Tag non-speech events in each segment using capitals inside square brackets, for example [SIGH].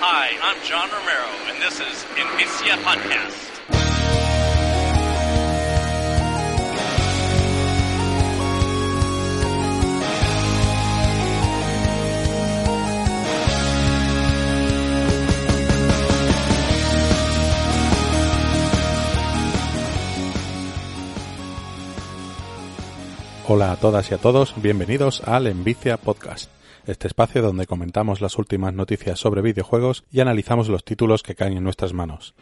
Hi, I'm John Romero, and this is Invicia Podcast. Hola a todas y a todos, bienvenidos al Envicia Podcast, este espacio donde comentamos las últimas noticias sobre videojuegos y analizamos los títulos que caen en nuestras manos.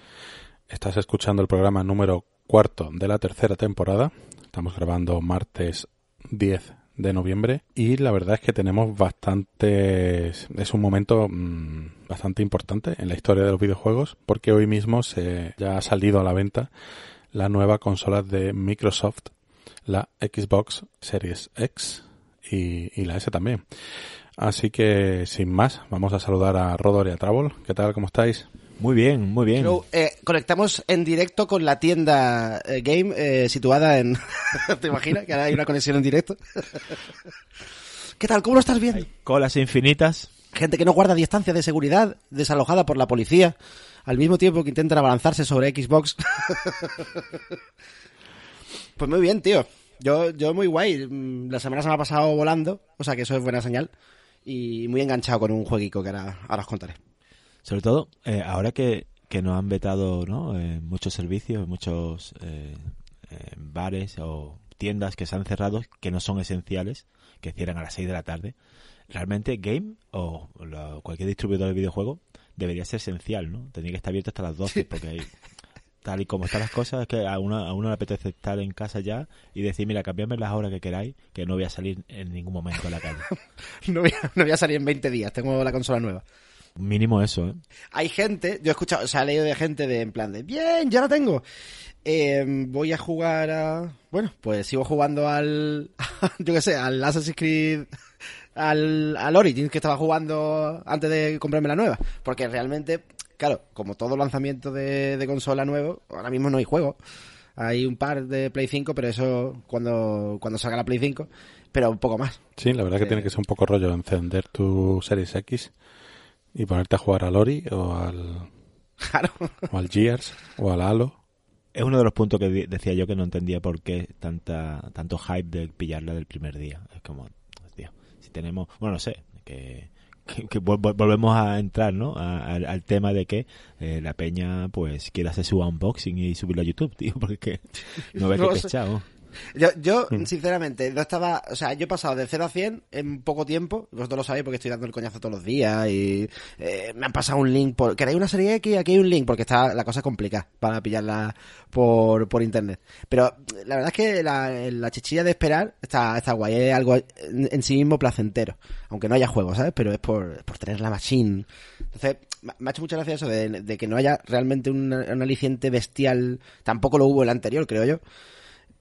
Estás escuchando el programa número cuarto de la tercera temporada, estamos grabando martes 10 de noviembre y la verdad es que tenemos bastante es un momento mmm, bastante importante en la historia de los videojuegos porque hoy mismo se ya ha salido a la venta la nueva consola de Microsoft la Xbox Series X y, la S también. Así que, sin más, vamos a saludar a Rodor y a Travel. ¿Qué tal? ¿Cómo estáis? Muy bien, muy bien. Pero, eh, conectamos en directo con la tienda eh, Game eh, situada en... [LAUGHS] ¿Te imaginas que ahora hay una conexión en directo? [LAUGHS] ¿Qué tal? ¿Cómo lo estás viendo? Hay colas infinitas. Gente que no guarda distancia de seguridad, desalojada por la policía, al mismo tiempo que intentan abalanzarse sobre Xbox. [LAUGHS] Pues muy bien, tío. Yo, yo muy guay. La semana se me ha pasado volando, o sea que eso es buena señal. Y muy enganchado con un jueguico que ahora, ahora os contaré. Sobre todo, eh, ahora que, que nos han vetado ¿no? Eh, muchos servicios, muchos eh, bares o tiendas que se han cerrado que no son esenciales, que cierran a las 6 de la tarde, realmente Game o cualquier distribuidor de videojuegos debería ser esencial, ¿no? Tendría que estar abierto hasta las 12 porque hay tal y como están las cosas, es que a uno, a uno le apetece estar en casa ya y decir, mira, cambiadme las horas que queráis, que no voy a salir en ningún momento a la calle. [LAUGHS] no, voy a, no voy a salir en 20 días, tengo la consola nueva. Mínimo eso, ¿eh? Hay gente, yo he escuchado, o sea, he leído de gente de en plan de, bien, ya la tengo. Eh, voy a jugar a... Bueno, pues sigo jugando al... [LAUGHS] yo qué sé, al Assassin's Creed... Al, al Origins que estaba jugando antes de comprarme la nueva. Porque realmente claro, como todo lanzamiento de, de, consola nuevo, ahora mismo no hay juego. Hay un par de Play 5, pero eso cuando, cuando salga la Play 5, pero un poco más. Sí, la verdad que eh, tiene que ser un poco rollo encender tu Series X y ponerte a jugar al Ori o al, claro. o al Gears o al Halo. Es uno de los puntos que decía yo que no entendía por qué tanta tanto hype de pillarla del primer día. Es como, tío, si tenemos, bueno, no sé, que que, que volvemos a entrar ¿no? A, a, al tema de que eh, la peña pues quiere hacer su unboxing y subirlo a YouTube, tío, porque no ve que pesado. Yo, yo sinceramente, no estaba, o sea, yo he pasado de 0 a 100 en poco tiempo, vosotros lo sabéis porque estoy dando el coñazo todos los días y eh, me han pasado un link por, ¿queréis una serie X? Aquí hay un link porque está la cosa complicada para pillarla por, por internet. Pero la verdad es que la, la chichilla de esperar está, está guay, es algo en, en, sí mismo placentero, aunque no haya juego, ¿sabes? Pero es por, por tener la machine. Entonces, me ha hecho mucha gracia eso de, de que no haya realmente un, un aliciente bestial, tampoco lo hubo el anterior, creo yo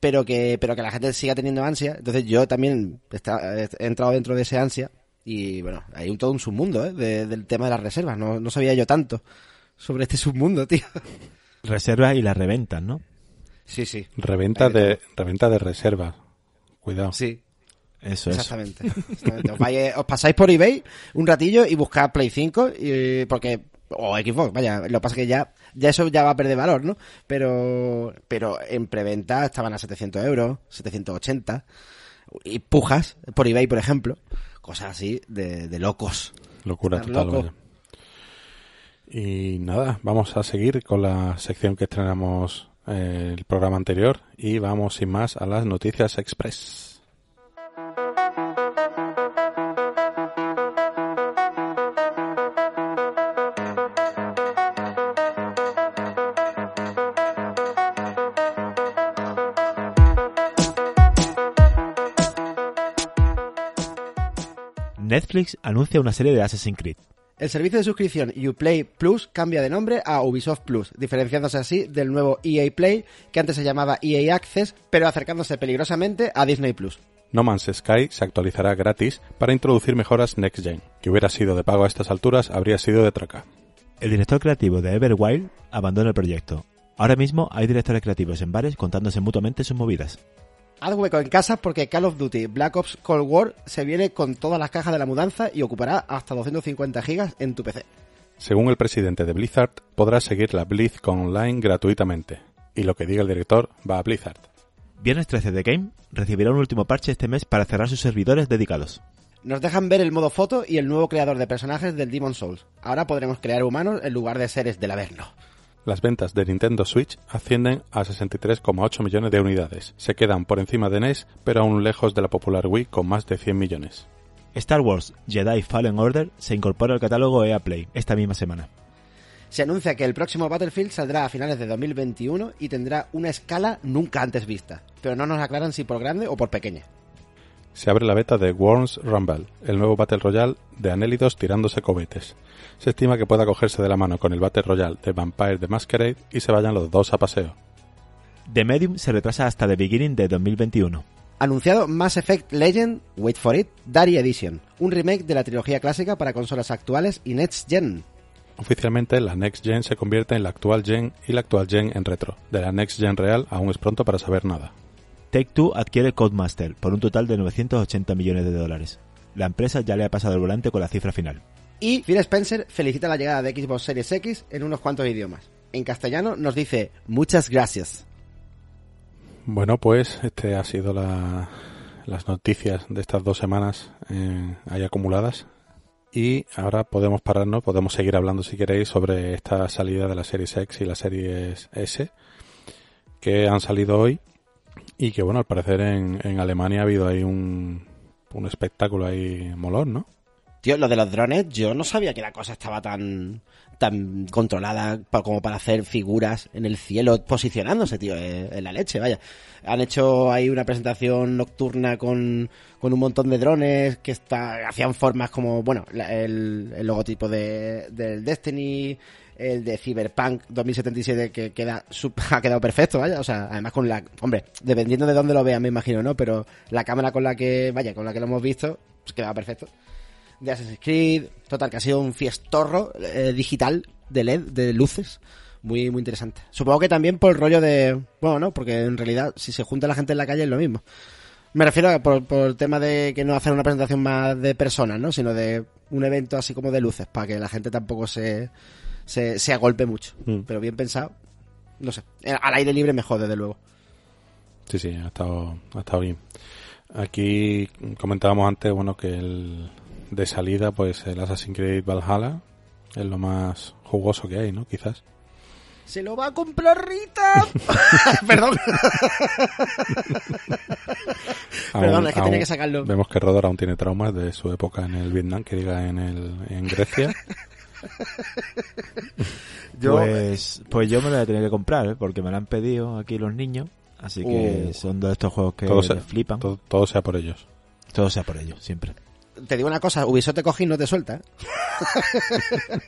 pero que, pero que la gente siga teniendo ansia. Entonces yo también está, he entrado dentro de ese ansia y bueno, hay un, todo un submundo ¿eh? de, del tema de las reservas. No, no sabía yo tanto sobre este submundo, [LAUGHS] tío. Reservas y las reventas, ¿no? Sí, sí. Reventa de, reventa de reservas. Cuidado. Sí. Eso exactamente, exactamente. Os, vais, os, pasáis por eBay un ratillo y buscad Play 5 y, porque o Xbox, vaya, lo que pasa es que ya, ya eso ya va a perder valor, ¿no? Pero, pero en preventa estaban a 700 euros, 780, y pujas por eBay, por ejemplo, cosas así de, de locos. Locura total, loco. Y nada, vamos a seguir con la sección que estrenamos eh, el programa anterior y vamos sin más a las noticias express. Netflix anuncia una serie de Assassin's Creed. El servicio de suscripción Uplay Plus cambia de nombre a Ubisoft Plus, diferenciándose así del nuevo EA Play, que antes se llamaba EA Access, pero acercándose peligrosamente a Disney Plus. No Man's Sky se actualizará gratis para introducir mejoras Next Gen. Que hubiera sido de pago a estas alturas habría sido de traca. El director creativo de Everwild abandona el proyecto. Ahora mismo hay directores creativos en bares contándose mutuamente sus movidas. Haz hueco en casa porque Call of Duty Black Ops Cold War se viene con todas las cajas de la mudanza y ocupará hasta 250 gigas en tu PC. Según el presidente de Blizzard, podrás seguir la BlizzCon Online gratuitamente. Y lo que diga el director va a Blizzard. Viernes 13 de Game recibirá un último parche este mes para cerrar sus servidores dedicados. Nos dejan ver el modo foto y el nuevo creador de personajes del Demon Souls. Ahora podremos crear humanos en lugar de seres del Averno. Las ventas de Nintendo Switch ascienden a 63,8 millones de unidades. Se quedan por encima de NES, pero aún lejos de la popular Wii con más de 100 millones. Star Wars Jedi Fallen Order se incorpora al catálogo EA Play esta misma semana. Se anuncia que el próximo Battlefield saldrá a finales de 2021 y tendrá una escala nunca antes vista, pero no nos aclaran si por grande o por pequeña. Se abre la beta de Worms Rumble, el nuevo Battle Royale de anélidos tirándose cohetes. Se estima que pueda cogerse de la mano con el Battle Royale de Vampire the Masquerade y se vayan los dos a paseo. The Medium se retrasa hasta The Beginning de 2021. Anunciado Mass Effect Legend, wait for it, Dari Edition, un remake de la trilogía clásica para consolas actuales y Next Gen. Oficialmente la Next Gen se convierte en la actual Gen y la actual Gen en retro. De la Next Gen real aún es pronto para saber nada. Take Two adquiere Codemaster por un total de 980 millones de dólares. La empresa ya le ha pasado el volante con la cifra final. Y Phil Spencer felicita la llegada de Xbox Series X en unos cuantos idiomas. En castellano nos dice muchas gracias. Bueno, pues este ha sido la, las noticias de estas dos semanas eh, ahí acumuladas. Y ahora podemos pararnos, podemos seguir hablando si queréis sobre esta salida de la Series X y la Series S que han salido hoy y que bueno, al parecer en, en Alemania ha habido ahí un, un espectáculo ahí molón, ¿no? Tío, lo de los drones, yo no sabía que la cosa estaba tan tan controlada como para hacer figuras en el cielo posicionándose, tío, eh, en la leche, vaya. Han hecho ahí una presentación nocturna con, con un montón de drones que está, hacían formas como, bueno, el, el logotipo de, del Destiny, el de Cyberpunk 2077 que queda [LAUGHS] ha quedado perfecto, vaya, o sea, además con la, hombre, dependiendo de dónde lo vean, me imagino, ¿no? Pero la cámara con la que, vaya, con la que lo hemos visto, pues quedaba perfecto de Assassin's Creed, total, que ha sido un fiestorro eh, digital de LED, de luces, muy, muy interesante. Supongo que también por el rollo de, bueno, no, porque en realidad si se junta la gente en la calle es lo mismo. Me refiero a por, por el tema de que no hacer una presentación más de personas, ¿no? Sino de un evento así como de luces, para que la gente tampoco se, se, se agolpe mucho. Mm. Pero bien pensado, no sé. Eh, Al aire libre mejor, desde luego. Sí, sí, ha estado, ha estado bien. Aquí comentábamos antes, bueno, que el de salida, pues el Assassin's Creed Valhalla es lo más jugoso que hay, ¿no? Quizás. ¡Se lo va a comprar Rita! [LAUGHS] Perdón. Perdón, es que tenía que sacarlo. Vemos que Rodor aún tiene traumas de su época en el Vietnam, que diga en, el, en Grecia. [LAUGHS] Yo- Pues, pues yo me lo voy a tener que comprar, ¿eh? porque me lo han pedido aquí los niños. Así que Uh. son de estos juegos que todo, sea, flipan. Todo. todo, todo sea por ellos. sea por ellos, siempre. Te digo una cosa, Ubisoft te coge y no te suelta. ¿eh? [LAUGHS]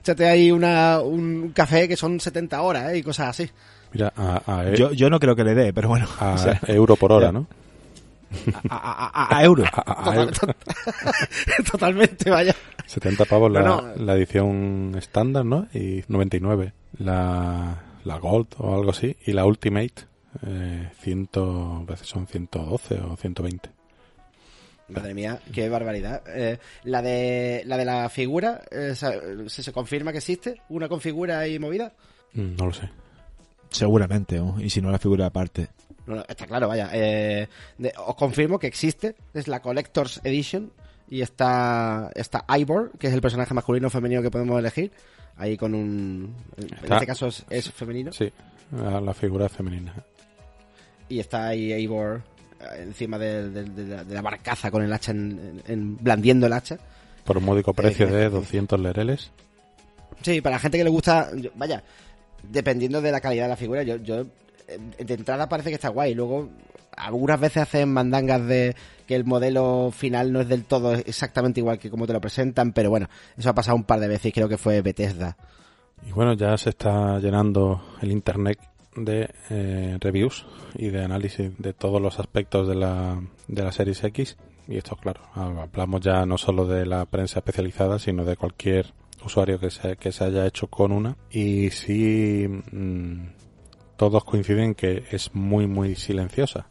Échate ahí una, un café que son 70 horas ¿eh? y cosas así. Mira, a, a, e- Yo, yo no creo que le dé, pero bueno. a [LAUGHS] o sea, euro por hora, ya. ¿no? a, a- a- a euro. A, a- a euro. [LAUGHS] Totalmente, vaya. 70 pavos la, No, no. la edición estándar, ¿no? Y 99 la, la Gold o algo así. Y la Ultimate, eh, 100, a veces son 112 o 120. Madre mía, qué barbaridad. Eh, la de la de la figura, eh, ¿se, se confirma que existe? ¿Una con figura y movida? Mm, No lo sé. Seguramente, ¿no? y si no la figura aparte. No, no, está claro, vaya. Eh, de- os confirmo que existe. Es la Collector's Edition. Y está, está Ivor, que es el personaje masculino o femenino que podemos elegir. Ahí con un... En este caso es, es femenino. Sí, la, figura femenina. Y está ahí Ivor encima de, de- de la, de la barcaza con el hacha, en, en- en- blandiendo el hacha. Por un módico precio que- de 200 lereles. Sí, para la gente que le gusta, yo- vaya, dependiendo de la calidad de la figura, yo, yo eh, de entrada parece que está guay. Luego, algunas veces hacen mandangas de que el modelo final no es del todo exactamente igual que como te lo presentan, pero bueno, eso ha pasado un par de veces y creo que fue Bethesda. Y bueno, ya se está llenando el internet de eh, reviews y de análisis de todos los aspectos de la, de la Series X. Y esto, claro, hablamos ya no solo de la prensa especializada, sino de cualquier usuario que se, que se haya hecho con una. Y sí, mm, todos coinciden que es muy, muy silenciosa.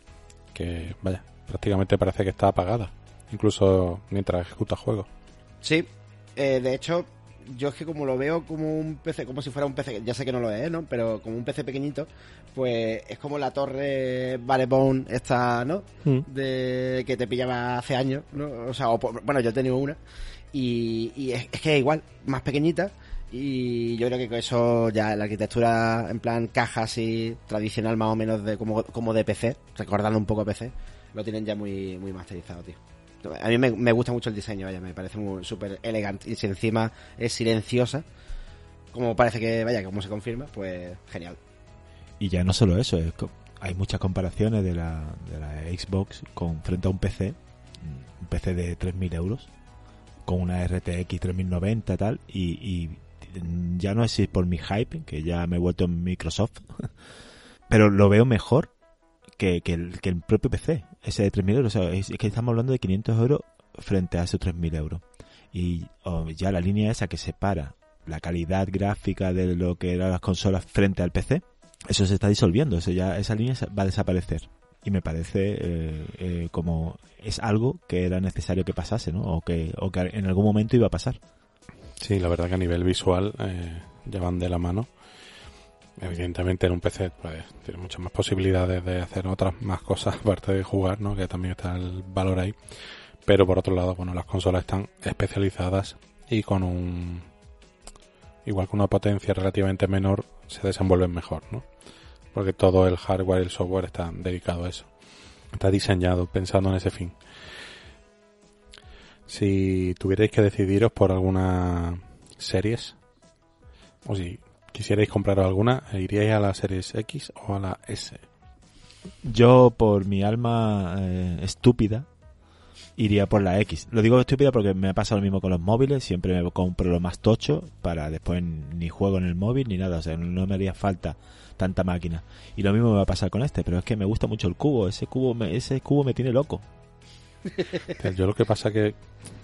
Que, vaya, prácticamente parece que está apagada. Incluso mientras ejecuta juegos. Sí, eh, de hecho, yo es que como lo veo como un PC, como si fuera un PC, ya sé que no lo es, ¿no? Pero como un PC pequeñito, pues es como la torre Barebone esta, ¿no? Mm. De que te pillaba hace años, ¿no? O sea, o bueno, yo he tenido una y, y es, es que es igual, más pequeñita y yo creo que con eso ya la arquitectura en plan caja así tradicional más o menos de como, como de PC, recordando un poco PC, lo tienen ya muy muy masterizado, tío. A mí me, gusta mucho el diseño, vaya, me parece súper elegante y si encima es silenciosa, como parece que, vaya, como se confirma, pues genial. Y ya no solo eso, hay muchas comparaciones de la, Xbox con frente a un PC, un PC de 3.000 euros, con una RTX 3090 y tal, y, y ya no es si por mi hype, que ya me he vuelto en Microsoft, [LAUGHS] pero lo veo mejor que, que el propio PC, ese de 3.000 euros. O sea, es, que estamos hablando de 500 euros frente a esos 3.000 euros. Y oh, ya la línea esa que separa la calidad gráfica de lo que eran las consolas frente al PC, eso se está disolviendo, eso ya, esa línea va a desaparecer. Y me parece eh, eh, como es algo que era necesario que pasase, ¿no? O que, o que en algún momento iba a pasar. Sí, la verdad que a nivel visual eh, llevan de la mano. Evidentemente en un PC pues, tiene muchas más posibilidades de hacer otras más cosas [LAUGHS] aparte de jugar, ¿no? Que también está el valor ahí. Pero por otro lado, bueno, las consolas están especializadas y con un igual que una potencia relativamente menor se desenvuelven mejor, ¿no? Porque todo el hardware y el software está dedicado a eso. Está diseñado pensando en ese fin. Si tuvierais que decidiros por alguna series, o si quisierais compraros alguna, ¿iríais a la series X o a la S? Yo, por mi alma eh, estúpida, iría por la X. Lo digo estúpida porque me ha pasado lo mismo con los móviles. Siempre me compro lo más tocho para después ni juego en el móvil ni nada. O sea, no me haría falta tanta máquina. Y lo mismo me va a pasar con este. Pero es que me gusta mucho el cubo. Ese cubo me, ese cubo me tiene loco. Yo lo que pasa es que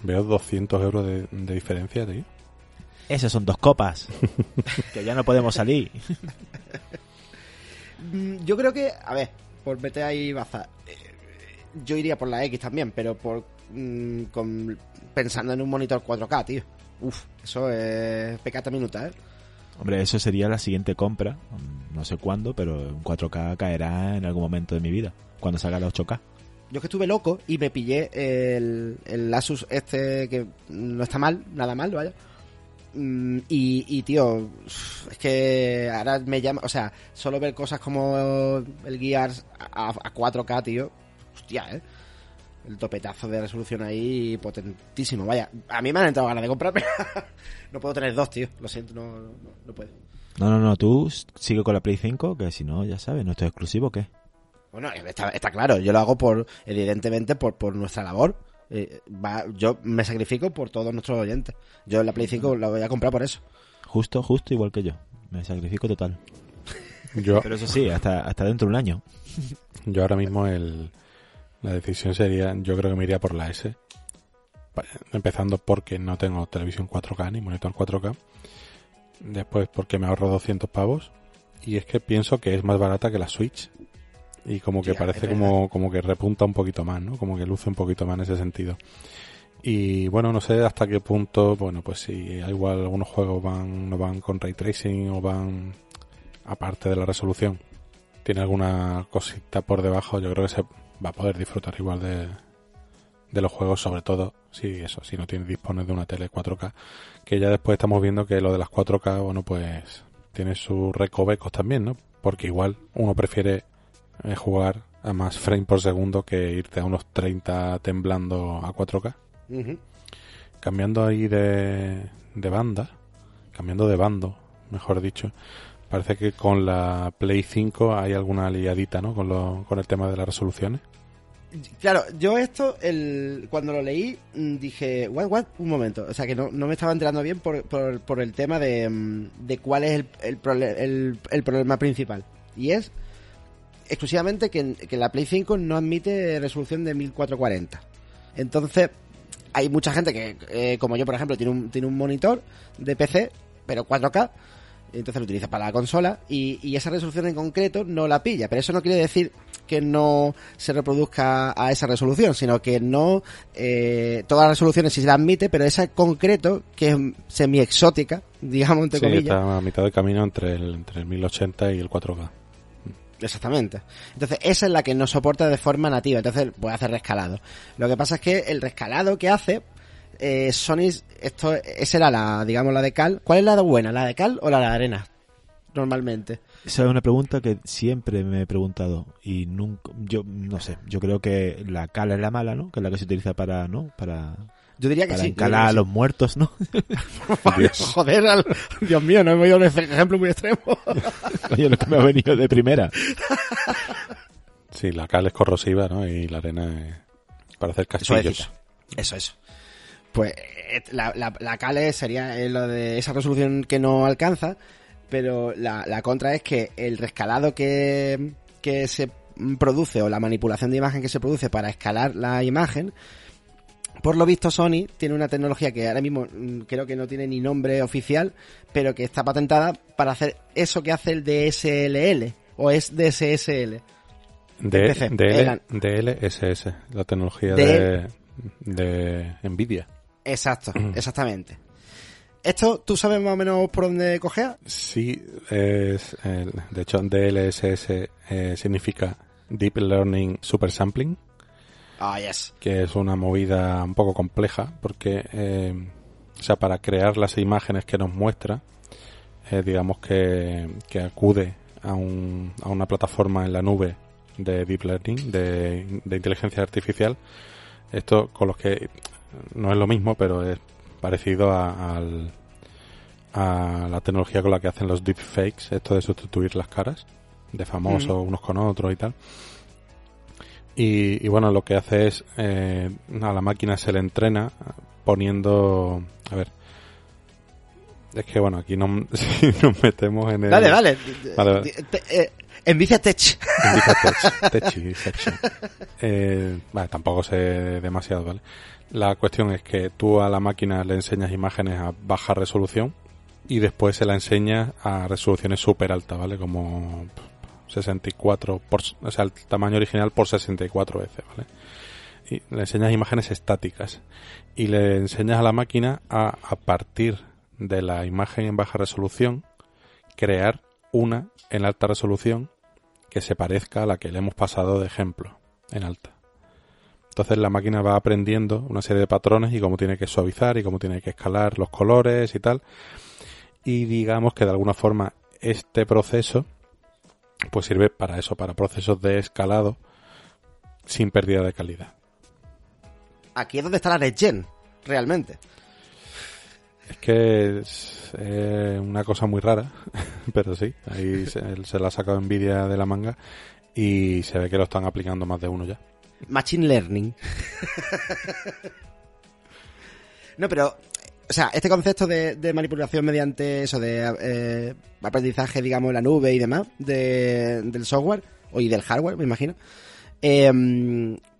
veo 200 euros de, de diferencia, tío. Esas son dos copas. [LAUGHS] que ya no podemos salir. Mm, Yo creo que, a ver, por meter ahí baza, eh, yo iría por la X también, pero por mm, con, pensando en un monitor 4K, tío. Uf, eso es pecata minuta, ¿eh? Hombre, eso sería la siguiente compra. No sé cuándo, pero un 4K caerá en algún momento de mi vida. Cuando salga la 8K. Yo que estuve loco y me pillé el, el Asus este que no está mal, nada mal, vaya. Mm, Y, y tío, es que ahora me llama, o sea, solo ver cosas como el Gears a, a 4K, tío, hostia, eh. El topetazo de resolución ahí potentísimo, vaya. A mí me han entrado ganas de comprarme. [LAUGHS] no puedo tener dos, tío, lo siento, no, no, no puedo. No, no, no, tú sigue con la Play 5, que si no, ya sabes, nuestro exclusivo, ¿qué? Bueno, está, está claro, yo lo hago por, evidentemente, por, por nuestra labor. Eh, va- yo me sacrifico por todos nuestros oyentes. Yo la Play 5 la voy a comprar por eso. Justo, justo igual que yo. Me sacrifico total. Yo, Pero eso sí, hasta, hasta dentro de un año. yo ahora mismo el, la decisión sería, yo creo que me iría por la S. Empezando porque no tengo televisión 4K ni monitor 4K. Después porque me ahorro 200 pavos. Y es que pienso que es más barata que la Switch. Y como que Tía, parece como, como que repunta un poquito más, ¿no? Como que luce un poquito más en ese sentido. Y bueno, no sé hasta qué punto, bueno, pues si igual algunos juegos van, no van con ray tracing o van aparte de la resolución. Tiene alguna cosita por debajo, yo creo que se va a poder disfrutar igual de, de los juegos, sobre todo si eso, si no tienes dispones de una tele 4K, que ya después estamos viendo que lo de las 4K, bueno, pues tiene sus recovecos también, ¿no? Porque igual uno prefiere eh, jugar a más frame por segundo que irte a unos 30 temblando a 4K. Ujú. Cambiando ahí de, de banda, cambiando de bando, mejor dicho, parece que con la Play 5 hay alguna liadita, ¿no? Con, lo, con el tema de las resoluciones. Claro, yo esto, el, cuando lo leí, mm, dije, what, what, un momento. O sea, que no, no me estaba enterando bien por, por, por el tema de, mm, de cuál es el, el, prole- el- el problema principal. Y es exclusivamente que, que la Play 5 no admite resolución de 1440. Entonces, hay mucha gente que, eh, como yo, por ejemplo, tiene un, tiene un monitor de PC, pero 4K, entonces lo utiliza para la consola y, y, esa resolución en concreto no la pilla, pero eso no quiere decir que no se reproduzca a esa resolución, sino que no eh, todas las resoluciones sí se la admite, pero esa en concreto, que es semi exótica, digamos entre sí, comillas. está a mitad de camino entre el, entre el 1080 y el 4K. Exactamente. Entonces, esa es la que no soporta de forma nativa. Entonces, puede hacer rescalado. Lo que pasa es que el rescalado que hace, eh, Sony, esto, esa era la, digamos, la de cal. ¿Cuál es la buena? ¿La de cal o la de arena? Normalmente. Esa es una pregunta que siempre me he preguntado y nunca, yo no sé, yo creo que la cal es la mala, ¿no? Que es la que se utiliza para, ¿no? Para yo diría que para sí. encalar a los muertos, ¿no? [LAUGHS] Joder, al... Dios mío, no hemos ido a un ejemplo muy extremo. [LAUGHS] Oye, lo que me ha venido de primera. [LAUGHS] Sí, la cal es corrosiva, ¿no? Y la arena es para hacer castillos. Eso, eso. Pues la, la, la cal sería lo de esa resolución que no alcanza, pero la, la contra es que el rescalado que, que se produce o la manipulación de imagen que se produce para escalar la imagen por lo visto Sony tiene una tecnología que ahora mismo creo que no tiene ni nombre oficial, pero que está patentada para hacer eso que hace el DSLL o es DSSL. De, DL, DLSS, la tecnología de, de Nvidia. Exacto, exactamente. ¿Esto tú sabes más o menos por dónde cogea? Sí, es, de hecho DLSS eh, significa Deep Learning Super Sampling. Ah, yes. Que es una movida un poco compleja porque, eh, o sea, para crear las imágenes que nos muestra, eh, digamos que, que acude a, un, a una plataforma en la nube de Deep Learning, de, de inteligencia artificial. Esto con los que no es lo mismo, pero es parecido a, al, a la tecnología con la que hacen los deepfakes, esto de sustituir las caras de famosos mm. unos con otros y tal. Y, y, bueno, lo que hace es eh, a la máquina se le entrena poniendo, a ver, es que bueno, aquí no, [LAUGHS] si nos metemos en el... Dale, dale. vale. Eh, Envicia Tech. Envicia Tech. [LAUGHS] Tech eh, vale, tampoco sé demasiado, ¿vale? La cuestión es que tú a la máquina le enseñas imágenes a baja resolución y después se la enseñas a resoluciones súper altas, ¿vale? Como 64 por, o sea, el tamaño original por 64 veces, ¿vale? Y le enseñas imágenes estáticas y le enseñas a la máquina a, a partir de la imagen en baja resolución crear una en alta resolución que se parezca a la que le hemos pasado de ejemplo en alta. Entonces la máquina va aprendiendo una serie de patrones y cómo tiene que suavizar y cómo tiene que escalar los colores y tal. Y digamos que de alguna forma este proceso pues sirve para eso, para procesos de escalado sin pérdida de calidad. Aquí es donde está la Gen, realmente. Es que es eh, una cosa muy rara, [LAUGHS] pero sí, ahí se, se la ha sacado Nvidia de la manga y se ve que lo están aplicando más de uno ya. Machine Learning. [LAUGHS] no, pero o sea, este concepto de, de, manipulación mediante eso, de eh, aprendizaje, digamos, en la nube y demás, de, del software, o y del hardware, me imagino, eh,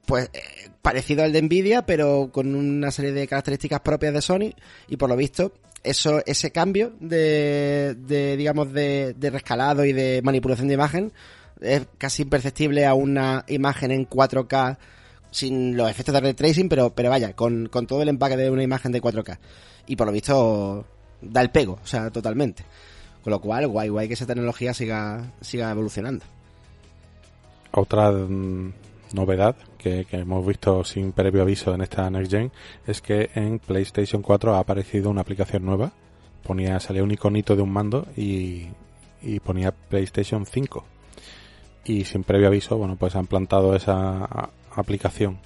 pues eh, parecido al de Nvidia, pero con una serie de características propias de Sony, y por lo visto, eso, ese cambio de, de digamos, de, de rescalado y de manipulación de imagen es casi imperceptible a una imagen en 4K sin los efectos de ray tracing, pero, pero vaya, con, con todo el empaque de una imagen de 4K y por lo visto da el pego, o sea, totalmente. Con lo cual, guay, guay que esa tecnología siga, siga evolucionando. Otra mm, novedad que, que, hemos visto sin previo aviso en esta Next Gen es que en PlayStation 4 ha aparecido una aplicación nueva. Ponía, salía un iconito de un mando y, y ponía PlayStation 5. Y sin previo aviso, bueno, pues han plantado esa aplicación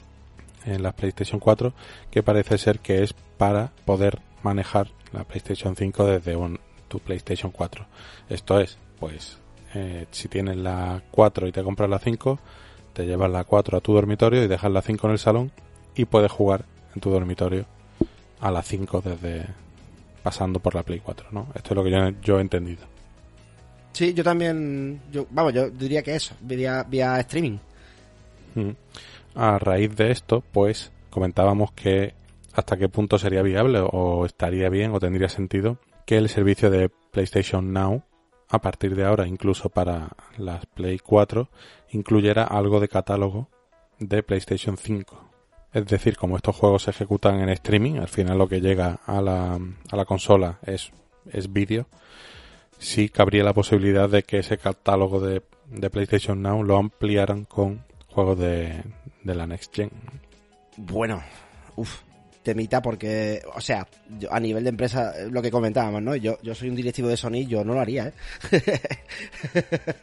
en la PlayStation 4 que parece ser que es para poder manejar la PlayStation 5 desde un, tu PlayStation 4. Esto es, pues, eh, si tienes la 4 y te compras la 5, te llevas la 4 a tu dormitorio y dejas la 5 en el salón y puedes jugar en tu dormitorio a la 5 desde pasando por la Play 4, ¿no? Esto es lo que yo, he entendido. Sí, yo también, yo, vamos, yo diría que eso, vía, vía streaming. A raíz de esto, pues comentábamos que hasta qué punto sería viable o estaría bien o tendría sentido que el servicio de PlayStation Now a partir de ahora incluso para las Play 4 incluyera algo de catálogo de PlayStation 5. Es decir, como estos juegos se ejecutan en streaming, al final lo que llega a la, a la consola es, es vídeo, sí cabría la posibilidad de que ese catálogo de, de PlayStation Now lo ampliaran con juegos de, de la Next Gen. Bueno, uff, temita porque, o sea, yo, a nivel de empresa, lo que comentábamos, ¿no? Yo, yo soy un directivo de Sony, yo no lo haría, ¿eh? [LAUGHS]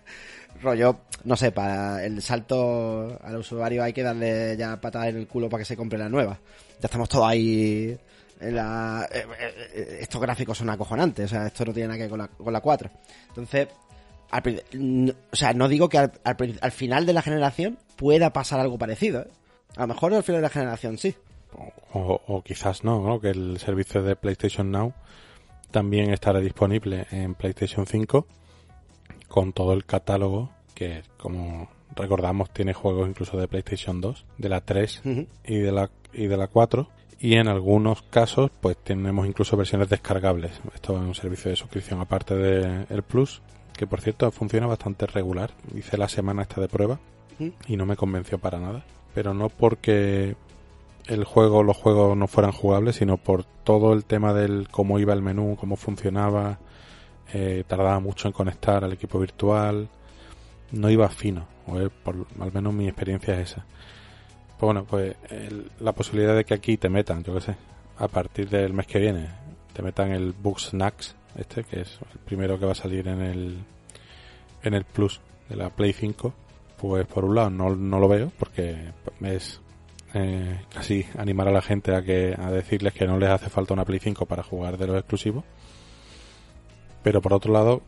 Rollo, no sé, para el salto al usuario hay que darle ya patada en el culo para que se compre la nueva. Ya estamos todos ahí en la, eh, eh, estos gráficos son acojonantes, o sea, esto no tiene nada que ver con la, con la 4. Entonces, al, o sea, no digo que al, al, al, final de la generación pueda pasar algo parecido, ¿eh? A lo mejor al final de la generación sí. O, o quizás no, ¿no? Que el servicio de PlayStation Now también estará disponible en PlayStation 5 con todo el catálogo que, como recordamos, tiene juegos incluso de PlayStation 2, de la 3 uh -huh. y de la y de la 4 y en algunos casos pues tenemos incluso versiones descargables. Esto es un servicio de suscripción aparte del de Plus, que por cierto funciona bastante regular. Hice la semana esta de prueba y no me convenció para nada. Pero no porque el juego, los juegos no fueran jugables, sino por todo el tema del cómo iba el menú, cómo funcionaba, eh, tardaba mucho en conectar al equipo virtual, no iba fino, o es por, al menos mi experiencia es esa. Pues bueno, pues el, la posibilidad de que aquí te metan, yo qué sé, a partir del mes que viene, te metan el Book Snacks, este, que es el primero que va a salir en el, en el Plus de la Play 5, pues por un lado no, no lo veo, porque es eh, casi animar a la gente a que a decirles que no les hace falta una Play 5 para jugar de los exclusivos. Pero por otro lado,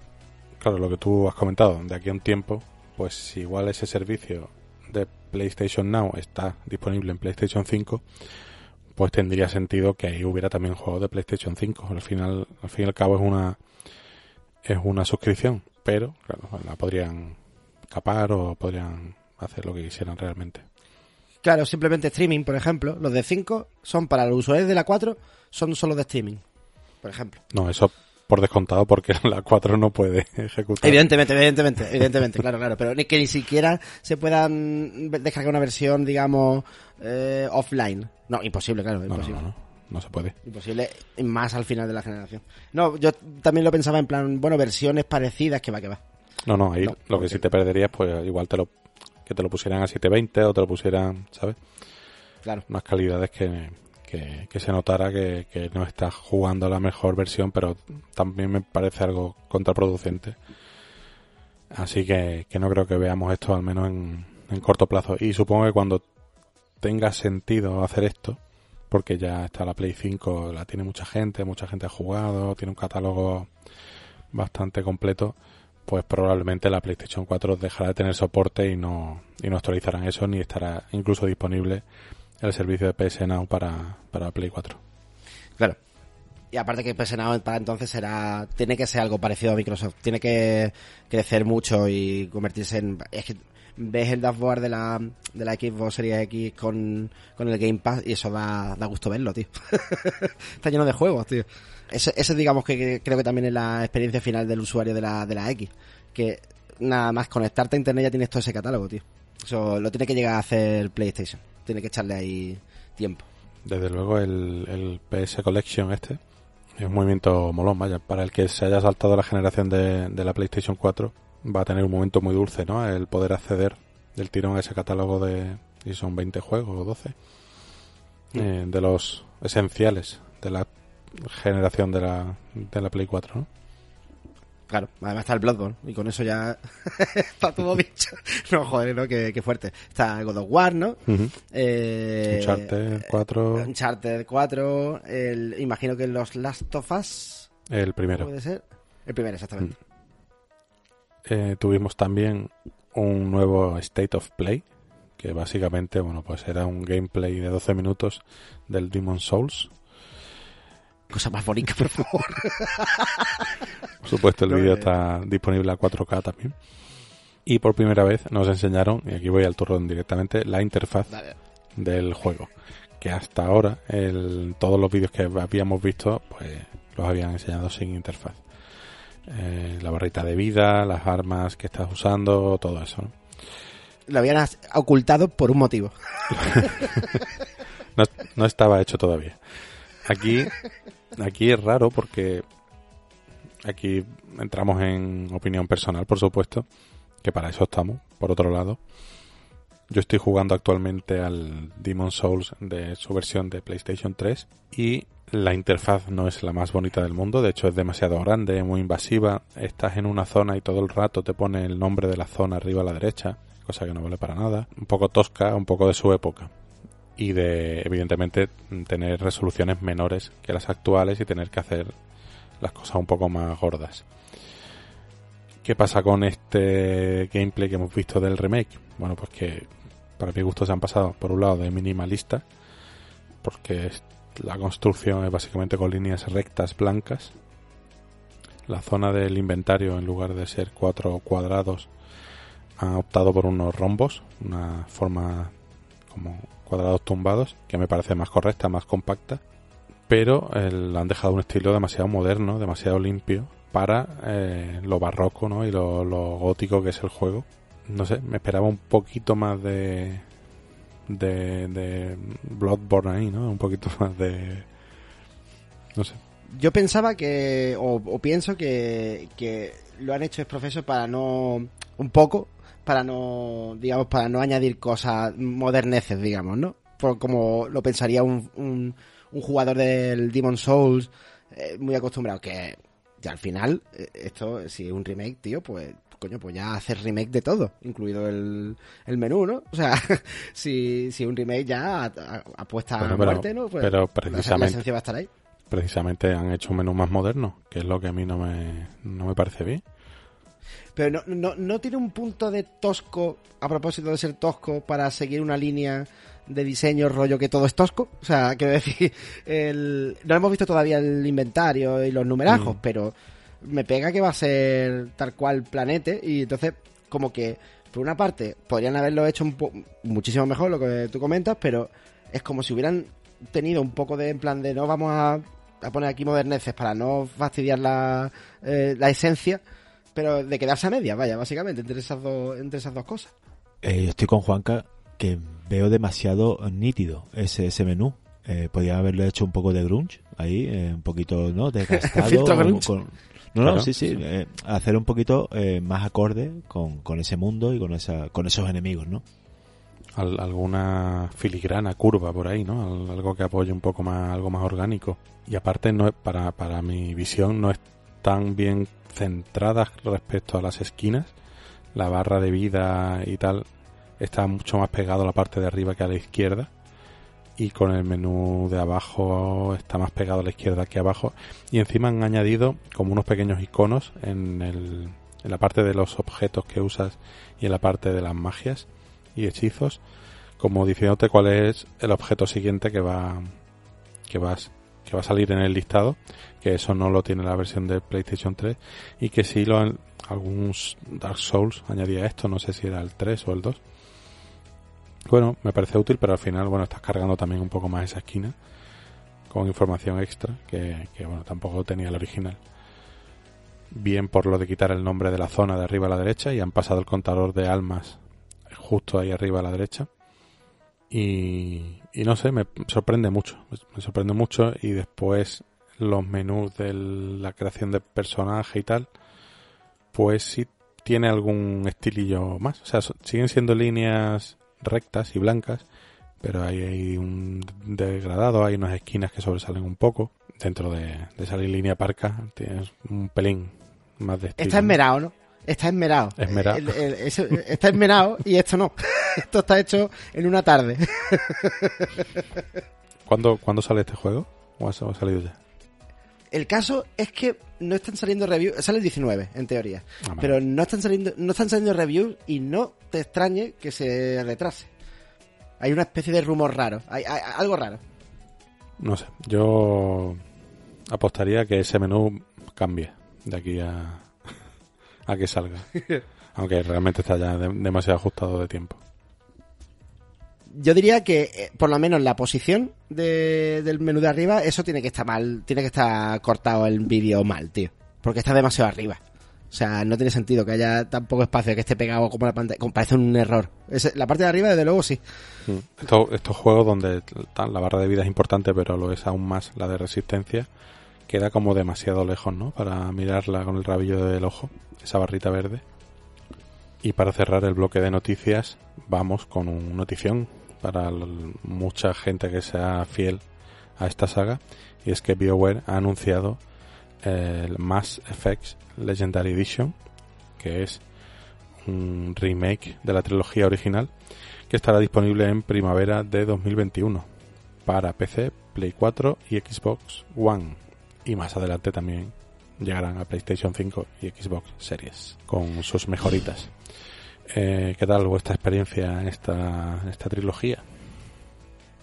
claro, lo que tú has comentado, de aquí a un tiempo, pues igual ese servicio de PlayStation Now está disponible en PlayStation 5, pues tendría sentido que ahí hubiera también juegos de PlayStation 5. Al final, al fin y al cabo es una es una suscripción, pero claro, la podrían capar o podrían hacer lo que quisieran realmente. Claro, simplemente streaming, por ejemplo, los de 5 son para los usuarios de la 4, son solo de streaming, por ejemplo. No, eso por descontado porque [LAUGHS] la 4 no puede ejecutar. Evidentemente, evidentemente, evidentemente, claro, claro, pero ni que ni siquiera se puedan descargar una versión, digamos, eh, offline. No, imposible, claro, imposible. No, no, no, no, se puede. Imposible, más al final de la generación. No, yo también lo pensaba en plan, bueno, versiones parecidas, que va, que va. No, no, ahí no, lo que sí te perderías, pues igual te lo que te lo pusieran a 720 o te lo pusieran, ¿sabes? Claro. Unas calidades que, que, se notara que, no estás jugando la mejor versión, pero también me parece algo contraproducente. Así que, que no creo que veamos esto al menos en, en, corto plazo. Y supongo que cuando tenga sentido hacer esto, porque ya está la Play 5, la tiene mucha gente, mucha gente ha jugado, tiene un catálogo bastante completo, pues probablemente la PlayStation 4 dejará de tener soporte y no, y no actualizarán eso, ni estará incluso disponible el servicio de PS Now para, para Play 4. Claro. Y aparte que PS Now para entonces será, tiene que ser algo parecido a Microsoft, tiene que crecer mucho y convertirse en, es que ves el dashboard de la, de la Xbox Series X con, con el Game Pass y eso da, da gusto verlo, tío. [LAUGHS] Está lleno de juegos, tío. Ese, ese digamos que, que, creo que también es la experiencia final del usuario de la, de la X. Que nada más conectarte a internet ya tienes todo ese catálogo, tío. Eso lo tiene que llegar a hacer PlayStation. Tiene que echarle ahí tiempo. Desde luego el, el PS Collection este es un movimiento molón, vaya. Para el que se haya saltado la generación de, de la PlayStation 4 va a tener un momento muy dulce, ¿no? El poder acceder del tirón a ese catálogo de, y son 20 juegos o 12, mm. eh, de los esenciales de la generación de la, de la Play 4, ¿no? Claro, además está el Bloodborne y con eso ya [LAUGHS] está todo dicho. No, joder, ¿no? Qué, qué, fuerte. Está God of War, ¿no? Uh -huh. eh, Uncharted 4. Uncharted 4. El, imagino que los Last of Us. El primero. Puede ser. El primero, exactamente. Mm. Eh, tuvimos también un nuevo State of Play, que básicamente, bueno, pues era un gameplay de 12 minutos del Demon Souls. Cosa más bonita, por favor. por supuesto, el vídeo eh... está disponible a 4K también. Y por primera vez nos enseñaron, y aquí voy al turrón directamente, la interfaz Dale. del juego. que hasta ahora el, todos los vídeos que habíamos visto pues los habían enseñado sin interfaz. Eh, la barrita de vida, las armas que estás usando, todo eso. ¿no? Lo habían ocultado por un motivo. [LAUGHS] no, no estaba hecho todavía. Aquí, aquí es raro porque aquí entramos en opinión personal, por supuesto, que para eso estamos, por otro lado. Yo estoy jugando actualmente al Demon Souls de su versión de PlayStation 3 y la interfaz no es la más bonita del mundo, de hecho es demasiado grande, muy invasiva. Estás en una zona y todo el rato te pone el nombre de la zona arriba a la derecha, cosa que no vale para nada. Un poco tosca, un poco de su época. Y de, evidentemente, tener resoluciones menores que las actuales y tener que hacer las cosas un poco más gordas. ¿Qué pasa con este gameplay que hemos visto del remake? Bueno, pues que para mi gusto se han pasado por un lado de minimalista, porque la construcción es básicamente con líneas rectas blancas. La zona del inventario, en lugar de ser cuatro cuadrados, ha optado por unos rombos, una forma como cuadrados tumbados, que me parece más correcta, más compacta. Pero eh, han dejado un estilo demasiado moderno, demasiado limpio, para eh, lo barroco ¿no? y lo, gótico que es el juego. No sé, me esperaba un poquito más de, de, Bloodborne ahí, ¿no? Un poquito [LAUGHS] más de... No sé. Yo pensaba que, o, pienso que, que lo han hecho es profesor para no, un poco, para no, digamos, para no añadir cosas moderneces, digamos, ¿no? Por como lo pensaría un, un, un jugador del Demon Souls eh, muy acostumbrado, que y al final, eh, esto, si es un remake, tío, pues, coño, pues ya hacer remake de todo, incluido el, el menú, ¿no? O sea, [LAUGHS] si, si un remake ya apuesta a muerte, ¿no? Pues pero precisamente, va a estar ahí. Precisamente han hecho un menú más moderno, que es lo que a mí no me, no me parece bien. Pero no, no, no tiene un punto de tosco, a propósito de ser tosco, para seguir una línea de diseño, rollo que todo es tosco. O sea, [LAUGHS] quiero decir, el... no hemos visto todavía el inventario y los numerajos, mm. pero me pega que va a ser tal cual planete y entonces como que por una parte podrían haberlo hecho un muchísimo mejor lo que tú comentas, pero es como si hubieran tenido un poco de en plan de no vamos a, a poner aquí moderneces para no fastidiar la, eh, la esencia, pero de quedarse a media, vaya, básicamente, entre esas dos, entre esas dos cosas. Eh, estoy con Juanca que veo demasiado nítido ese, ese menú. Eh, podría haberle hecho un poco de grunge ahí, eh, un poquito, ¿no? [LAUGHS] Desgastado. no, no, sí, sí. Eh, hacer un poquito eh, más acorde con, con, ese mundo y con, esa, con esos enemigos, ¿no? alguna filigrana curva por ahí, ¿no? Algo que apoye un poco más, algo más orgánico. Y aparte, no es, para, para mi visión, no es tan bien centrada respecto a las esquinas. La barra de vida y tal está mucho más pegado a la parte de arriba que a la izquierda y con el menú de abajo está más pegado a la izquierda que abajo y encima han añadido como unos pequeños iconos en, el, en la parte de los objetos que usas y en la parte de las magias y hechizos como diciéndote cuál es el objeto siguiente que va que vas que va a salir en el listado que eso no lo tiene la versión de PlayStation 3 y que si lo algunos Dark Souls añadía esto no sé si era el 3 o el 2 bueno, me parece útil, pero al final, bueno, estás cargando también un poco más esa esquina con información extra que, bueno, tampoco tenía el original. Bien por lo de quitar el nombre de la zona de arriba a la derecha y han pasado el contador de almas justo ahí arriba a la derecha. Y, y no sé, me sorprende mucho, me sorprende mucho y después los menús de la creación de personaje y tal, pues sí tiene algún estilillo más. O sea, siguen siendo líneas rectas y blancas, pero hay, hay un degradado, hay unas esquinas que sobresalen un poco. Dentro de, de esa línea parca tienes un pelín más de estilo. Está esmerado, ¿no? Está esmerado. Esmerado. está esmerado y esto no. [LAUGHS] esto está hecho en una tarde. [LAUGHS] ¿Cuándo, ¿Cuándo sale este juego? ¿O ha salido ya? El caso es que no están saliendo reviews, sale el 19 en teoría, ah, pero no están saliendo no están saliendo reviews y no te extrañe que se retrase. Hay una especie de rumor raro, hay, algo raro. No sé, yo apostaría que ese menú cambie de aquí a, a que salga. [LAUGHS] Aunque realmente está ya demasiado ajustado de tiempo. yo diría que eh, por lo menos la posición de- del menú de arriba, eso tiene que estar mal, tiene que estar cortado el vídeo mal, tío. Porque está demasiado arriba. O sea, no tiene sentido que haya tan poco espacio que esté pegado como la pantalla. Como parece un error. Ese- la parte de arriba, desde luego, sí. Mm. Estos, estos juegos donde tan- la barra de vida es importante, pero lo es aún más la de resistencia, queda como demasiado lejos, ¿no? Para mirarla con el rabillo del ojo, esa barrita verde. Y para cerrar el bloque de noticias, vamos con un notición para mucha gente que sea fiel a esta saga. Y es que BioWare ha anunciado el Mass Effect Legendary Edition, que es un remake de la trilogía original, que estará disponible en primavera de 2021 para PC, Play 4 y Xbox One. Y más adelante también llegarán a PlayStation 5 y Xbox Series con sus mejoritas. Eh, ¿Qué tal vuestra experiencia en esta, en esta trilogía?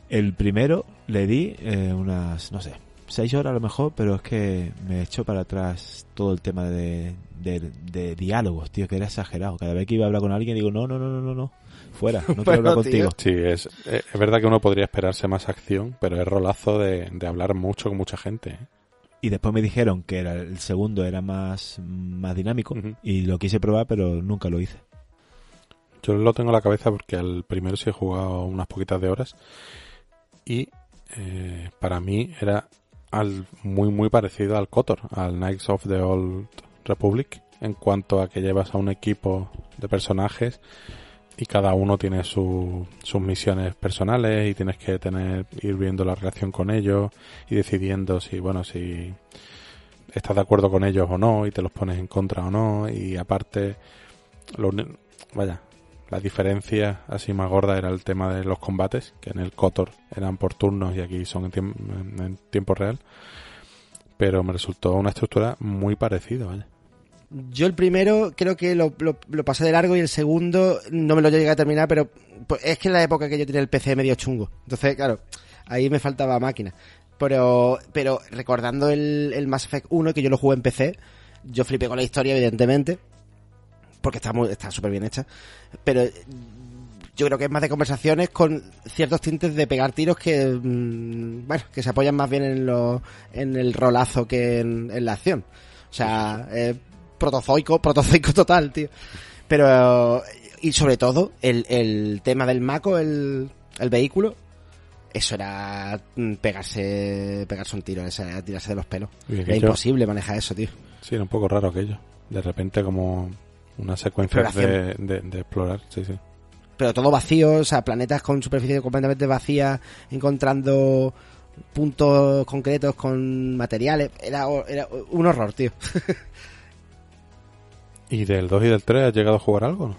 El primero le di eh, unas, no sé, seis horas a lo mejor, pero es que me echó para atrás todo el tema de, de, de diálogos, tío, que era exagerado. Cada vez que iba a hablar con alguien digo, no, no, no, no, no, no, fuera, no [LAUGHS] quiero Bueno, hablar tío. contigo. Sí, es, es verdad que uno podría esperarse más acción, pero es rolazo de, de hablar mucho con mucha gente. ¿eh? Y después me dijeron que era el segundo era más, más dinámico y lo quise probar, pero nunca lo hice. Yo lo tengo en la cabeza porque al primero sí he jugado unas poquitas de horas y eh, para mí era al, muy muy parecido al KOTOR, al Knights of the Old Republic, en cuanto a que llevas a un equipo de personajes y cada uno tiene su- sus misiones personales y tienes que tener ir viendo la relación con ellos y decidiendo si bueno si estás de acuerdo con ellos o no y te los pones en contra o no y aparte lo vaya la diferencia así más gorda era el tema de los combates, que en el KOTOR eran por turnos y aquí son en, tiemp- en- tiempo real. Pero me resultó una estructura muy parecida, ¿vale? Yo el primero creo que lo, lo- lo pasé de largo y el segundo no me lo llegué a terminar, pero pues, es que en la época que yo tenía el PC medio chungo. Entonces, claro, ahí me faltaba máquina. Pero, pero recordando el, el Mass Effect 1, que yo lo jugué en PC, yo flipé con la historia, evidentemente, porque está muy, está súper bien hecha. Pero yo creo que es más de conversaciones con ciertos tintes de pegar tiros que, mm, bueno, que se apoyan más bien en, lo, en el rolazo que en, en la acción. O sea, eh, protozoico, protozoico total, tío. Pero, y sobre todo, el, el tema del Mako, el, el vehículo, eso era mm, pegarse, pegarse un tiro, tirarse de los pelos. Era aquello- imposible manejar eso, tío. Sí, era un poco raro aquello. De repente como una secuencia de, de, de explorar, sí, sí. pero todo vacío, o sea, planetas con superficie completamente vacía, encontrando puntos concretos con materiales. Era, era un horror, tío. [LAUGHS] ¿Y del 2 y del 3 has llegado a jugar algo?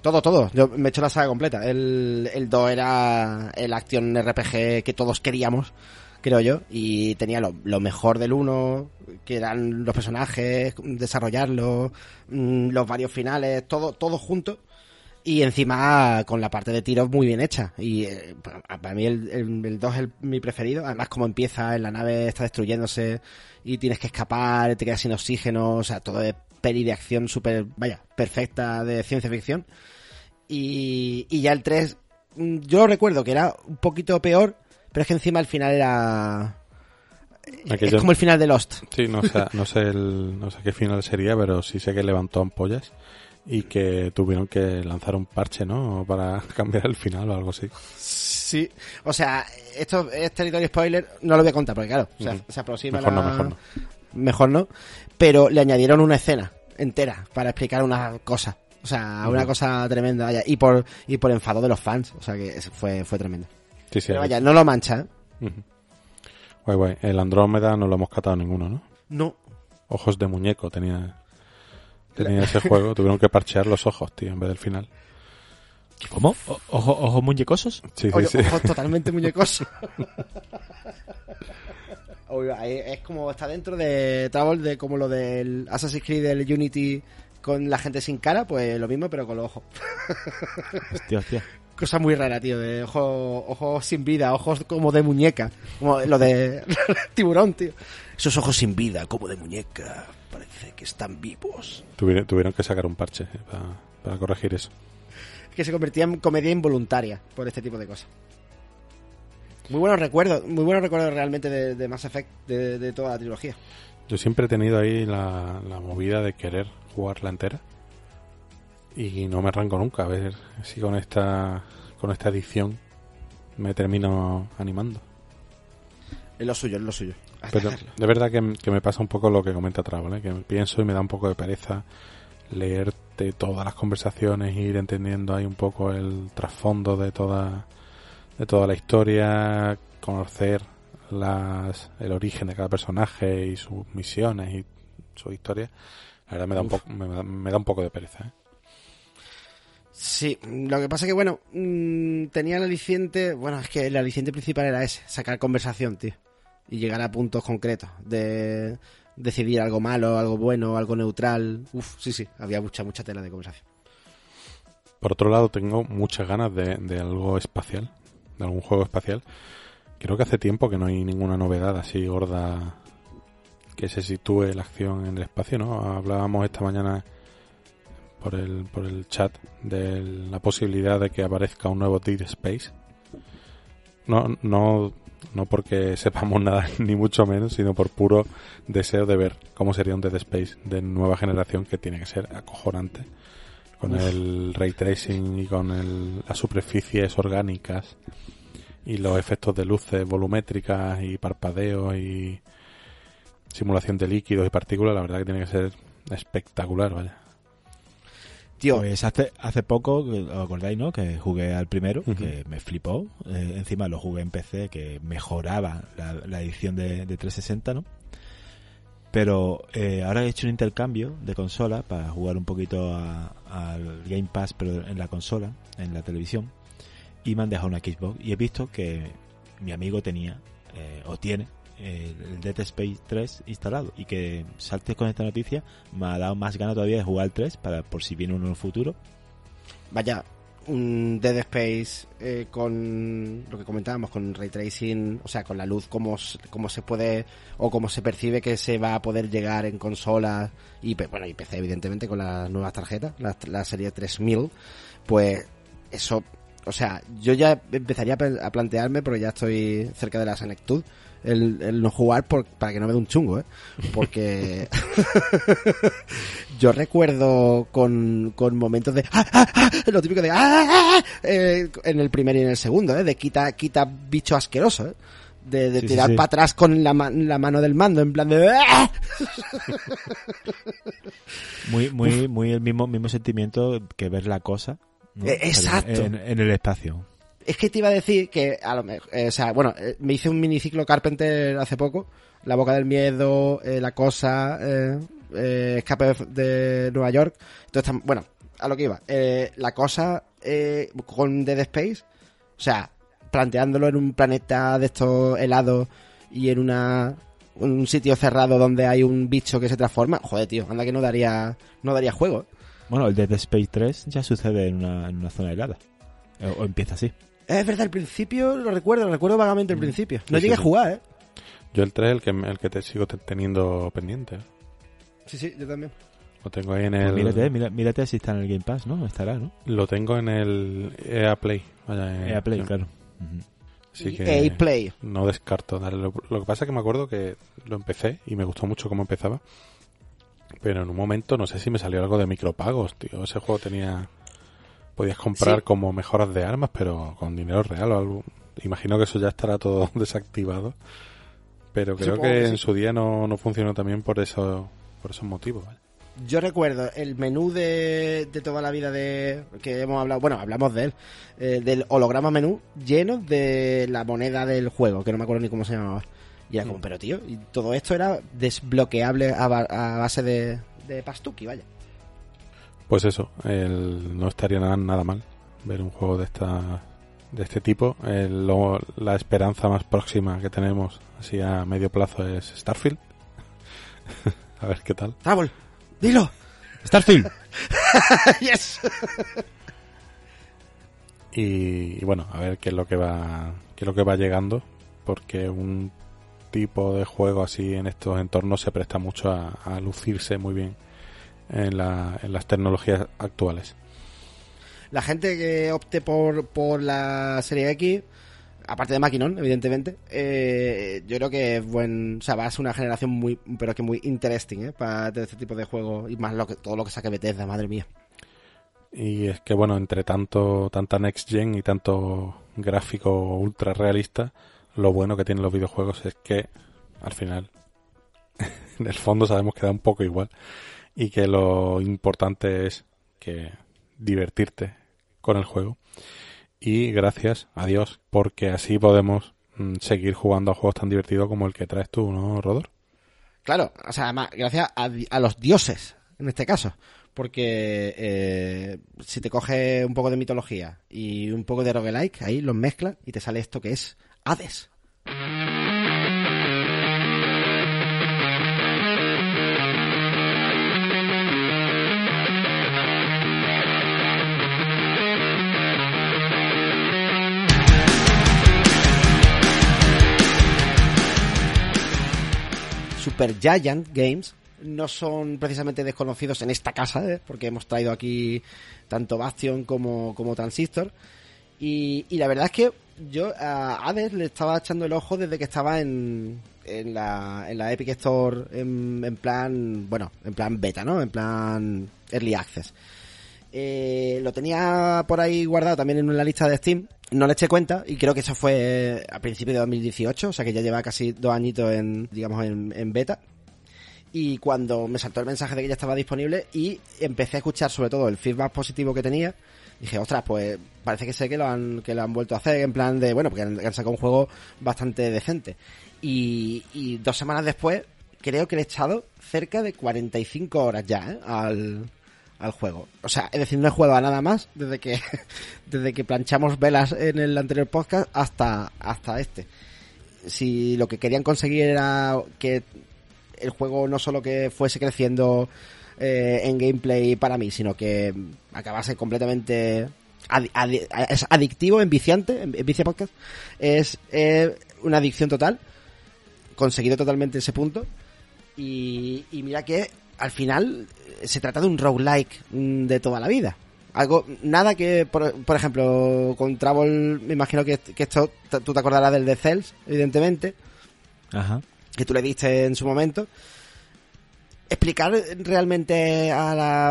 Todo, todo. Yo me he hecho la saga completa. El, el 2 era el acción RPG que todos queríamos, creo yo. Y tenía lo, lo mejor del 1, que eran los personajes, desarrollarlos, mm, los varios finales, todo, todo junto. Y encima con la parte de tiros muy bien hecha. Y eh, pa- para mí el, el, el 2 es el- mi preferido. Además, como empieza, en la nave está destruyéndose y tienes que escapar, te quedas sin oxígeno. O sea, todo de peli de acción súper, vaya, perfecta de ciencia ficción. Y, y ya el 3, mm, yo lo recuerdo que era un poquito peor, pero es que encima el final era... Aquello- Es como el final de Lost. Sí, no sé, no sé, el, no sé qué final sería, pero sí sé que levantó ampollas y que tuvieron que lanzar un parche, ¿no? Para [LAUGHS] cambiar el final o algo así. Sí. O sea, esto es territorio spoiler, no lo voy a contar porque claro, o sea, Ujú. se aproxima Mejor no, la- mejor no. Mejor no. Pero le añadieron una escena entera para explicar una cosa. O sea, una cosa tremenda, vaya. Y por, y por enfado de los fans. O sea que fue, fue tremendo. Sí, sí. Pero vaya, no lo mancha, ¿eh? Ujú. Guay, guay. El Andrómeda no lo hemos catado ninguno, ¿no? No. Ojos de muñeco tenía, tenía ese juego. [LAUGHS] Tuvieron que parchear los ojos, tío, en vez del final. ¿Cómo? O- ¿Ojo, ¿Ojos muñecosos? Sí, sí, Oye, sí. ojos totalmente muñecosos. [LAUGHS] Es como está dentro de Trouble, de como lo del Assassin's Creed del Unity con la gente sin cara, pues lo mismo pero con los ojos. [LAUGHS] Hostia, hostia. Cosa muy rara, tío, de ojos, ojos sin vida, ojos como de muñeca, como lo de [LAUGHS] tiburón, tío. Esos ojos sin vida, como de muñeca, parece que están vivos. Tuvieron, tuvieron que sacar un parche eh, para, para corregir eso. que se convertía en comedia involuntaria por este tipo de cosas. Muy buenos recuerdos, muy buenos recuerdos realmente de, de Mass Effect, de, de toda la trilogía. Yo siempre he tenido ahí la, la movida de querer jugarla entera y no me arranco nunca a ver si con esta con esta edición me termino animando. Es lo suyo, es lo suyo. Pero de verdad que, que me pasa un poco lo que comenta atrás, ¿vale? Que pienso y me da un poco de pereza leerte todas las conversaciones, ir entendiendo ahí un poco el trasfondo de toda de toda la historia, conocer las el origen de cada personaje y sus misiones y su historia. La verdad me da un poco me, da- me da un poco de pereza, ¿eh? Sí, lo que pasa que, bueno, mm, tenía el aliciente, bueno, es que el aliciente principal era ese, sacar conversación, tío. Y llegar a puntos concretos de decidir algo malo, algo bueno, algo neutral. Uf, sí, sí, había mucha, mucha tela de conversación. Por otro lado, tengo muchas ganas de, de algo espacial, de algún juego espacial. Creo que hace tiempo que no hay ninguna novedad así gorda que se sitúe la acción en el espacio, ¿no? Hablábamos esta mañana por el, por el chat de la posibilidad de que aparezca un nuevo Dead Space. No, no, no porque sepamos nada, [LAUGHS] ni mucho menos, sino por puro deseo de ver cómo sería un Dead Space de nueva generación que tiene que ser acojonante con el ray tracing y con el- las superficies orgánicas y los efectos de luces volumétricas y parpadeos y simulación de líquidos y partículas, la verdad que tiene que ser espectacular, vaya. Tío, Pues hace, hace poco, que- ¿os acordáis, no? Que jugué al primero, que me flipó. Eh, encima lo jugué en PC, que mejoraba la, la edición de, de 360, ¿no? Pero eh, ahora he hecho un intercambio de consola para jugar un poquito a- al Game Pass, pero en la consola, en la televisión. Y me han dejado una Xbox. Y he visto que mi amigo tenía, eh, o tiene, el Dead Space 3 instalado. Y que saltes con esta noticia me ha dado más ganas todavía de jugar al 3 para por si viene uno en el futuro. vaya, un Dead Space eh, con lo que comentábamos, con ray tracing, o sea, con la luz, cómo, cómo se puede o cómo se percibe que se va a poder llegar en consolas y, bueno, y PC, evidentemente, con las nuevas tarjetas, la, la serie 3000, pues eso, o sea, yo ya empezaría a plantearme, porque ya estoy cerca de la senectud, el, el no jugar por, para que no me dé un chungo, ¿eh? Porque [LAUGHS] yo recuerdo con, con momentos de ¡Ah, ah, ah! lo típico de eh, en el primer y en el segundo, ¿eh? de quita, quita bicho asqueroso, ¿eh? de, de Sí, sí, tirar sí. para atrás con la, ma- la mano del mando en plan de ¡Ah! Muy, muy, muy el mismo, mismo sentimiento que ver la cosa. ¿No? Eh, exacto. En, en el espacio. Es que te iba a decir que, a lo mejor, eh, o sea, bueno, eh, me hice un miniciclo Carpenter hace poco, La Boca del Miedo, eh, La Cosa, Escape de Nueva York. Entonces, bueno, a lo que iba. La Cosa eh, con Dead Space, o sea, planteándolo en un planeta de estos helados y en una un sitio cerrado donde hay un bicho que se transforma, joder, tío, anda que no daría no daría juego. ¿Eh? Bueno, el Dead Space 3 ya sucede en una, en una zona helada. O, o empieza así. Es verdad, al principio lo recuerdo, lo recuerdo vagamente al principio. No Mm. Sí, llegué sí, a jugar, ¿eh? Yo el 3 el que, el que te sigo te- teniendo pendiente. ¿eh? Sí, sí, yo también. Lo tengo ahí en Pues el... mírate, mira- mírate si está en el Game Pass, ¿no? Estará, ¿no? Lo tengo en el EA Play. Vaya, eh, EA Play, sí. claro. Ujú. Así que EA Play. no descarto darle. Lo, lo que pasa es que me acuerdo que lo empecé y me gustó mucho cómo empezaba. Pero en un momento no sé si me salió algo de micropagos, tío. Ese juego tenía... Podías comprar Sí. como mejoras de armas, pero con dinero real o algo. Imagino que eso ya estará todo [LAUGHS] desactivado. Pero creo Supongo que, que en su día no, no funcionó también por eso por esos motivos. ¿vale? Yo recuerdo el menú de, de toda la vida de que hemos hablado, bueno, hablamos de él, eh, del holograma menú lleno de la moneda del juego, que no me acuerdo ni cómo se llamaba. Y era como, pero tío, y todo esto era desbloqueable a, ba- a base de, de pastuki, vaya. Pues eso, el- no estaría nada, nada mal ver un juego de esta de este tipo. El- lo- la esperanza más próxima que tenemos así a medio plazo es Starfield. [LAUGHS] a ver qué tal. ¡Tabol! ¡Dilo! Starfield. [LAUGHS] ¡Yes! Y, y bueno, a ver qué es lo que va qué es lo que va llegando, porque un tipo de juego así en estos entornos se presta mucho a, a lucirse muy bien en, la- en las tecnologías actuales. la gente que opte por, por la serie X, aparte de Maquinón, evidentemente, eh, yo creo que es buen, o sea, va a ser una generación muy, pero que muy interesting, ¿eh? Para este tipo de juegos y más lo que, todo lo que saque Bethesda, madre mía. Y es que, bueno, entre tanto, tanta next gen y tanto gráfico ultra realista, lo bueno que tienen los videojuegos es que, al final, [LAUGHS] en el fondo sabemos que da un poco igual y que lo importante es que divertirte con el juego. Y gracias a Dios, porque así podemos mm, seguir jugando a juegos tan divertidos como el que traes tú, ¿no, Rodor? Claro, o sea, además, gracias a, los dioses, en este caso porque eh, si te coge un poco de mitología y un poco de roguelike, ahí los mezclas y te sale esto que es Hades. Super Giant Games no son precisamente desconocidos en esta casa, ¿eh? porque hemos traído aquí tanto Bastion como, como Transistor. Y, la verdad es que yo a Hades le estaba echando el ojo desde que estaba en, en, la, en la Epic Store en, plan, bueno, en plan beta, ¿no? En plan Early Access. Eh, lo tenía por ahí guardado también en la lista de Steam. No le eché cuenta y creo que eso fue a principios de 2018, o sea que ya lleva casi dos añitos en, digamos, en beta y cuando me saltó el mensaje de que ya estaba disponible y empecé a escuchar sobre todo el feedback positivo que tenía, dije, ostras, pues parece que sé que lo han, que lo han vuelto a hacer en plan de, bueno, porque han, sacado un juego bastante decente. Y, y, dos semanas después, creo que le he echado cerca de 45 horas ya ¿eh? al, al juego. O sea, es decir, no he jugado a nada más desde que, [LAUGHS] desde que planchamos velas en el anterior podcast hasta, hasta este. Si lo que querían conseguir era que el juego no solo que fuese creciendo eh, en gameplay para mí, sino que acabase completamente es adictivo, enviciante, en Vicia Podcast, es eh, una adicción total, conseguido totalmente ese punto, y, mira que al final se trata de un roguelike mm, de toda la vida. Algo, nada que, por, ejemplo, con Travel, me imagino que, que, esto, tú te acordarás del de Cells, evidentemente. Ajá que tú le diste en su momento, explicar realmente a la,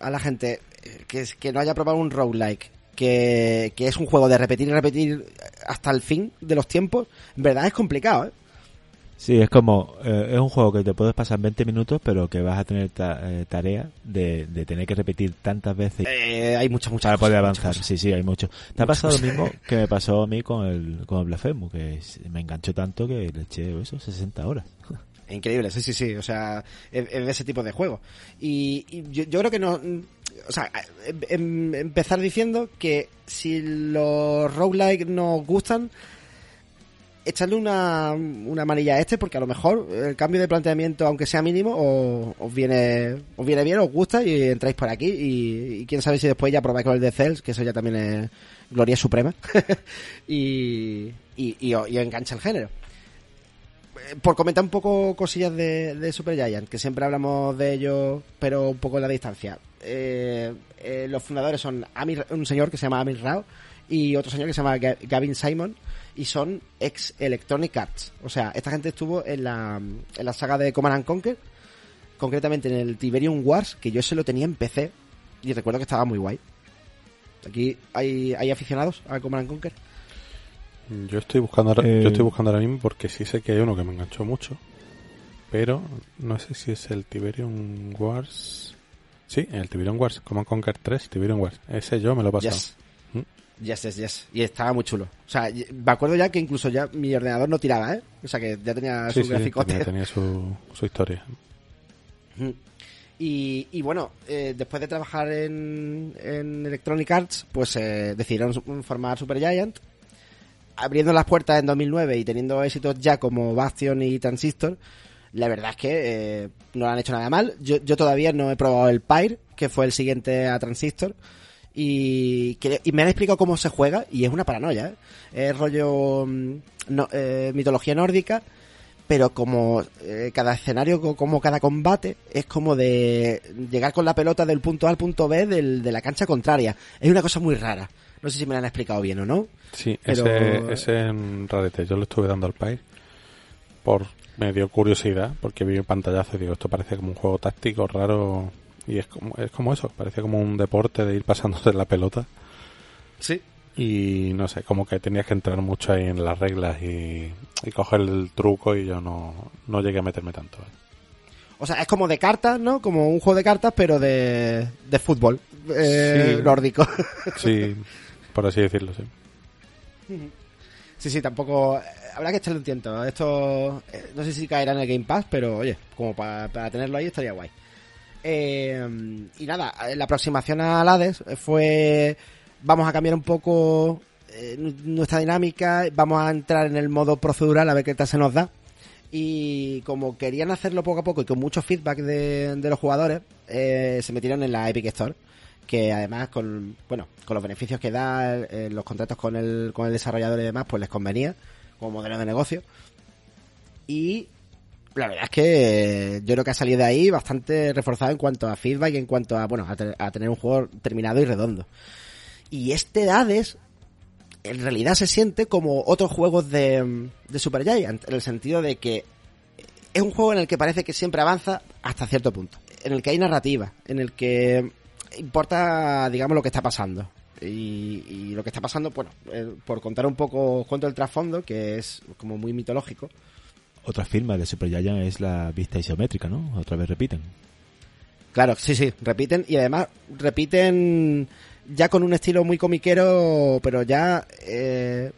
a la gente que, que no haya probado un roguelike, que, que es un juego de repetir y repetir hasta el fin de los tiempos, en verdad es complicado, ¿eh? Sí, es como, eh, es un juego que te puedes pasar 20 minutos, pero que vas a tener eh, tarea de, de, tener que repetir tantas veces. Eh, hay muchas, muchas Para poder avanzar, sí, sí, hay mucho. Te ha pasado lo mismo que me pasó a mí con el, con el Blasphemous, que me enganchó tanto que le eché eso, 60 horas. [LAUGHS] Increíble, sí, sí, sí, o sea, es, ese tipo de juego. Y, yo, yo, creo que no, o sea, em, em, empezar diciendo que si los roguelike nos gustan, echarle una, una manilla a este porque a lo mejor el cambio de planteamiento, aunque sea mínimo, os, viene os viene bien, os gusta y entráis por aquí y, quién sabe si después ya probáis con el de Cells, que eso ya también es gloria suprema [LAUGHS] y, y, y, os, engancha el género. Por comentar un poco cosillas de, de Super Giant, que siempre hablamos de ellos, pero un poco en la distancia. Eh, eh, los fundadores son un señor que se llama Amir Rao y otro señor que se llama Gavin Simon y son ex Electronic Arts. O sea, esta gente estuvo en la, en la saga de Command Conquer, concretamente en el Tiberium Wars, que yo se lo tenía en PC y recuerdo que estaba muy guay. Aquí hay, aficionados a Command Conquer. Yo estoy buscando ahora, yo estoy eh. buscando ahora mismo porque sí sé que hay uno que me enganchó mucho, pero no sé si es el Tiberium Wars. Sí, el Tiberium Wars, Command Conquer 3, Tiberium Wars. Ese yo me lo he pasado. Yes, yes, yes. Y estaba muy chulo. O sea, me acuerdo ya que incluso ya mi ordenador no tiraba, ¿eh? O sea, que ya tenía su gráfico. Tenía, su, su historia. Y, y bueno, eh, después de trabajar en, en Electronic Arts, pues eh, decidieron formar Super Giant. Abriendo las puertas en 2009 y teniendo éxitos ya como Bastion y Transistor, la verdad es que eh, no han hecho nada mal. Yo, yo todavía no he probado el Pyre, que fue el siguiente a Transistor y, y me han explicado cómo se juega y es una paranoia. ¿eh? Es rollo mm, eh, mitología nórdica, pero como eh, cada escenario, co- como cada combate, es como de llegar con la pelota del punto A al punto B del- de la cancha contraria. Es una cosa muy rara. No sé si me lo han explicado bien o no. Sí, Pero- ese, ese en rarete. Yo le estuve dando al país por me dio curiosidad porque vi un pantallazo y digo esto parece como un juego táctico raro y es como es como eso parece como un deporte de ir pasándote la pelota Sí. y no sé como que tenías que entrar mucho ahí en las reglas y, y coger el truco y yo no, no llegué a meterme tanto ¿eh? O sea, es como de cartas, ¿no? Como un juego de cartas, pero de, de fútbol eh, Sí. nórdico. sí [LAUGHS] por así decirlo sí Sí, sí, tampoco. eh, Habrá que echarle un tiento. Esto. eh, no sé si caerá en el Game Pass, pero oye, como para, para tenerlo ahí estaría guay. Eh, y nada, eh, la aproximación al Hades fue. Vamos a cambiar un poco nu- nuestra dinámica, vamos a entrar en el modo procedural a ver qué tal se nos da. Y como querían hacerlo poco a poco y con mucho feedback de, de los jugadores, se metieron en la Epic Store que además con bueno con los beneficios que da eh, los contratos con el con el desarrollador y demás pues les convenía como modelo de negocio y la verdad es que yo creo que ha salido de ahí bastante reforzado en cuanto a feedback y en cuanto a bueno a, a tener un juego terminado y redondo y este Hades en realidad se siente como otros juegos de, de Super Giant en el sentido de que es un juego en el que parece que siempre avanza hasta cierto punto. En el que hay narrativa, en el que importa, digamos, lo que está pasando. Y, y lo que está pasando, bueno, eh, por contar un poco, os cuento el trasfondo, que es como muy mitológico. Otra firma de Super Giant es la vista isométrica, ¿no? Otra vez repiten. Claro, sí, sí, repiten y además repiten ya con un estilo muy comiquero, pero ya, eh,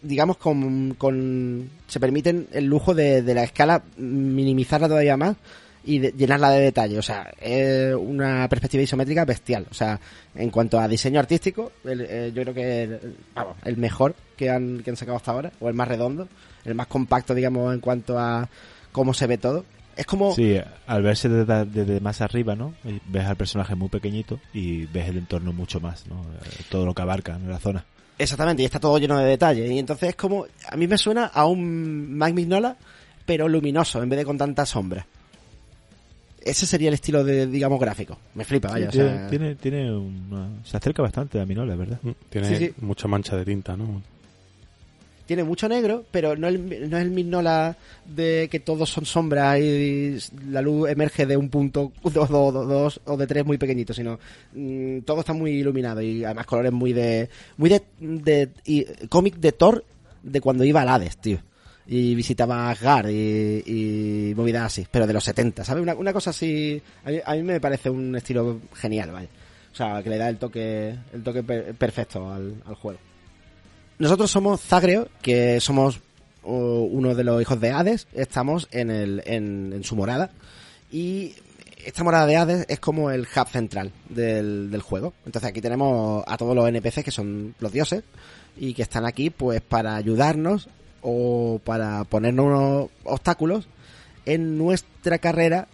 digamos, con, con- se permiten el lujo de, de la escala minimizarla todavía más y de- llenarla de detalle. O sea, es una perspectiva isométrica bestial. O sea, en cuanto a diseño artístico, el- eh, yo creo que el, vamos, el mejor que han, que han sacado hasta ahora, o el más redondo, el más compacto, digamos, en cuanto a cómo se ve todo. Es como... Sí, al verse desde, desde más arriba, ¿no? Y Ves al personaje muy pequeñito y ves el entorno mucho más, ¿no? Eh, Todo lo que abarca en la zona. Exactamente, y está todo lleno de detalles. Y entonces es como, a mí me suena a un Mike Mignola, pero luminoso, en vez de con tanta sombra. Ese sería el estilo de, digamos, gráfico. Me flipa, vaya. Sí, o tiene, sea, tiene, tiene una- se acerca bastante a Minola, ¿verdad? Mm, tiene Sí, sí. mucha mancha de tinta no tiene mucho negro, pero no, el, no es el Mignola de que todos son sombras y la luz emerge de un punto, [LAUGHS] dos, dos, dos, dos o de tres muy pequeñitos, sino mm, todo está muy iluminado y además colores muy de, muy de, de y- cómic de Thor de cuando iba al Hades, tío. Y visitaba Asgard y, y movidas así, pero de los 70, ¿sabes? Una, cosa así, a mí, me parece un estilo genial, vaya. O sea, que le da el toque, el toque per- perfecto al, al juego. Nosotros somos Zagreo, que somos uno de los hijos de Hades. Estamos en, el, en, en su morada. Y esta morada de Hades es como el hub central del, del juego. Entonces aquí tenemos a todos los NPCs que son los dioses y que están aquí pues para ayudarnos o para ponernos unos obstáculos en nuestra carrera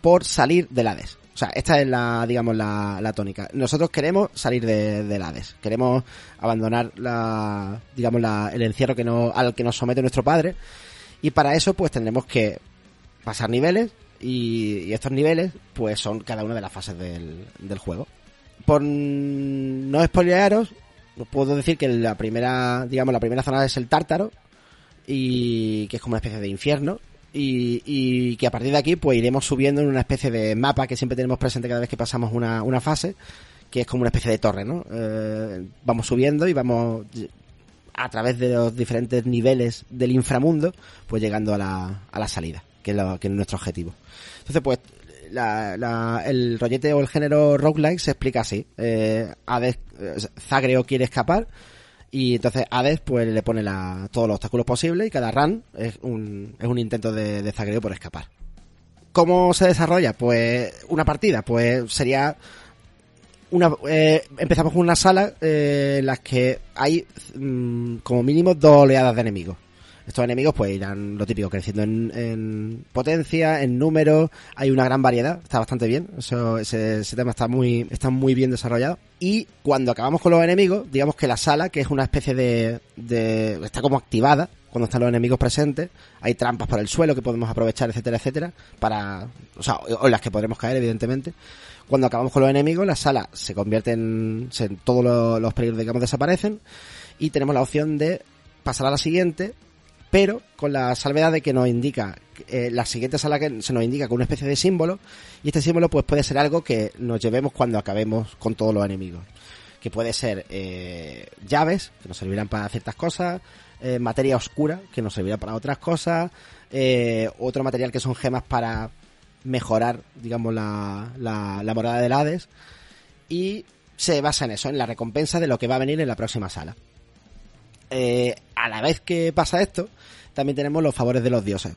por salir del Hades. O sea, esta es la, digamos, la, la tónica. Nosotros queremos salir de, del Hades. Queremos abandonar la, digamos, la, el encierro que nos, al que nos somete nuestro padre. Y para eso, pues tendremos que pasar niveles. Y, estos niveles, pues son cada una de las fases del, del juego. Por no spoilearos, os puedo decir que la primera, digamos, la primera zona es el Tártaro. Y que es como una especie de infierno y, y que a partir de aquí pues iremos subiendo en una especie de mapa que siempre tenemos presente cada vez que pasamos una, una fase, que es como una especie de torre, ¿no? Eh, vamos subiendo y vamos a través de los diferentes niveles del inframundo, pues llegando a la, a la salida, que es, lo, que es nuestro objetivo. Entonces, pues, la, la- el rollete o el género roguelike se explica así. Eh, eh, Zagreo quiere escapar, y entonces Hades pues le pone la, todos los obstáculos posibles y cada run es un, es un intento de, de Zagreo por escapar. ¿Cómo se desarrolla? Pues una partida, pues sería una eh, empezamos con una sala eh, en las que hay mm, como mínimo dos oleadas de enemigos. Estos enemigos pues irán lo típico, creciendo en, en potencia, en número, hay una gran variedad, está bastante bien, eso, ese, tema está muy, está muy bien desarrollado. Y cuando acabamos con los enemigos, digamos que la sala, que es una especie de, de está como activada, cuando están los enemigos presentes, hay trampas por el suelo que podemos aprovechar, etcétera, etcétera, para, o sea, o las que podremos caer, evidentemente. Cuando acabamos con los enemigos, la sala se convierte en, se- todos los, los peligros, digamos, desaparecen y tenemos la opción de pasar a la siguiente, pero con la salvedad de que nos indica, eh, la siguiente sala que se nos indica con una especie de símbolo y este símbolo pues puede ser algo que nos llevemos cuando acabemos con todos los enemigos que puede ser eh, llaves, que nos servirán para ciertas cosas, eh, materia oscura, que nos servirá para otras cosas, otro material que son gemas para mejorar, digamos, la, la, la morada del Hades, y se basa en eso, en la recompensa de lo que va a venir en la próxima sala. Eh, a la vez que pasa esto, también tenemos los favores de los dioses.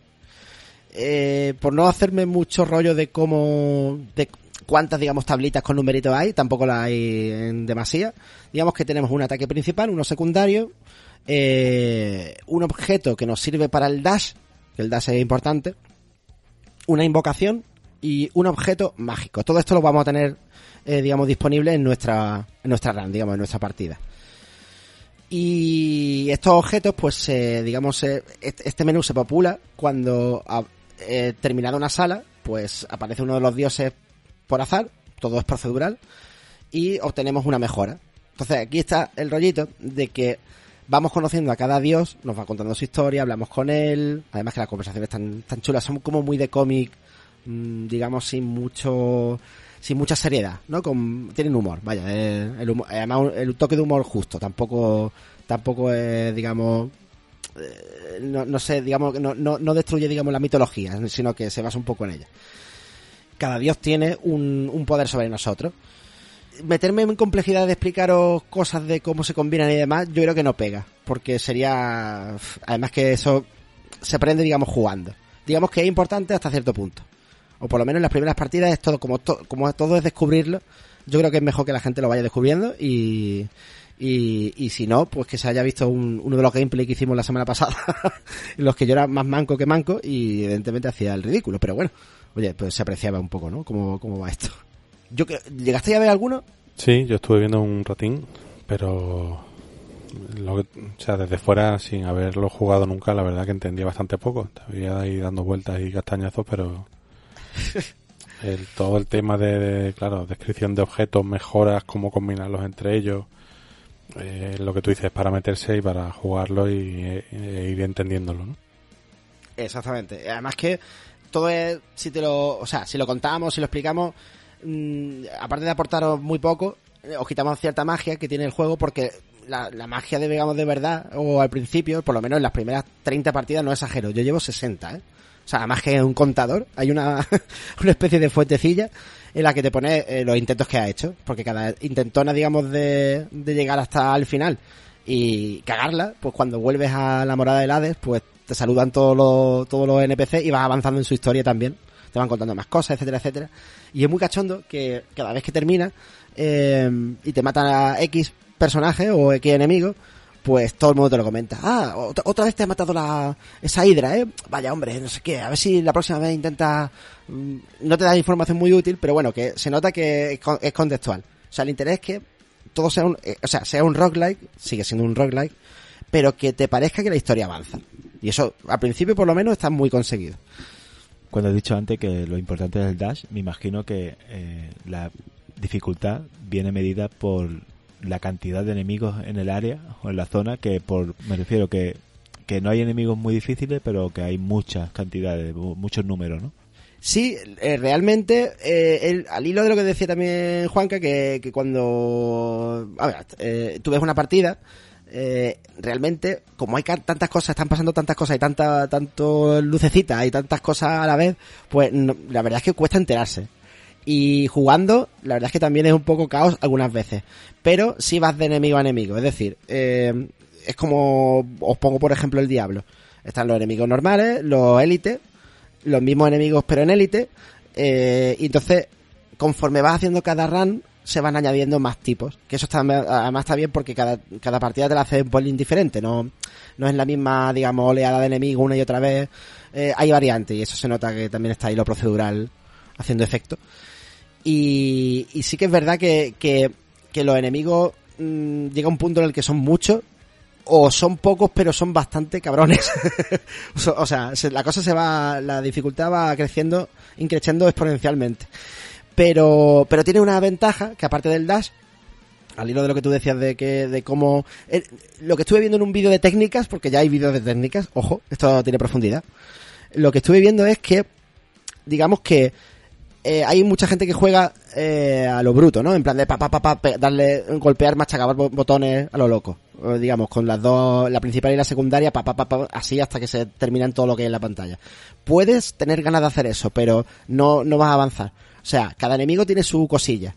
Eh, por no hacerme mucho rollo de cómo, de cuántas, digamos, tablitas con numeritos hay, tampoco las hay en demasía. Digamos que tenemos un ataque principal, uno secundario, eh, un objeto que nos sirve para el dash, que el dash es importante, una invocación y un objeto mágico. Todo esto lo vamos a tener, eh, digamos, disponible en nuestra, en nuestra run, digamos, en nuestra partida. Y estos objetos, pues, eh, digamos, eh, este menú se popula cuando, eh, terminada una sala, pues aparece uno de los dioses por azar, todo es procedural, y obtenemos una mejora. Entonces aquí está el rollito de que vamos conociendo a cada dios, nos va contando su historia, hablamos con él, además que las conversaciones están tan chulas, son como muy de cómic, digamos sin mucho sin mucha seriedad, ¿no? Con, tienen humor, vaya, eh, el humor- además el toque de humor justo, tampoco tampoco es, digamos, eh, no, no sé, digamos, no, no, no destruye, digamos, la mitología, sino que se basa un poco en ella. Cada dios tiene un, un poder sobre nosotros. Meterme en complejidad de explicaros cosas de cómo se combinan y demás, yo creo que no pega, porque sería, además que eso se aprende, digamos, jugando. Digamos que es importante hasta cierto punto. O por lo menos en las primeras partidas es todo, como, como todo es descubrirlo, yo creo que es mejor que la gente lo vaya descubriendo y, y, si no, pues que se haya visto un- uno de los gameplay que hicimos la semana pasada, en [LAUGHS] los que yo era más manco que manco y evidentemente hacía el ridículo, pero bueno, oye, pues se apreciaba un poco, ¿no? Cómo, cómo va esto. [LAUGHS] Yo ¿Llegaste a ver alguno? Sí, yo estuve viendo un ratín, pero lo o sea, desde fuera, sin haberlo jugado nunca, la verdad que entendía bastante poco. Estaba ahí dando vueltas y castañazos, pero [LAUGHS] el, todo el tema de, claro, descripción de objetos, mejoras, cómo combinarlos entre ellos, eh, lo que tú dices, para meterse y para jugarlo y eh, eh, ir entendiéndolo, ¿no? Exactamente. Además que todo es, si te lo, o sea, si lo contamos, si lo explicamos, mm, aparte de aportaros muy poco, eh, os quitamos cierta magia que tiene el juego porque la, la magia de, digamos, de verdad, o al principio, por lo menos en las primeras 30 partidas, no exagero, yo llevo 60, ¿eh? O sea, más que un contador, hay una, [LAUGHS] una especie de fuentecilla en la que te pone eh, los intentos que ha hecho, porque cada intentona, digamos, de, de llegar hasta el final y cagarla, pues cuando vuelves a la morada del Hades, pues te saludan todos los, todos los NPC y vas avanzando en su historia también. Te van contando más cosas, etcétera, etcétera. Y es muy cachondo que cada vez que termina eh, y te matan a X personaje o X enemigo, pues todo el mundo te lo comenta. Ah, otra, vez te ha matado la, esa hidra, ¿eh? Vaya hombre, no sé qué. A ver si la próxima vez intenta... mm, No te da información muy útil, pero bueno, que se nota que es contextual. O sea, el interés es que todo sea un, eh, o sea, sea un roguelike, sigue siendo un roguelike, pero que te parezca que la historia avanza. Y eso, al principio por lo menos, está muy conseguido. Cuando he dicho antes que lo importante es el dash, me imagino que eh, la dificultad viene medida por la cantidad de enemigos en el área o en la zona, que por me refiero que, que no hay enemigos muy difíciles, pero que hay muchas cantidades, mu- muchos números, ¿no? Sí, eh, realmente, eh, el- al hilo de lo que decía también Juanca, que, que cuando a eh, tú ves una partida, eh, realmente, como hay tantas cosas, están pasando tantas cosas y tanta, tanto lucecitas y tantas cosas a la vez, pues la verdad es que cuesta enterarse. Y jugando, la verdad es que también es un poco caos algunas veces. Pero si vas de enemigo a enemigo. Es decir, eh, es como, os pongo por ejemplo el diablo. Están los enemigos normales, los élites, los mismos enemigos pero en élite. eh, y entonces, conforme vas haciendo cada run, se van añadiendo más tipos. Que eso está, además está bien porque cada, cada partida te la hace un pelín diferente. No, no es la misma, digamos, oleada de enemigos una y otra vez. Eh, hay variantes y eso se nota que también está ahí lo procedural haciendo efecto. Y, y sí que es verdad que, que, que los enemigos mm, llega un punto en el que son muchos o son pocos pero son bastante cabrones. [LAUGHS] o sea, la cosa se va, la dificultad va creciendo, increciendo exponencialmente. Pero, pero tiene una ventaja que aparte del dash, al hilo de lo que tú decías de que, de cómo, eh, lo que estuve viendo en un vídeo de técnicas, porque ya hay vídeos de técnicas, ojo, esto tiene profundidad. Lo que estuve viendo es que, digamos que eh, hay mucha gente que juega eh, a lo bruto, ¿no? En plan de pa, pa, pa, pa darle, golpear, machacar botones a lo loco. digamos, con las dos, la principal y la secundaria, pa, pa, pa, así hasta que se terminan todo lo que hay en la pantalla. Puedes tener ganas de hacer eso, pero no, no vas a avanzar. O sea, cada enemigo tiene su cosilla.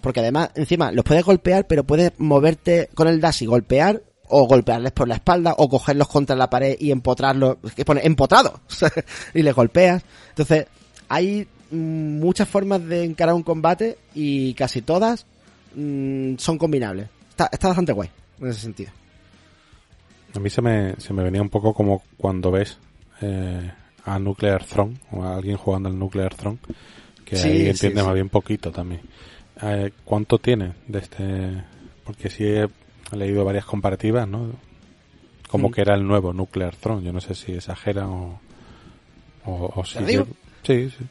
Porque además, encima, los puedes golpear, pero puedes moverte con el dash y golpear, o golpearles por la espalda, o cogerlos contra la pared y empotrarlos, que pone empotrado, [LAUGHS] y les golpeas. Entonces, hay muchas formas de encarar un combate y casi todas mm, son combinables. Está, está bastante guay en ese sentido. A mí se me, se me venía un poco como cuando ves eh, a Nuclear Throne o a alguien jugando al Nuclear Throne, que ahí entiende más bien poquito también. Eh, ¿Cuánto tiene de este? Porque sí he leído varias comparativas, ¿no? Como mm. que era el nuevo Nuclear Throne. Yo no sé si exageran o, o, si. sí, sí.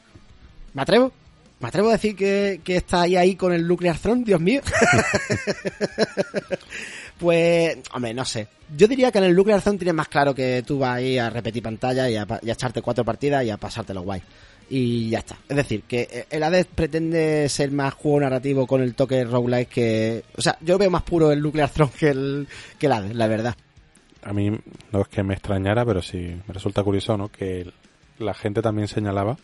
¿Me atrevo? ¿Me atrevo a decir que, está ahí, ahí con el Nuclear Throne? Dios mío. [LAUGHS] pues, hombre, no sé. Yo diría que en el Nuclear Throne tienes más claro que tú vas ahí a repetir pantalla y a, echarte cuatro partidas y a pasártelo guay. Y ya está. Es decir, que el Hades pretende ser más juego narrativo con el toque roguelike que... O sea, yo veo más puro el Nuclear Throne que el, que el Hades, la verdad. A mí no es que me extrañara, pero sí me resulta curioso, ¿no? Que la gente también señalaba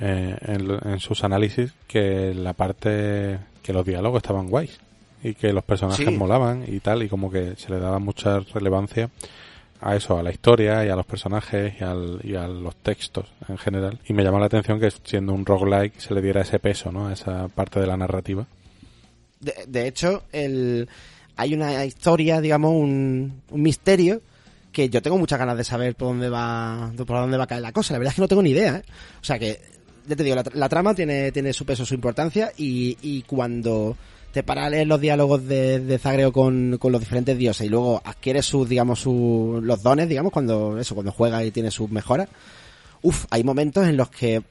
eh, en, sus análisis que la parte que los diálogos estaban guays y que los personajes molaban y tal y como que se le daba mucha relevancia a eso, a la historia y a los personajes y, al, y a los textos en general. Y me llama la atención que siendo un roguelike se le diera ese peso, ¿no? A esa parte de la narrativa. De, de hecho, el, hay una historia, digamos, un, un misterio que yo tengo muchas ganas de saber por dónde va por dónde va a caer la cosa. La verdad es que no tengo ni idea. ¿eh? O sea que ya te digo, la, trama tiene, tiene su peso, su importancia y, y cuando te para leer los diálogos de, de Zagreo con, con, los diferentes dioses y luego adquieres sus, digamos, sus, los dones, digamos, cuando, eso, cuando juegas y tienes sus mejoras, uff, hay momentos en los que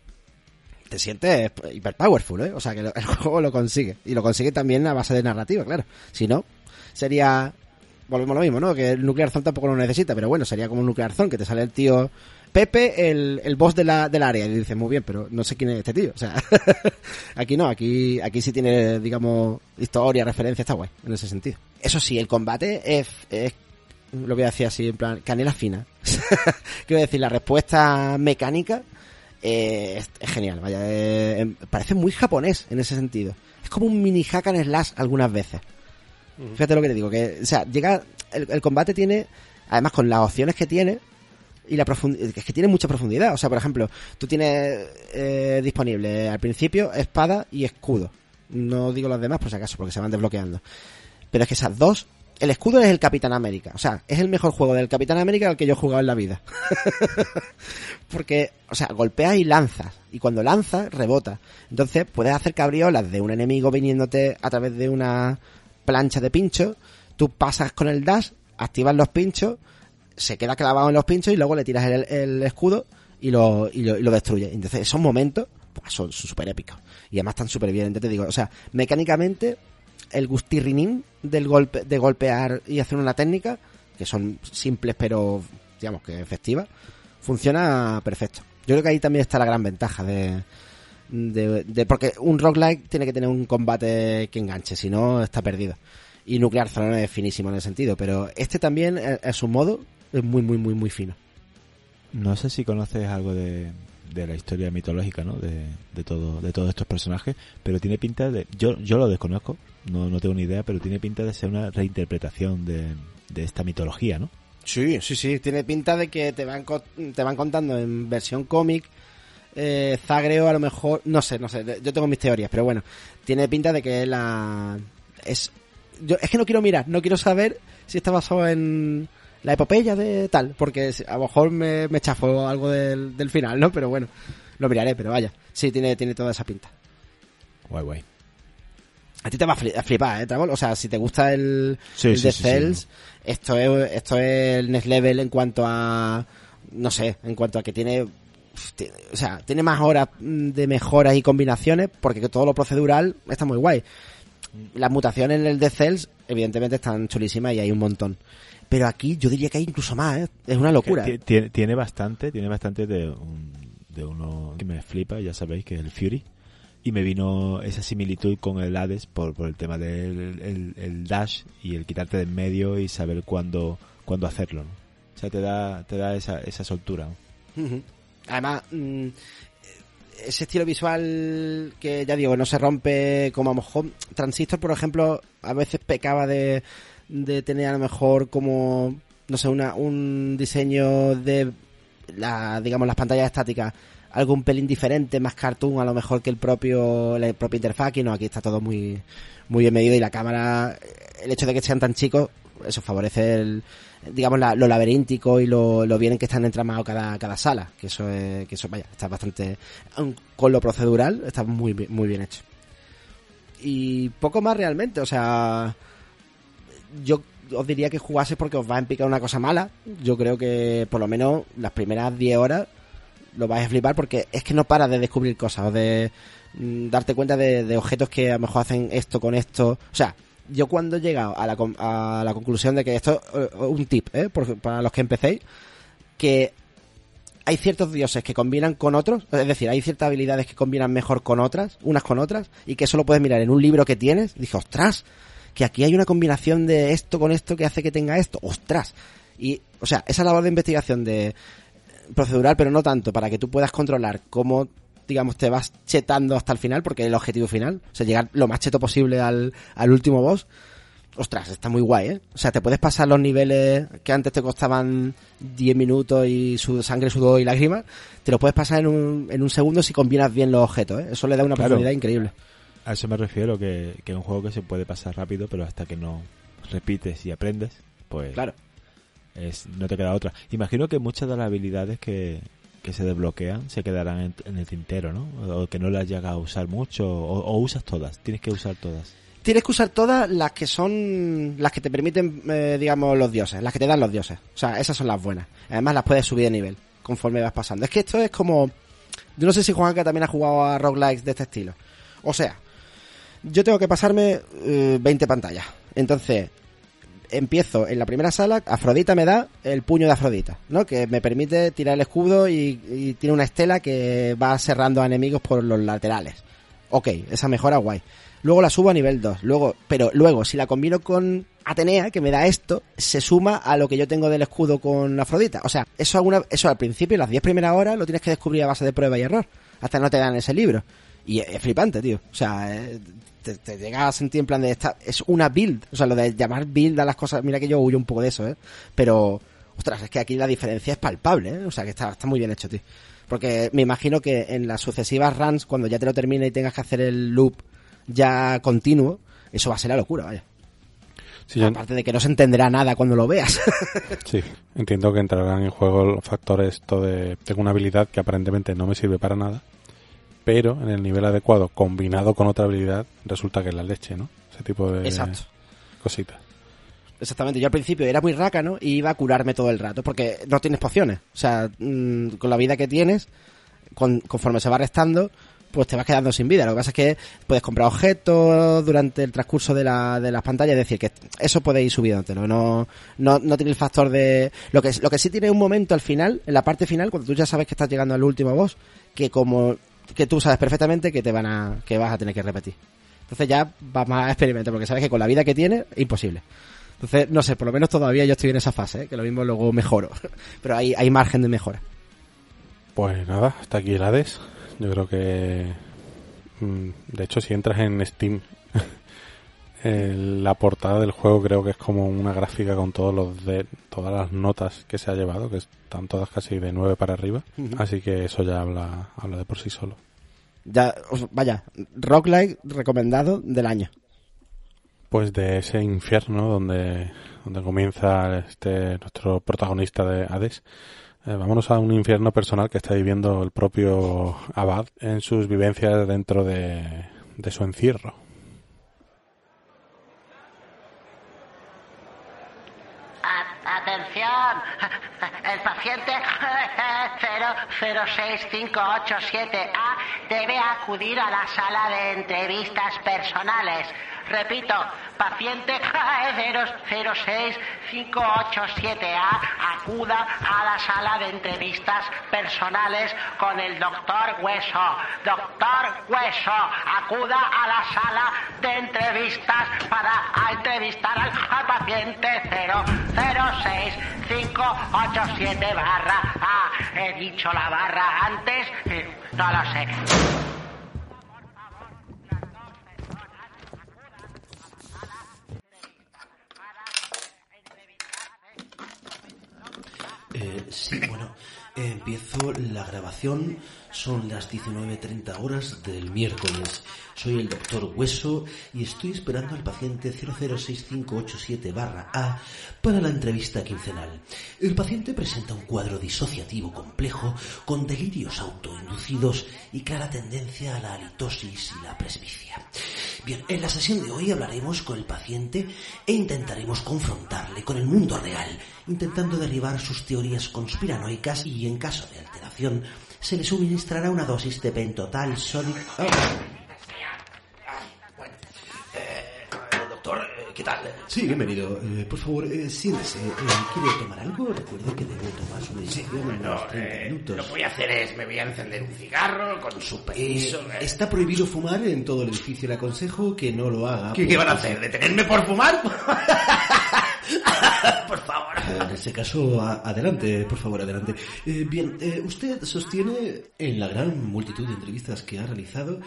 te sientes hiper powerful, ¿eh? O sea, que [LAUGHS] el juego lo consigue. Y lo consigue también a base de narrativa, claro. Si no, sería, volvemos lo mismo, ¿no? Que el Nuclear Zone tampoco lo necesita, pero bueno, sería como un Nuclear Zone, que te sale el tío Pepe, el, el boss de la, del área. Y dice, muy bien, pero no sé quién es este tío. O sea, [LAUGHS] aquí no, aquí, aquí sí tiene, digamos, historia, referencia, está guay, en ese sentido. Eso sí, el combate es, es lo voy a decir así, en plan, canela fina. [LAUGHS] Quiero decir, la respuesta mecánica eh, es, genial, vaya, eh, em, parece muy japonés en ese sentido. Es como un mini hack and slash algunas veces. Fíjate lo que te digo, que, o sea, llega, el, el combate tiene, además con las opciones que tiene, y la profundidad, es que tiene mucha profundidad. O sea, por ejemplo, tú tienes eh, disponible al principio espada y escudo. No digo los demás por si acaso, porque se van desbloqueando. Pero es que esas dos, el escudo es el Capitán América. O sea, es el mejor juego del Capitán América al que yo he jugado en la vida. [LAUGHS] porque, o sea, golpeas y lanzas. Y cuando lanzas, rebota. Entonces puedes hacer cabriolas de un enemigo viniéndote a través de una plancha de pincho. Tú pasas con el dash, activas los pinchos se queda clavado en los pinchos y luego le tiras el, escudo y lo, y lo, destruye. Entonces, esos momentos pues, son súper épicos. Y además están súper bien. Entonces te digo, o sea, mecánicamente, el gustirrinín del golpe, de golpear y hacer una técnica, que son simples pero, digamos que efectivas, funciona perfecto. Yo creo que ahí también está la gran ventaja de, de, porque un roguelike tiene que tener un combate que enganche, si no está perdido. Y Nuclear Throne es finísimo en ese sentido, pero este también, a su modo, es muy, muy, muy, muy fino. No sé si conoces algo de, de la historia mitológica, ¿no? De, de, todo, de todos estos personajes, pero tiene pinta de, yo, yo lo desconozco, no, no tengo ni idea, pero tiene pinta de ser una reinterpretación de, de esta mitología, ¿no? Sí, sí, sí, tiene pinta de que te van, te van contando en versión cómic, eh, Zagreo a lo mejor, no sé, no sé, yo tengo mis teorías, pero bueno, tiene pinta de que la, es, yo, es que no quiero mirar, no quiero saber si está basado en, la epopeya de tal, porque a lo mejor me, me chafo algo del, del final, ¿no? Pero bueno, lo miraré, pero vaya, sí, tiene, tiene toda esa pinta. Guay, guay. A ti te va a fli- a flipar, ¿eh, Travol? O sea, si te gusta el, Sí, el sí, de sí. Cells, esto es esto es el next level en cuanto a no sé, en cuanto a que tiene tiene- o sea, tiene más horas mm, de mejoras y combinaciones porque todo lo procedural está muy guay. Las mutaciones en el de Cells evidentemente están chulísimas y hay un montón. Pero aquí yo diría que hay incluso más, ¿eh? Es una locura. Ti- Tiene, tiene bastante, tiene bastante de, un- de uno que me flipa, ya sabéis, que es el Fury. Y me vino esa similitud con el Hades por, por el tema del el, el dash y el quitarte de en medio y saber cuándo, cuándo hacerlo. ¿no? O sea, te da, te da esa, esa soltura. Además, mm, ese estilo visual que ya digo, no se rompe como a Transistor, por ejemplo, a veces pecaba de, de tener a lo mejor como, no sé, una, un diseño de, la, digamos, las pantallas estáticas algo un pelín diferente, más cartoon a lo mejor que el propio, la propia interfaz, aquí no, aquí está todo muy, muy bien medido y la cámara, el hecho de que sean tan chicos, eso favorece el, digamos, la- lo laberíntico y lo, lo bien que están entramados cada, cada sala, que eso es, que eso, vaya, está bastante, con lo procedural, está muy, muy bien hecho. Y poco más realmente, o sea, yo os diría que jugase porque os va a empicar una cosa mala. Yo creo que por lo menos las primeras 10 horas lo vais a flipar porque es que no para de descubrir cosas de mm, darte cuenta de, objetos que a lo mejor hacen esto con esto. O sea, yo cuando he llegado a la, a la conclusión de que esto es un tip ¿eh? Por- para los que empecéis, que hay ciertos dioses que combinan con otros, es decir, hay ciertas habilidades que combinan mejor con otras, unas con otras, y que eso lo puedes mirar en un libro que tienes. Dije, ostras, que aquí hay una combinación de esto con esto que hace que tenga esto, ostras. Y, o sea, esa labor de investigación de procedural, pero no tanto, para que tú puedas controlar cómo, digamos, te vas chetando hasta el final, porque es el objetivo final, o sea, llegar lo más cheto posible al, al último boss. Ostras, está muy guay, ¿eh? O sea, te puedes pasar los niveles que antes te costaban 10 minutos y su sangre, sudor y lágrimas, te lo puedes pasar en un, en un segundo si combinas bien los objetos, ¿eh? Eso le da una Claro. profundidad increíble. A eso me refiero, que, que es un juego que se puede pasar rápido, pero hasta que no repites y aprendes, pues Claro. es, no te queda otra. Imagino que muchas de las habilidades que, que se desbloquean se quedarán en, en el tintero, ¿no? O que no las llegas a usar mucho, o, o usas todas, tienes que usar todas. Tienes que usar todas las que son las que te permiten, eh, digamos, los dioses, las que te dan los dioses. O sea, esas son las buenas. Además, las puedes subir de nivel conforme vas pasando. Es que esto es como. Yo no sé si Juanca también ha jugado a roguelikes de este estilo. O sea, yo tengo que pasarme eh, 20 pantallas. Entonces, empiezo en la primera sala, Afrodita me da el puño de Afrodita, ¿no? Que me permite tirar el escudo y, tiene una estela que va cerrando a enemigos por los laterales. Ok, esa mejora guay. Luego la subo a nivel 2. Luego, pero luego, si la combino con Atenea, que me da esto, se suma a lo que yo tengo del escudo con Afrodita. O sea, eso alguna, eso al principio, las 10 primeras horas, lo tienes que descubrir a base de prueba y error. Hasta no te dan ese libro. Y es, es flipante, tío. O sea, eh, te, te llegas a sentir en plan de esta, es una build. O sea, lo de llamar build a las cosas, mira que yo huyo un poco de eso, eh. Pero, ostras, es que aquí la diferencia es palpable, eh. O sea, que está, está muy bien hecho, tío. Porque me imagino que en las sucesivas runs, cuando ya te lo termine y tengas que hacer el loop ya continuo, eso va a ser la locura, vaya. Sí, Aparte de que no se entenderá nada cuando lo veas. [LAUGHS] sí, entiendo que entrarán en juego los factores esto de tengo una habilidad que aparentemente no me sirve para nada, pero en el nivel adecuado combinado con otra habilidad resulta que es la leche, ¿no? Ese tipo de Exacto. cositas. Exactamente, yo al principio era muy rácano y iba a curarme todo el rato, porque no tienes pociones. O sea, mm, con la vida que tienes, con- conforme se va restando, pues te vas quedando sin vida. Lo que pasa es que puedes comprar objetos durante el transcurso de, la, de las pantallas, es decir, que eso puede ir subiéndotelo. No, no, no tiene el factor de... Lo que, lo que sí tiene un momento al final, en la parte final, cuando tú ya sabes que estás llegando al último boss, que como que tú sabes perfectamente que te van a que vas a tener que repetir. Entonces ya vas más a experimentar, porque sabes que con la vida que tienes, imposible. Entonces, no sé, por lo menos todavía yo estoy en esa fase, ¿eh? que lo mismo luego mejoro. [LAUGHS] Pero hay, hay margen de mejora. Pues nada, hasta aquí el Hades. Yo creo que... mm, De hecho, si entras en Steam, el- la portada del juego creo que es como una gráfica con todos los de todas las notas que se ha llevado, que están todas casi de 9 para arriba. Así que eso ya habla, habla de por sí solo. Ya, vaya, roguelike recomendado del año. Pues de ese infierno donde, donde comienza este nuestro protagonista de Hades. eh, vámonos a un infierno personal que está viviendo el propio Abad en sus vivencias dentro de, de su encierro. Atención, el paciente 006587A debe acudir a la sala de entrevistas personales. Repito, paciente 006587A acuda a la sala de entrevistas personales con el doctor Hueso. Doctor Hueso, acuda a la sala de entrevistas para entrevistar al, paciente 006587 barra A. He dicho la barra antes, no lo sé. Eh, sí, bueno, eh, empiezo la grabación. Son las 19.30 horas del miércoles. Soy el doctor Hueso y estoy esperando al paciente 006587-A para la entrevista quincenal. El paciente presenta un cuadro disociativo complejo con delirios autoinducidos y clara tendencia a la halitosis y la presbicia. Bien, en la sesión de hoy hablaremos con el paciente e intentaremos confrontarle con el mundo real, intentando derribar sus teorías conspiranoicas y, en caso de alteración, se le suministrará una dosis de pentotal sódico. Eh, doctor, eh, ¿qué tal? Sí, bienvenido. Eh, por favor, eh, siéntese. Eh, ¿Quiere tomar algo? Recuerde que debe tomar su decisión en No, unos 30 eh, minutos. lo que voy a hacer es, me voy a encender un cigarro con su permiso. eh. está prohibido fumar en todo el edificio. Le aconsejo que no lo haga. ¿Qué, qué van a hacer? ¿Detenerme por fumar? [LAUGHS] [LAUGHS] por favor. En ese caso, adelante, por favor, adelante. Eh, bien, eh, usted sostiene en la gran multitud de entrevistas que ha realizado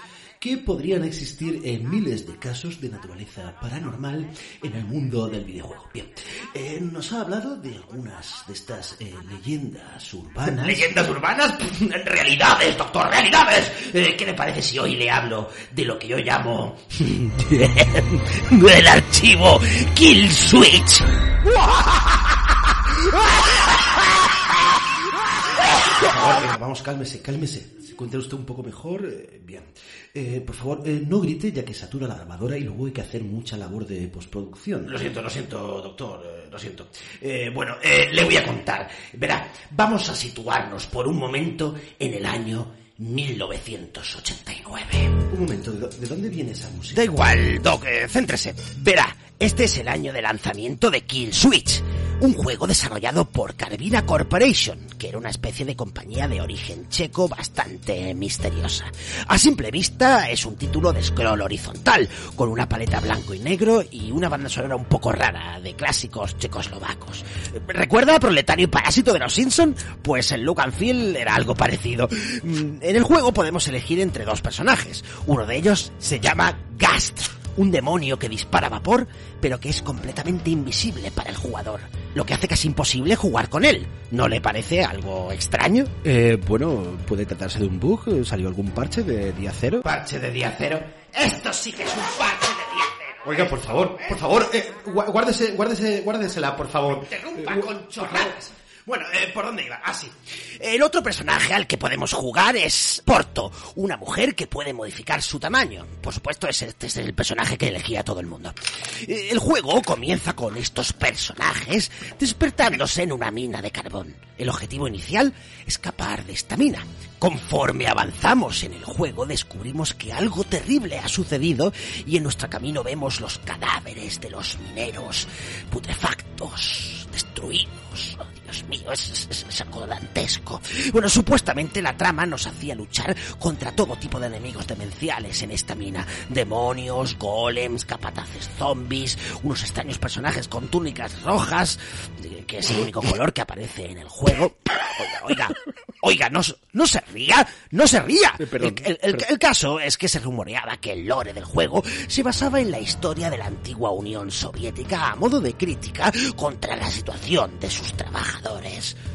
que podrían existir eh, miles de casos de naturaleza paranormal en el mundo del videojuego. Bien, eh, nos ha hablado de algunas de estas eh, leyendas urbanas. ¿Leyendas urbanas? [LAUGHS] Realidades, doctor, realidades. Eh, ¿Qué le parece si hoy le hablo de lo que yo llamo [LAUGHS] el archivo Kill Switch? [LAUGHS] Favor, venga, vamos, cálmese, cálmese. Se encuentra usted un poco mejor. eh, bien. Eh, por favor, eh, no grite ya que satura la grabadora y luego hay que hacer mucha labor de postproducción. Lo siento, lo siento, doctor, eh, lo siento. Eh, bueno, eh, le voy a contar. Verá, vamos a situarnos por un momento en el año 1989. Un momento, ¿de, dó- de dónde viene esa música? Da igual, Doc, eh, céntrese. Verá, este es el año de lanzamiento de Kill Switch, un juego desarrollado por Carvina Corporation, que era una especie de compañía de origen checo bastante misteriosa. A simple vista es un título de scroll horizontal, con una paleta blanco y negro y una banda sonora un poco rara, de clásicos checoslovacos. ¿Recuerda a Proletario Parásito de los Simpson? Pues el look and feel era algo parecido. Mm, En el juego podemos elegir entre dos personajes. Uno de ellos se llama Gast, un demonio que dispara vapor, pero que es completamente invisible para el jugador, lo que hace casi imposible jugar con él. ¿No le parece algo extraño? Eh, bueno, puede tratarse de un bug. ¿Salió algún parche de día cero? Parche de día cero. Esto sí que es un parche de día cero. Oiga, por favor, por favor, eh, guárdese, guárdese, guárdesela, por favor. Interrumpa Eh, con chorradas. Bueno, eh, ¿por dónde iba? Ah, sí. El otro personaje al que podemos jugar es Porto, una mujer que puede modificar su tamaño. Por supuesto, es este es el personaje que elegía todo el mundo. Eh, El juego comienza con estos personajes despertándose en una mina de carbón. El objetivo inicial, escapar de esta mina. Conforme avanzamos en el juego, descubrimos que algo terrible ha sucedido y en nuestro camino vemos los cadáveres de los mineros putrefactos, destruidos. Dios mío, es, es- es algo dantesco. Bueno, supuestamente la trama nos hacía luchar contra todo tipo de enemigos demenciales en esta mina. Demonios, golems, capataces zombies, unos extraños personajes con túnicas rojas, eh, que es el único color que aparece en el juego. Oiga, oiga, oiga, no, no se ría, no se ría. Perdón, el, el- el- el caso es que se rumoreaba que el lore del juego se basaba en la historia de la antigua Unión Soviética a modo de crítica contra la situación de sus trabajadores.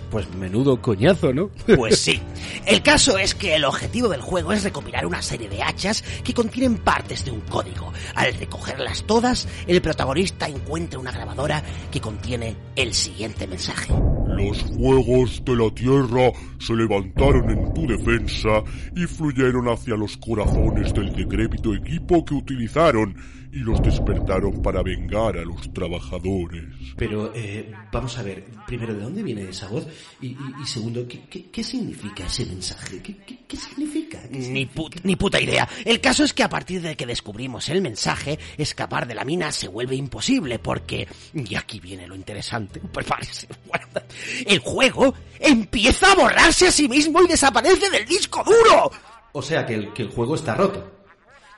Pues menudo coñazo, ¿no? [LAUGHS] Pues sí. El caso es que el objetivo del juego es recopilar una serie de hachas que contienen partes de un código. Al recogerlas todas, el protagonista encuentra una grabadora que contiene el siguiente mensaje. Los fuegos de la tierra se levantaron en tu defensa y fluyeron hacia los corazones del decrépito equipo que utilizaron y los despertaron para vengar a los trabajadores. Pero, eh, vamos a ver, primero, ¿de dónde viene esa voz? Y, y- y segundo, ¿qué, qué, qué significa ese mensaje? ¿Qué, qué- qué significa? ¿Qué Ni, put- ni puta idea. El caso es que a partir de que descubrimos el mensaje, escapar de la mina se vuelve imposible porque... Y aquí viene lo interesante. [LAUGHS] Prepárese. Bueno, el juego empieza a borrarse a sí mismo y desaparece del disco duro. O sea, que el, que el juego está roto.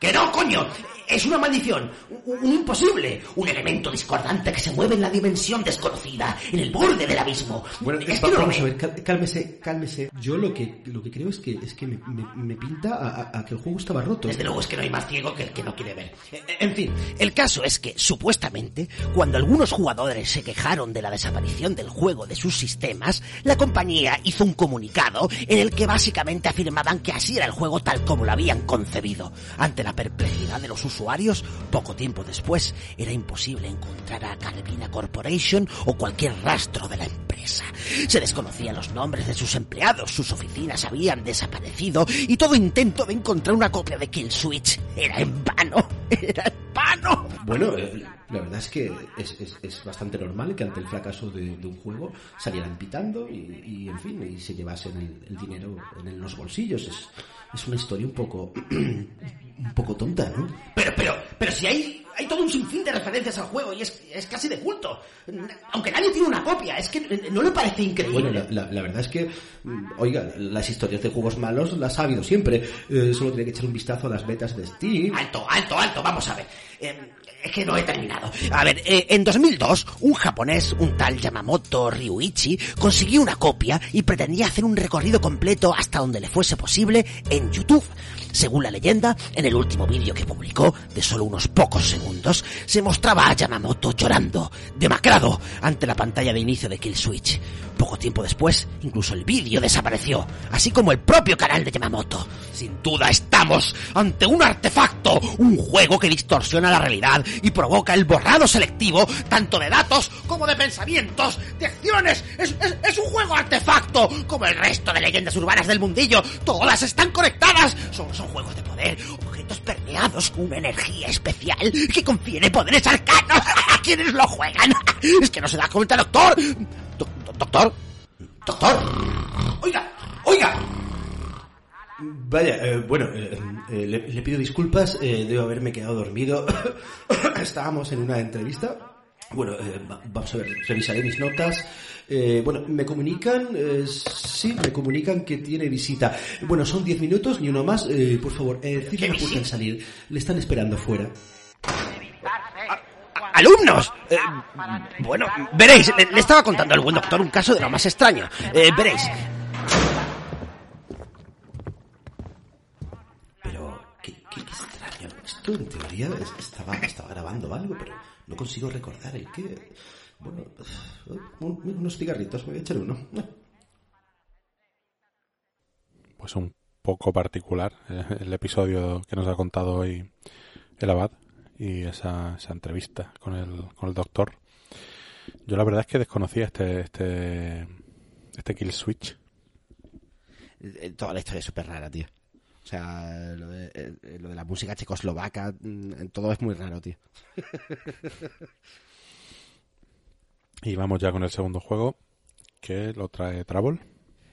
¡Que no, coño! Es una maldición, un, un imposible, un elemento discordante que se mueve en la dimensión desconocida, en el borde del abismo. Bueno, es no vamos a ve. ver, cálmese, cálmese. Yo lo que, lo que creo es que, es que me, me- me pinta a, que el juego estaba roto. Desde luego es que no hay más ciego que el que no quiere ver. Eh, eh, En fin, el caso es que, supuestamente, cuando algunos jugadores se quejaron de la desaparición del juego de sus sistemas, la compañía hizo un comunicado en el que básicamente afirmaban que así era el juego tal como lo habían concebido. Ante la perplejidad de los usuarios, poco tiempo después, era imposible encontrar a Calvina Corporation o cualquier rastro de la empresa. Se desconocían los nombres de sus empleados, sus oficinas habían desaparecido y todo intento de encontrar una copia de Kill Switch era en vano. [LAUGHS] Era en vano. Bueno, eh, la verdad es que es, es- es bastante normal que ante el fracaso de, de un juego salieran pitando y, y, en fin, y se llevasen el, el dinero en los bolsillos. Es, es una historia un poco, [CLEARS THROAT] un poco tonta, ¿no? Pero, pero, pero si hay, hay todo un sinfín de referencias al juego y es, es casi de culto. Aunque nadie tiene una copia, es que no le parece increíble. Bueno, la, la- la verdad es que, mm, oiga, las historias de juegos malos las ha habido siempre. Eh, solo tiene que echar un vistazo a las betas de Steam. Alto, alto, alto, vamos a ver. Eh, es que no he terminado. A ver, eh, en 2002, un japonés, un tal Yamamoto Ryuichi, consiguió una copia y pretendía hacer un recorrido completo hasta donde le fuese posible en YouTube. Según la leyenda, en el último vídeo que publicó, de solo unos pocos segundos, se mostraba a Yamamoto llorando, demacrado, ante la pantalla de inicio de Kill Switch. Poco tiempo después, incluso el vídeo desapareció, así como el propio canal de Yamamoto. Sin duda estamos ante un artefacto, un juego que distorsiona la realidad y provoca el borrado selectivo tanto de datos como de pensamientos, de acciones. Es, un juego artefacto, como el resto de leyendas urbanas del mundillo. Todas están conectadas. Son juegos de poder, objetos permeados con una energía especial que confiere poderes arcanos [LAUGHS] a quienes lo juegan. [LAUGHS] Es que no se da cuenta, doctor. Do- do- doctor. Doctor. Oiga, oiga. Vaya, eh, bueno, eh, eh, le, pido disculpas, eh, debo haberme quedado dormido. [COUGHS] Estábamos en una entrevista. Bueno, va- vamos a ver, revisaré mis notas. Eh, bueno, me comunican, eh, sí, me comunican que tiene visita. Bueno, son 10 minutos, ni uno más. Eh, por favor, eh, puerta al salir. Le están esperando fuera. ¡Alumnos! Eh, bueno, veréis, le, le estaba contando al buen doctor un caso de lo más extraño. Eh, veréis. Pero, qué, qué- extraño. Esto en teoría es- estaba, estaba grabando algo, pero no consigo recordar el qué. Bueno, un- unos cigarritos, me voy a echar uno. Pues un poco particular eh, el episodio que nos ha contado hoy el Abad y esa, esa entrevista con el, con el doctor. Yo la verdad es que desconocía este, este, este Kill Switch. Eh, Toda la historia es súper rara, tío. O sea, lo de, eh, lo de la música checoslovaca, mm, todo es muy raro, tío. [LAUGHS] Y vamos ya con el segundo juego, que lo trae Trouble.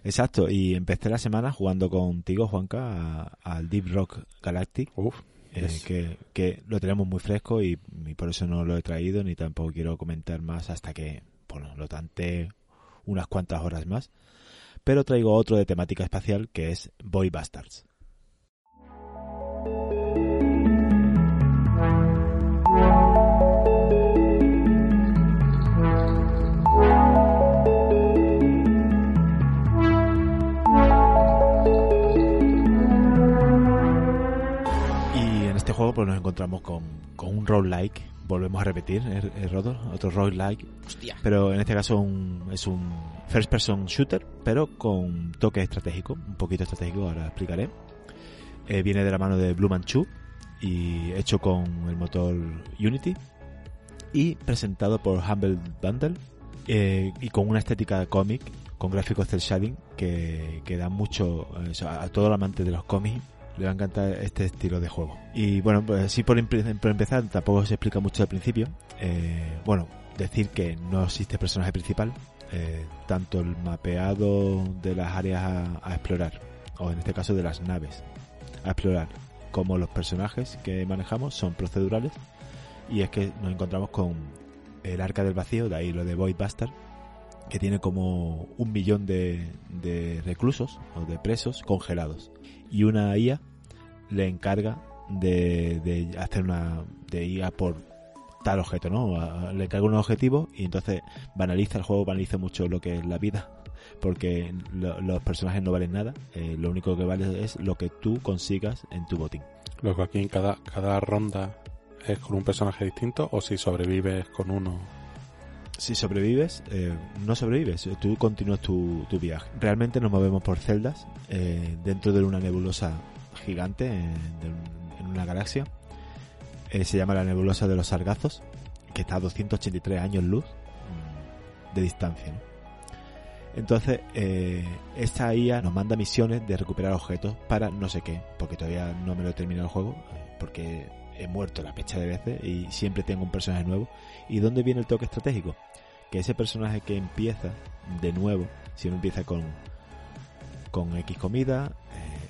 Exacto, y empecé la semana jugando contigo, Juanca, al Deep Rock Galactic, Uf, eh, yes. que, que lo tenemos muy fresco y, y por eso no lo he traído ni tampoco quiero comentar más hasta que bueno, lo tante unas cuantas horas más. Pero traigo otro de temática espacial que es Boy Bastards. Juego pues nos encontramos con, con un roguelike, volvemos a repetir, ¿eh, eh, Rodo? Otro roguelike, Hostia. pero en este caso un- es un first person shooter, pero con toque estratégico, un poquito estratégico, ahora explicaré. Eh, viene de la mano de Blue Manchu y hecho con el motor Unity y presentado por Humble Bundle eh, y con una estética cómic, con gráficos cel shading que, que da mucho eh, o sea, a todo el amante de los cómics le va a encantar este estilo de juego. Y bueno, pues así por, empe- por empezar, tampoco se explica mucho al principio. Eh, bueno, decir que no existe personaje principal, eh, tanto el mapeado de las áreas a, a explorar, o en este caso de las naves a explorar, como los personajes que manejamos son procedurales, y es que nos encontramos con el arca del vacío, de ahí lo de Void Bastard, que tiene como un millón de, de reclusos o de presos congelados. Y una IA le encarga de, de hacer una. de ir a por tal objeto, ¿no? Le encarga un objetivo y entonces banaliza el juego, banaliza mucho lo que es la vida. Porque lo- los personajes no valen nada, eh, lo único que vale es lo que tú consigas en tu botín. Luego aquí en cada, cada ronda es con un personaje distinto o si sobrevives con uno. Si sobrevives, eh, no sobrevives, tú continúas tu, viaje. Realmente nos movemos por celdas eh, dentro de una nebulosa gigante en una galaxia. Eh, se llama la nebulosa de los Sargazos, que está a 283 años luz mm, de distancia. Entonces, eh, esta IA nos manda misiones de recuperar objetos para no sé qué, porque todavía no me lo he terminado el juego, porque he muerto la pecha de veces y siempre tengo un personaje nuevo. ¿Y dónde viene el toque estratégico? Que ese personaje que empieza de nuevo, si uno empieza con, con X comida,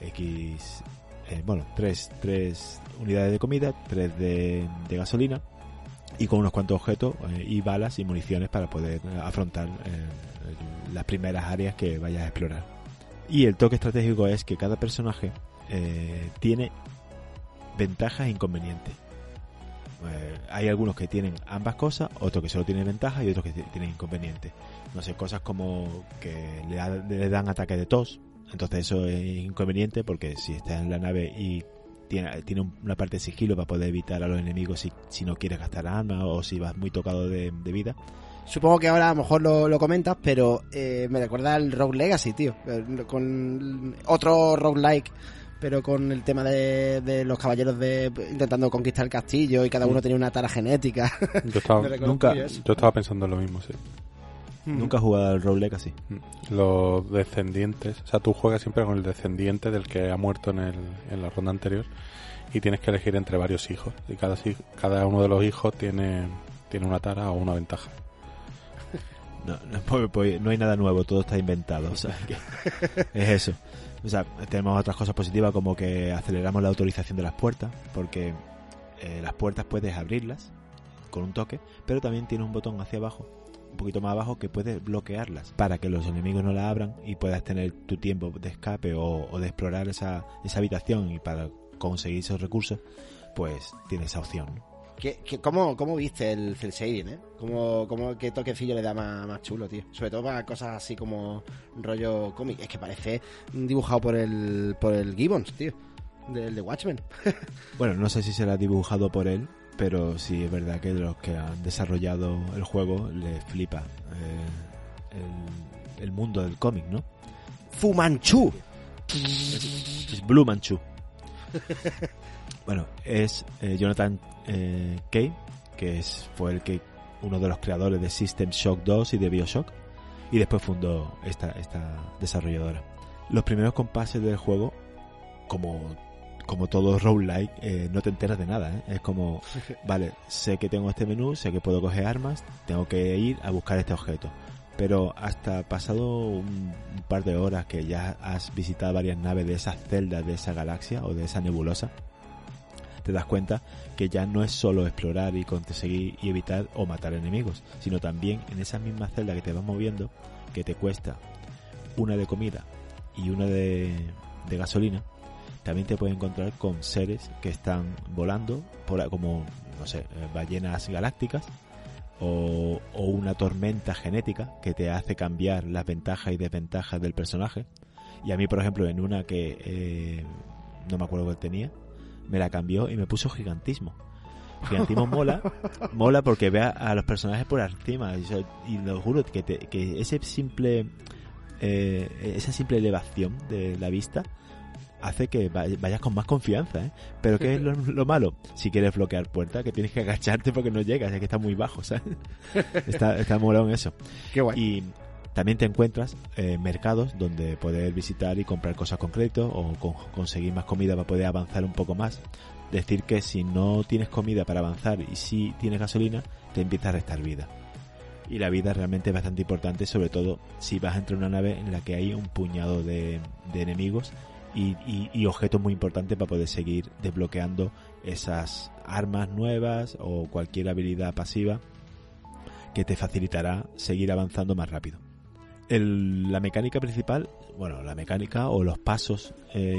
eh, X, eh, bueno, 3, tres unidades de comida, 3 de, de gasolina y con unos cuantos objetos eh, y balas y municiones para poder afrontar las primeras áreas que vayas a explorar. Y el toque estratégico es que cada personaje tiene ventajas e inconvenientes. Eh, hay algunos que tienen ambas cosas, otros que solo tienen ventajas y otros que tienen inconvenientes. No sé, cosas como que le, da- le dan ataque de tos, entonces eso es inconveniente porque si estás en la nave y tiene, tiene un- una parte de sigilo para poder evitar a los enemigos si, no quieres gastar armas o si vas muy tocado de, vida. Supongo que ahora a lo mejor lo, lo comentas, pero eh, me recuerda al Rogue Legacy, tío. Eh, Con otro roguelike, pero con el tema de, de los caballeros de intentando conquistar el castillo y cada uno tenía una tara genética. Yo estaba, [LAUGHS] nunca- yo estaba pensando en lo mismo, sí. Nunca he jugado al Rogue Legacy. Los descendientes, o sea, tú juegas siempre con el descendiente del que ha muerto en, el, en la ronda anterior y tienes que elegir entre varios hijos. Y cada, si- cada uno de los hijos tiene, tiene una tara o una ventaja. [LAUGHS] No, no, pues- pues no hay nada nuevo, todo está inventado. O sea, que [LAUGHS] es eso. O sea, tenemos otras cosas positivas como que aceleramos la autorización de las puertas, porque eh, las puertas puedes abrirlas con un toque, pero también tiene un botón hacia abajo, un poquito más abajo, que puedes bloquearlas para que los enemigos no la abran y puedas tener tu tiempo de escape o, de explorar esa, esa habitación y para conseguir esos recursos, pues tiene esa opción. ¿no? ¿Qué, qué- cómo, ¿Cómo viste el cel shading, eh? ¿Cómo, cómo, ¿Qué toquecillo le da más, más chulo, tío? Sobre todo para cosas así como rollo cómic. Es que parece dibujado por el, por el Gibbons, tío. Del de Watchmen. [LAUGHS] Bueno, no sé si será dibujado por él, pero sí es verdad que los que han desarrollado el juego les flipa eh, el, el mundo del cómic, ¿no? Fumanchu. Es Blue Manchu. [LAUGHS] bueno, es eh, Jonathan eh, Kay, que es, fue el que uno de los creadores de System Shock 2 y de Bioshock, y después fundó esta, esta desarrolladora. Los primeros compases del juego, como, como todo roguelike, eh, no te enteras de nada, ¿eh? Es como, [LAUGHS] vale, sé que tengo este menú, sé que puedo coger armas, tengo que ir a buscar este objeto. Pero hasta pasado un, un par de horas que ya has visitado varias naves de esas celdas de esa galaxia o de esa nebulosa, te das cuenta que ya no es solo explorar y conseguir y evitar o matar enemigos, sino también en esas mismas celdas que te vas moviendo, que te cuesta una de comida y una de, gasolina, también te puedes encontrar con seres que están volando, por, como, no sé, eh, ballenas galácticas, o, o una tormenta genética que te hace cambiar las ventajas y desventajas del personaje. Y a mí, por ejemplo, en una que eh, no me acuerdo cuál tenía, me la cambió y me puso gigantismo. Gigantismo mola, [LAUGHS] mola porque ve a, a los personajes por encima. Y, y lo juro que, te- que ese simple, eh, esa simple elevación de la vista hace que vay- vayas con más confianza, ¿eh? Pero ¿qué es lo, [LAUGHS] lo malo? Si quieres bloquear puertas, que tienes que agacharte porque no llegas, es que está muy bajo, ¿sabes? [LAUGHS] está, está molón eso. Qué guay. Y también te encuentras eh, mercados donde poder visitar y comprar cosas con crédito o con- conseguir más comida para poder avanzar un poco más. Decir que si no tienes comida para avanzar y si tienes gasolina, te empieza a restar vida. Y la vida realmente es bastante importante, sobre todo si vas a entrar en una nave en la que hay un puñado de, enemigos y objetos muy importantes para poder seguir desbloqueando esas armas nuevas o cualquier habilidad pasiva que te facilitará seguir avanzando más rápido. El- la mecánica principal, bueno, la mecánica o los pasos eh,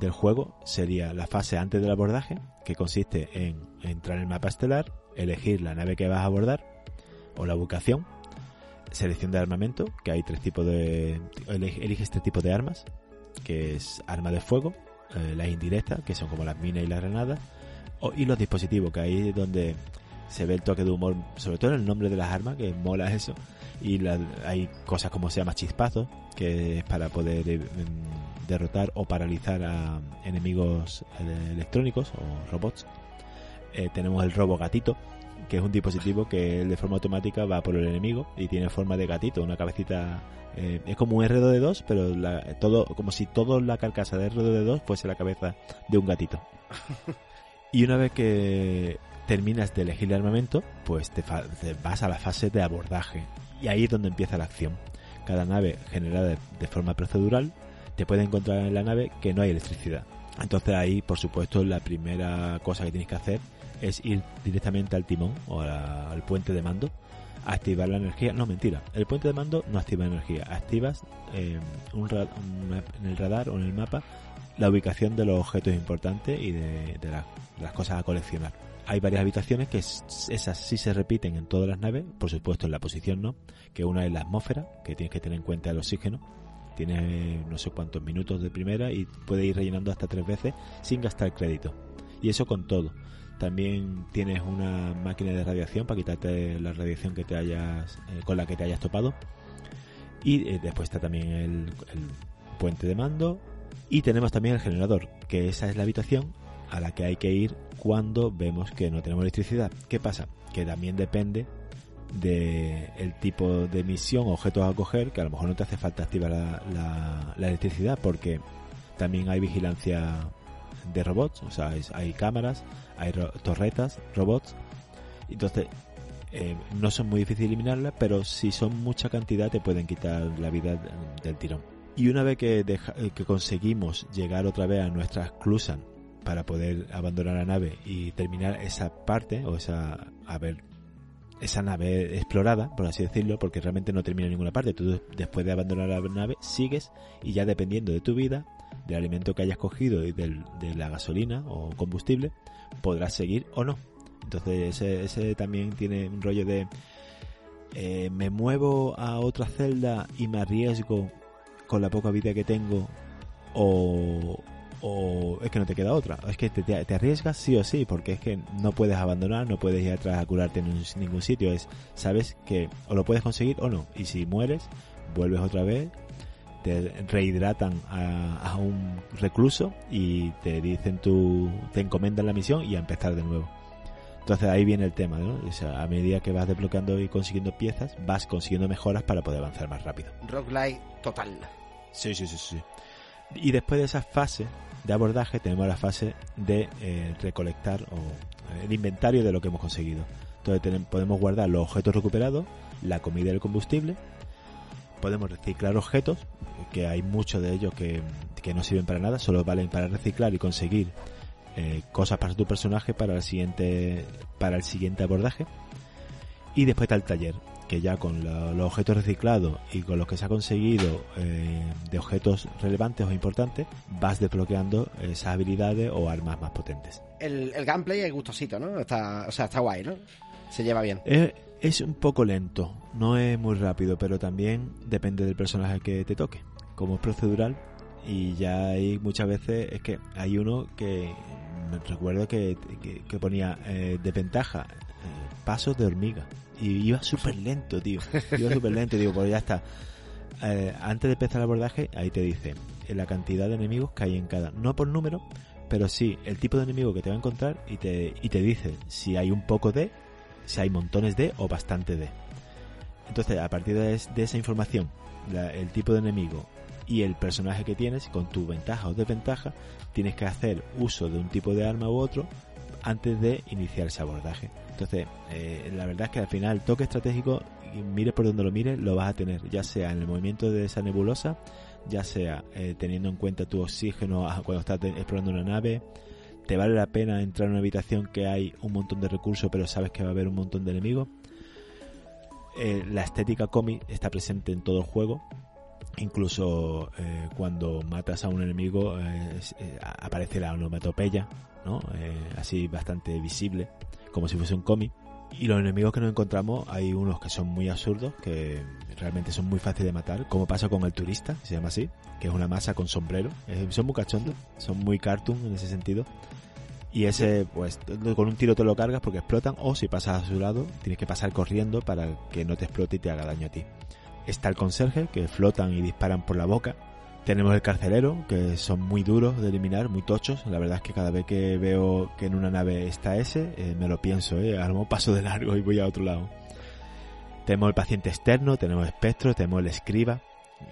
del juego sería la fase antes del abordaje, que consiste en entrar en el mapa estelar, elegir la nave que vas a abordar o la ubicación, selección de armamento, que hay tres tipos de... elige- Eliges tres tipos de armas, que es arma de fuego, eh, las indirectas, que son como las minas y las granadas, o- y los dispositivos, que ahí es donde se ve el toque de humor, sobre todo en el nombre de las armas, que mola eso. Y la- hay cosas como se llama chispazo, que es para poder eh, mm, derrotar o paralizar a enemigos eh, electrónicos o robots. Eh, tenemos el robo gatito, que es un dispositivo que de forma automática va por el enemigo y tiene forma de gatito, una cabecita. eh, es como un R2D2, pero la- todo, como si toda la carcasa de R2D2 fuese la cabeza de un gatito. [LAUGHS] Y una vez que terminas de elegir el armamento, pues te, te vas a la fase de abordaje. Y ahí es donde empieza la acción. Cada nave generada de, forma procedural te puede encontrar en la nave que no hay electricidad. Entonces ahí, por supuesto, la primera cosa que tienes que hacer es ir directamente al timón o al puente de mando, activar la energía. No, mentira. El puente de mando no activa energía. Activas eh, un en el radar o en el mapa la ubicación de los objetos importantes y de las cosas a coleccionar. Hay varias habitaciones que esas sí se repiten en todas las naves, por supuesto en la posición no, que una es la atmósfera, que tienes que tener en cuenta el oxígeno, tiene no sé cuántos minutos de primera y puede ir rellenando hasta tres veces sin gastar crédito. Y eso con todo. También tienes una máquina de radiación para quitarte la radiación que te hayas eh, con la que te hayas topado. Y eh, después está también el puente de mando. Y tenemos también el generador, que esa es la habitación a la que hay que ir cuando vemos que no tenemos electricidad. ¿Qué pasa? Que también depende de tipo de misión o objetos a coger, que a lo mejor no te hace falta activar la, electricidad porque también hay vigilancia de robots, o sea, hay cámaras, hay torretas, robots, entonces eh, no son muy difíciles eliminarlas, pero si son mucha cantidad te pueden quitar la vida de- del tirón. Y una vez que, eh, conseguimos llegar otra vez a nuestra Clusan para poder abandonar la nave y terminar esa parte o esa a ver esa nave explorada, por así decirlo, porque realmente no termina en ninguna parte. Tú después de abandonar la nave sigues y ya dependiendo de tu vida, del alimento que hayas cogido y del- de la gasolina o combustible, podrás seguir o no. Entonces ese, ese también tiene un rollo de eh, me muevo a otra celda y me arriesgo con la poca vida que tengo o, o es que no te queda otra. Es que te, te- arriesgas sí o sí, porque es que no puedes abandonar, no puedes ir atrás a curarte en ningún sitio. Es, sabes que o lo puedes conseguir o no. Y si mueres, vuelves otra vez, te rehidratan a, a un recluso y te dicen tu, te encomendan la misión y a empezar de nuevo. Entonces ahí viene el tema, ¿no? O sea, a medida que vas desbloqueando y consiguiendo piezas, vas consiguiendo mejoras para poder avanzar más rápido. Roguelike total. Sí, sí, sí, sí. Y después de esa fase de abordaje tenemos la fase de eh, recolectar o eh, el inventario de lo que hemos conseguido. Entonces podemos guardar los objetos recuperados, la comida y el combustible. Podemos reciclar objetos, que hay muchos de ellos que, que no sirven para nada, solo valen para reciclar y conseguir eh, cosas para tu personaje para el siguiente para el siguiente abordaje. Y después está el taller, que ya con los objetos reciclados y con los que se ha conseguido eh, de objetos relevantes o importantes, vas desbloqueando esas habilidades o armas más potentes. El, el gameplay es gustosito, ¿no? Está, o sea, está guay, ¿no? Se lleva bien. Es, es un poco lento, no es muy rápido, pero también depende del personaje que te toque. Como es procedural, y ya hay muchas veces, es que hay uno que me recuerdo que, que, que ponía eh, de ventaja eh, pasos de hormiga. Y iba súper lento, tío. Iba súper lento, digo, pues ya está. Eh, antes de empezar el abordaje, ahí te dice, la cantidad de enemigos que hay en cada. No por número, pero sí el tipo de enemigo que te va a encontrar y te, y te dice si hay un poco de, si hay montones de o bastante de. Entonces, a partir de, esa información, el tipo de enemigo y el personaje que tienes, con tu ventaja o desventaja, tienes que hacer uso de un tipo de arma u otro antes de iniciar ese abordaje. Entonces, eh, la verdad es que al final el toque estratégico, mire por donde lo mire, lo vas a tener, ya sea en el movimiento de esa nebulosa, ya sea eh, teniendo en cuenta tu oxígeno cuando estás explorando una nave, te vale la pena entrar en una habitación que hay un montón de recursos pero sabes que va a haber un montón de enemigos. Eh, la estética cómic está presente en todo el juego. Incluso cuando matas a un enemigo aparece la onomatopeya, ¿no? así bastante visible, como si fuese un cómic. Y los enemigos que nos encontramos, hay unos que son muy absurdos, que realmente son muy fáciles de matar, como pasa con el turista, se llama así, que es una masa con sombrero. son muy cachondos, son muy cartoon en ese sentido. Y ese, pues, con un tiro te lo cargas porque explotan, o si pasas a su lado, tienes que pasar corriendo para que no te explote y te haga daño a ti. Está el conserje, que flotan y disparan por la boca, tenemos el carcelero, que son muy duros de eliminar, muy tochos. La verdad es que cada vez que veo que en una nave está ese, eh, me lo pienso, ¿eh? Algo paso de largo y voy a otro lado. Tenemos el paciente externo, tenemos espectro, tenemos el escriba,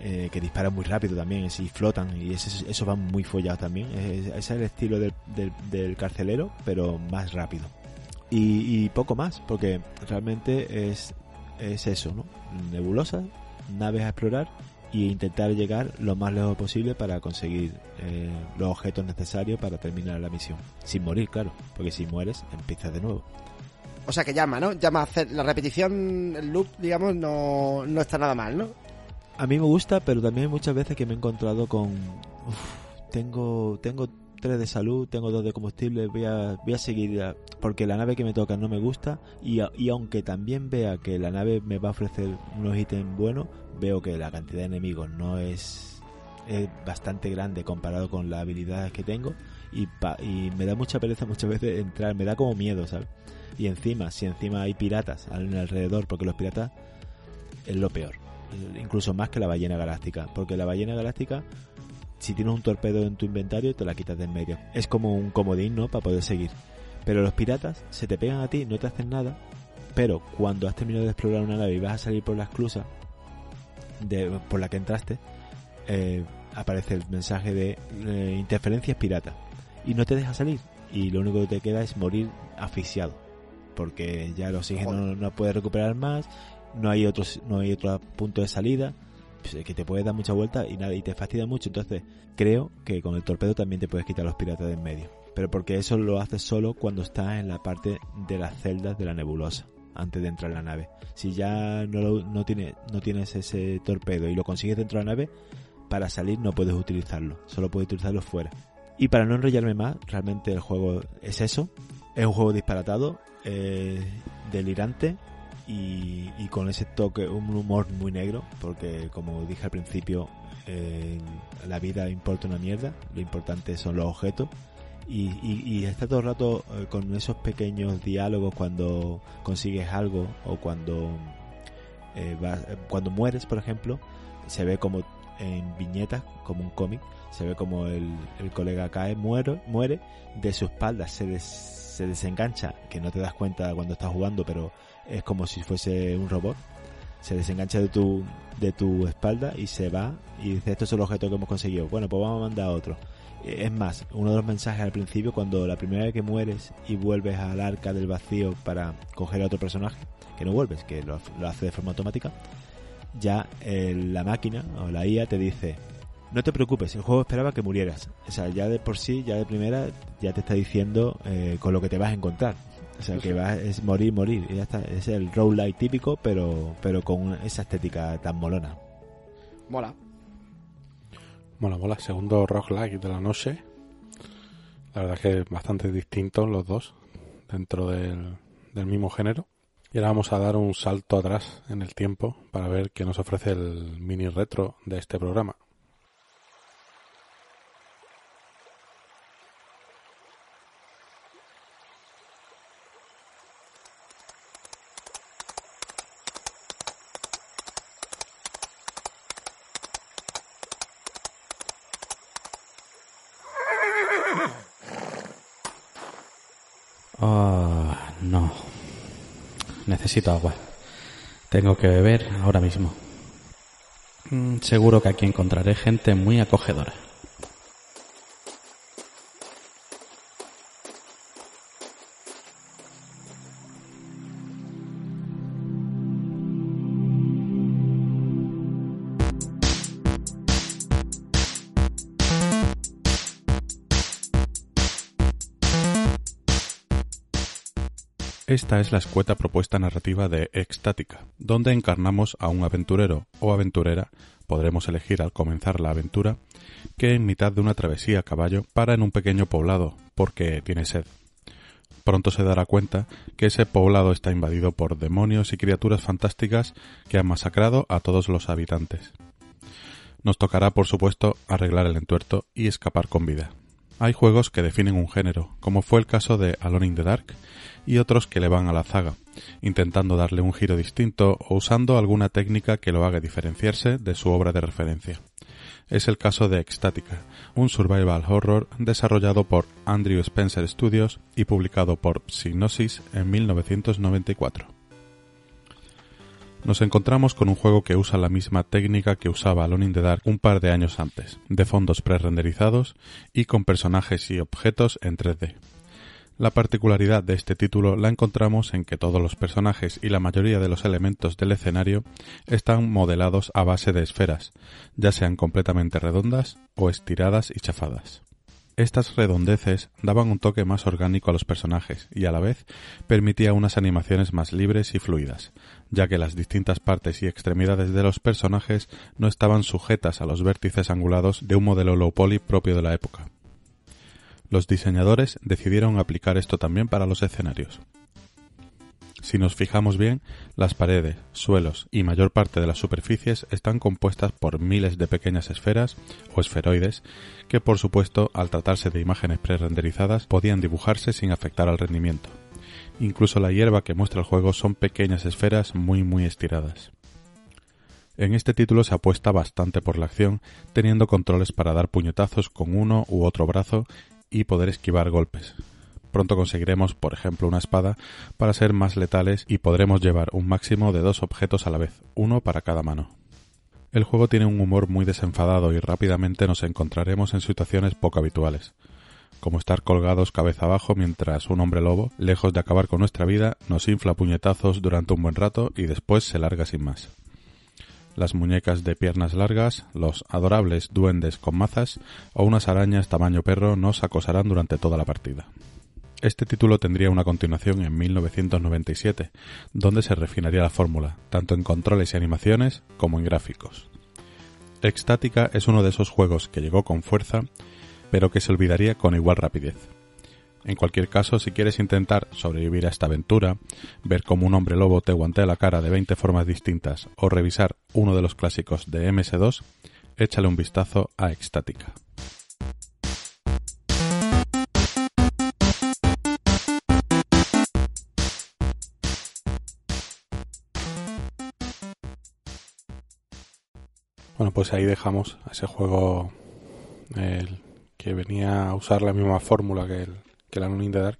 eh, que dispara muy rápido también, y flotan, y eso, eso van muy follados también. Ese es el estilo del, carcelero, pero más rápido. Y, y, poco más, porque realmente es, es eso, ¿no? Nebulosa, naves a explorar y intentar llegar lo más lejos posible para conseguir eh, los objetos necesarios para terminar la misión. Sin morir, claro, porque si mueres empiezas de nuevo. O sea que llama, ¿no? Llama a hacer la repetición, el loop, digamos, no, no está nada mal, ¿no? A mí me gusta, pero también muchas veces que me he encontrado con... tengo, tengo tres de salud, tengo dos de combustible, voy a, voy a seguir porque la nave que me toca no me gusta y, y aunque también vea que la nave me va a ofrecer unos ítems buenos, veo que la cantidad de enemigos no es, es bastante grande comparado con las habilidades que tengo y, y me da mucha pereza muchas veces entrar, me da como miedo, ¿sabes? Y encima, si encima hay piratas alrededor, porque los piratas es lo peor, incluso más que la ballena galáctica, porque la ballena galáctica si tienes un torpedo en tu inventario te la quitas de en medio. Es como un comodín, ¿no? Para poder seguir. Pero los piratas se te pegan a ti, no te hacen nada, pero cuando has terminado de explorar una nave y vas a salir por la esclusa de, por la que entraste, eh, aparece el mensaje de eh, interferencias pirata y no te deja salir. Y lo único que te queda es morir asfixiado. Porque ya el oxígeno no, no puede recuperar más, no hay otros, no hay otro punto de salida pues, que te puedes dar mucha vuelta y nada, y te fastidia mucho. Entonces, creo que con el torpedo también te puedes quitar los piratas de en medio. Pero porque eso lo haces solo cuando estás en la parte de las celdas de la nebulosa, antes de entrar en la nave. Si ya no, no, tiene, no tienes ese torpedo y lo consigues dentro de la nave, para salir no puedes utilizarlo, solo puedes utilizarlo fuera. Y para no enrollarme más, realmente el juego es eso. Es un juego disparatado, eh, delirante, y, con ese toque, un humor muy negro, porque como dije al principio, eh, la vida importa una mierda, lo importante son los objetos. Y, está todo el rato eh, con esos pequeños diálogos cuando consigues algo o cuando eh, cuando mueres por ejemplo se ve como en viñetas como un cómic se ve como el, el colega cae muere muere de su espalda se, se desengancha que no te das cuenta cuando estás jugando pero es como si fuese un robot. Se desengancha de tu, de tu espalda y se va y dice, esto es el objeto que hemos conseguido. Bueno, pues vamos a mandar otro. Eh, es más, uno de los mensajes al principio, cuando la primera vez que mueres y vuelves al arca del vacío para coger a otro personaje, que no vuelves, que lo, hace de forma automática, ya eh, la máquina o la IA te dice, no te preocupes, el juego esperaba que murieras. O sea, ya de por sí, ya de primera, ya te está diciendo eh, con lo que te vas a encontrar. O sea, que va, es morir, morir. Y ya está. Es el roguelike típico, pero, pero con esa estética tan molona. Mola. Mola, mola. Segundo roguelike de la noche. La verdad es que bastante distintos los dos dentro del, del mismo género. Y ahora vamos a dar un salto atrás en el tiempo para ver qué nos ofrece el mini retro de este programa. Ah, no. Necesito agua. Tengo que beber ahora mismo. Mm, seguro que aquí encontraré gente muy acogedora. Esta es la escueta propuesta narrativa de Extática, donde encarnamos a un aventurero o aventurera, podremos elegir al comenzar la aventura, que en mitad de una travesía a caballo para en un pequeño poblado porque tiene sed. Pronto se dará cuenta que ese poblado está invadido por demonios y criaturas fantásticas que han masacrado a todos los habitantes. Nos tocará, por supuesto, arreglar el entuerto y escapar con vida. Hay juegos que definen un género, como fue el caso de Alone in the Dark, y otros que le van a la zaga, intentando darle un giro distinto o usando alguna técnica que lo haga diferenciarse de su obra de referencia. Es el caso de Extática, un survival horror desarrollado por Andrew Spencer Studios y publicado por Psygnosis en 1994 nos encontramos con un juego que usa la misma técnica que usaba Alone in the Dark un par de años antes, de fondos pre-renderizados y con personajes y objetos en 3D. La particularidad de este título la encontramos en que todos los personajes y la mayoría de los elementos del escenario están modelados a base de esferas, ya sean completamente redondas o estiradas y chafadas. Estas redondeces daban un toque más orgánico a los personajes y a la vez permitía unas animaciones más libres y fluidas, ya que las distintas partes y extremidades de los personajes no estaban sujetas a los vértices angulados de un modelo low poly propio de la época. Los diseñadores decidieron aplicar esto también para los escenarios. Si nos fijamos bien, las paredes, suelos y mayor parte de las superficies están compuestas por miles de pequeñas esferas o esferoides que por supuesto al tratarse de imágenes pre-renderizadas podían dibujarse sin afectar al rendimiento. Incluso la hierba que muestra el juego son pequeñas esferas muy muy estiradas. En este título se apuesta bastante por la acción, teniendo controles para dar puñetazos con uno u otro brazo y poder esquivar golpes, Pronto conseguiremos, por ejemplo, una espada para ser más letales y podremos llevar un máximo de dos objetos a la vez, uno para cada mano. El juego tiene un humor muy desenfadado y rápidamente nos encontraremos en situaciones poco habituales, como estar colgados cabeza abajo mientras un hombre lobo, lejos de acabar con nuestra vida, nos infla puñetazos durante un buen rato y después se larga sin más. Las muñecas de piernas largas, los adorables duendes con mazas o unas arañas tamaño perro nos acosarán durante toda la partida. Este título tendría una continuación en 1997, donde se refinaría la fórmula, tanto en controles y animaciones como en gráficos. Extática es uno de esos juegos que llegó con fuerza, pero que se olvidaría con igual rapidez. En cualquier caso, si quieres intentar sobrevivir a esta aventura, ver cómo un hombre lobo te guantea la cara de 20 formas distintas o revisar uno de los clásicos de MS2, échale un vistazo a Extática. Bueno, pues ahí dejamos ese juego el, que venía a usar la misma fórmula que el, que la in the Dark.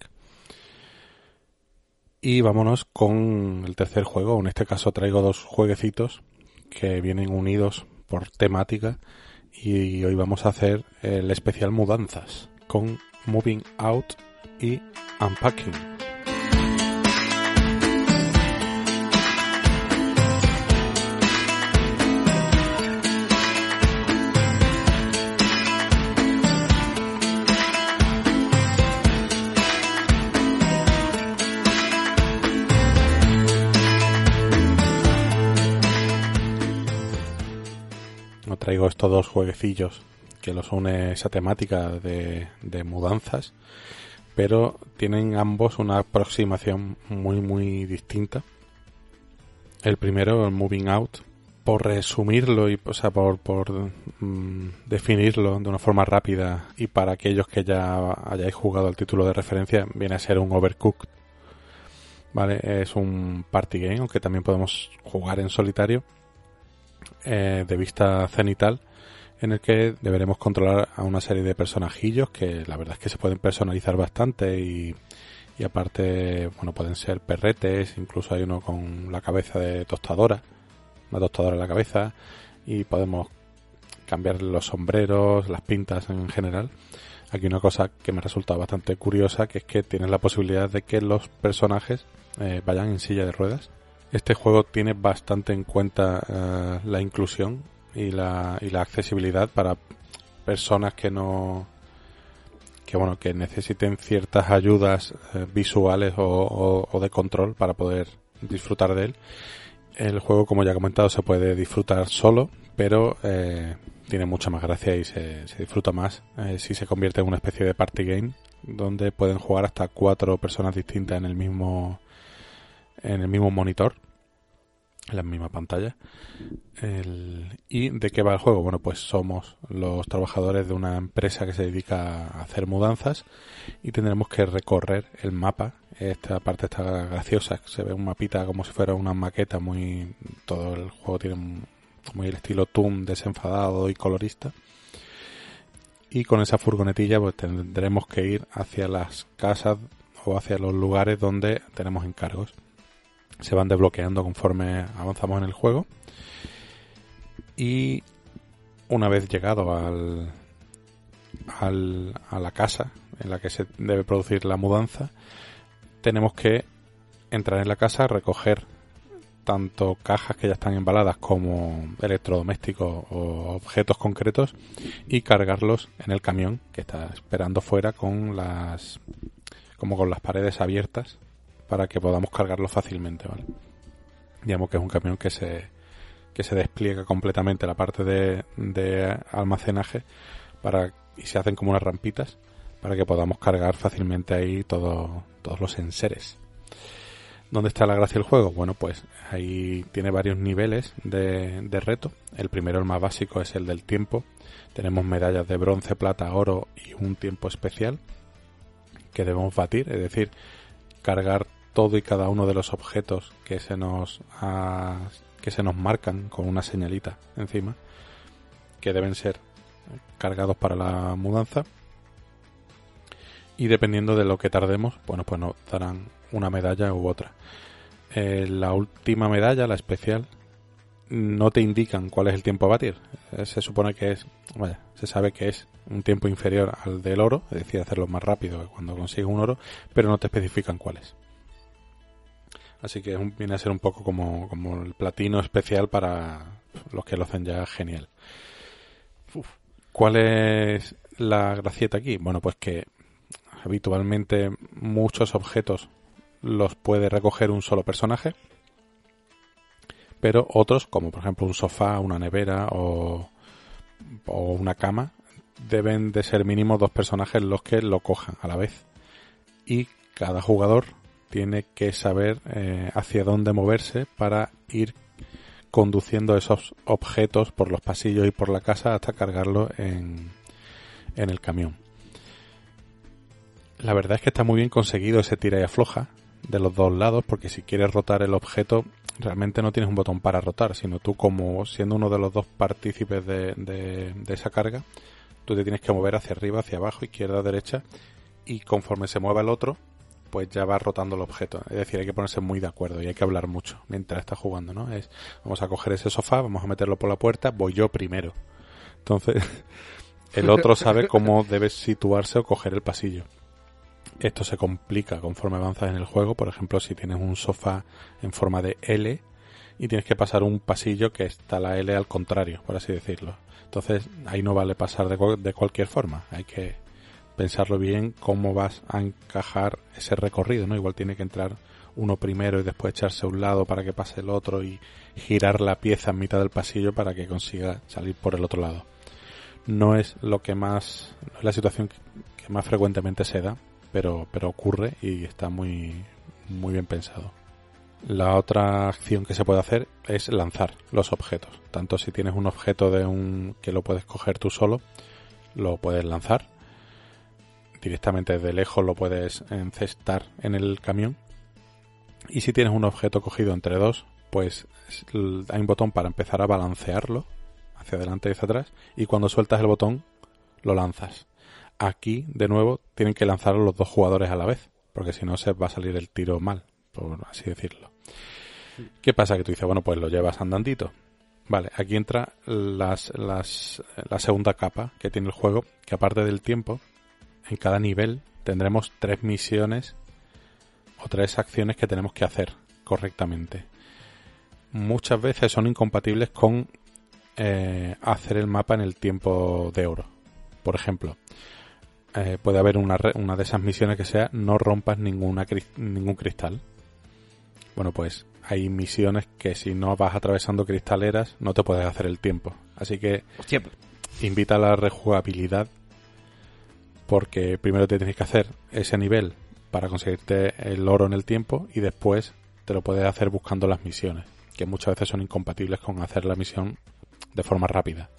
Y vámonos con el tercer juego. En este caso traigo dos jueguecitos que vienen unidos por temática. Y hoy vamos a hacer el especial mudanzas con Moving Out y Unpacking. Traigo estos dos jueguecillos que los une esa temática de, mudanzas, pero tienen ambos una aproximación muy muy distinta. El primero, el Moving Out, por resumirlo y o sea, por, mm, definirlo de una forma rápida y para aquellos que ya hayáis jugado el título de referencia, viene a ser un Overcooked. ¿Vale? Es un party game, aunque también podemos jugar en solitario eh, de vista cenital en el que deberemos controlar a una serie de personajillos que la verdad es que se pueden personalizar bastante y, y aparte, bueno, pueden ser perretes, incluso hay uno con la cabeza de tostadora, una tostadora en la cabeza y podemos cambiar los sombreros, las pintas en general. Aquí una cosa que me resulta bastante curiosa, que es que tienes la posibilidad de que los personajes eh, vayan en silla de ruedas. Este juego tiene bastante en cuenta eh, la inclusión y la, y la accesibilidad para personas que no que bueno que necesiten ciertas ayudas eh, visuales o, o, de control para poder disfrutar de él. El juego como ya he comentado se puede disfrutar solo pero eh, tiene mucha más gracia y se, se disfruta más eh, si se convierte en una especie de party game donde pueden jugar hasta cuatro personas distintas en el mismo en el mismo monitor en la misma pantalla. ¿Y de qué va el juego? Bueno, pues somos los trabajadores de una empresa que se dedica a hacer mudanzas y tendremos que recorrer el mapa. Esta parte está graciosa, se ve un mapita como si fuera una maqueta muy... Todo el juego tiene muy el estilo Toon desenfadado y colorista. Y con esa furgonetilla pues tendremos que ir hacia las casas o hacia los lugares donde tenemos encargos se van desbloqueando conforme avanzamos en el juego. Y una vez llegado al, al, a la casa en la que se debe producir la mudanza, tenemos que entrar en la casa, recoger tanto cajas que ya están embaladas como electrodomésticos o objetos concretos y cargarlos en el camión que está esperando fuera con las como con las paredes abiertas para que podamos cargarlo fácilmente, ¿vale? Digamos que es un camión que se, que se despliega completamente la parte de, de almacenaje para, y se hacen como unas rampitas para que podamos cargar fácilmente ahí todo, todos los enseres. ¿Dónde está la gracia del juego? Bueno, pues ahí tiene varios niveles de, de, reto. El primero, el más básico, es el del tiempo. Tenemos medallas de bronce, plata, oro y un tiempo especial que debemos batir, es decir, cargar todo y cada uno de los objetos que se nos que se nos marcan con una señalita encima que deben ser cargados para la mudanza. Y dependiendo de lo que tardemos bueno pues nos darán una medalla u otra. Eh, la última medalla la especial no te indican cuál es el tiempo a batir. Eh, se supone que es vaya se sabe que es un tiempo inferior al del oro es decir hacerlo más rápido cuando consigues un oro pero no te especifican cuál es Así que viene a ser un poco como, como el platino especial para los que lo hacen ya genial. ¿Cuál es la gracieta aquí? Bueno, pues que habitualmente muchos objetos los puede recoger un solo personaje, pero otros, como por ejemplo un sofá, una nevera o, o una cama, deben de ser mínimo dos personajes los que lo cojan a la vez. Y cada jugador tiene que saber eh, hacia dónde moverse para ir conduciendo esos objetos por los pasillos y por la casa hasta cargarlo en, en el camión. La verdad es que está muy bien conseguido ese tira y afloja de los dos lados porque si quieres rotar el objeto realmente no tienes un botón para rotar sino tú como siendo uno de los dos partícipes de, de, de esa carga tú te tienes que mover hacia arriba, hacia abajo, izquierda, derecha y conforme se mueva el otro pues ya va rotando el objeto. Es decir, hay que ponerse muy de acuerdo y hay que hablar mucho mientras está jugando, ¿no? Es, vamos a coger ese sofá, vamos a meterlo por la puerta, voy yo primero. Entonces, [LAUGHS] el otro sabe cómo debe situarse o coger el pasillo. Esto se complica conforme avanzas en el juego. Por ejemplo, si tienes un sofá en forma de L y tienes que pasar un pasillo que está la L al contrario, por así decirlo. Entonces, ahí no vale pasar de, de cualquier forma. Hay que pensarlo bien cómo vas a encajar ese recorrido, ¿no? Igual tiene que entrar uno primero y después echarse a un lado para que pase el otro y girar la pieza en mitad del pasillo para que consiga salir por el otro lado. No es lo que más, no es la situación que más frecuentemente se da, pero, pero ocurre y está muy, muy bien pensado. La otra acción que se puede hacer es lanzar los objetos. Tanto si tienes un objeto de un que lo puedes coger tú solo, lo puedes lanzar directamente desde lejos lo puedes encestar en el camión. Y si tienes un objeto cogido entre dos, pues hay un botón para empezar a balancearlo hacia adelante y hacia atrás. Y cuando sueltas el botón, lo lanzas. Aquí, de nuevo, tienen que lanzarlo los dos jugadores a la vez. porque si no se va a salir el tiro mal, por así decirlo. ¿Qué pasa? Que tú dices, bueno, pues lo llevas andandito. Vale, aquí entra las, las, la segunda capa que tiene el juego, que aparte del tiempo, en cada nivel tendremos tres misiones o tres acciones que tenemos que hacer correctamente. Muchas veces son incompatibles con eh, hacer el mapa en el tiempo de oro. Por ejemplo, eh, puede haber una, una de esas misiones que sea no rompas ninguna, ningún cristal. Bueno, pues hay misiones que si no vas atravesando cristaleras no te puedes hacer el tiempo. Así que invita a la rejugabilidad porque primero te tienes que hacer ese nivel para conseguirte el oro en el tiempo y después te lo puedes hacer buscando las misiones, que muchas veces son incompatibles con hacer la misión de forma rápida.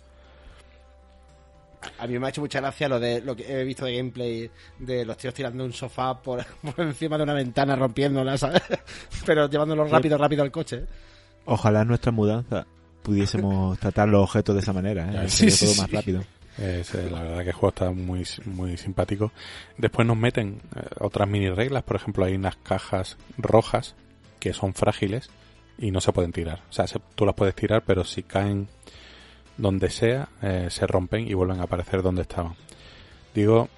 A mí me ha hecho mucha gracia lo de lo que he visto de gameplay de los tíos tirando un sofá por, [LAUGHS] encima de una ventana, rompiéndola, ¿sabes? [LAUGHS] Pero llevándolo rápido, rápido al coche. Ojalá en nuestra mudanza pudiésemos [LAUGHS] tratar los objetos de esa manera, ¿eh? Sería todo más rápido. Eh, la verdad que el juego está muy, muy simpático. Después nos meten eh, otras mini reglas, por ejemplo, hay unas cajas rojas que son frágiles y no se pueden tirar. O sea, tú las puedes tirar, pero si caen donde sea, eh, se rompen y vuelven a aparecer donde estaban. Digo,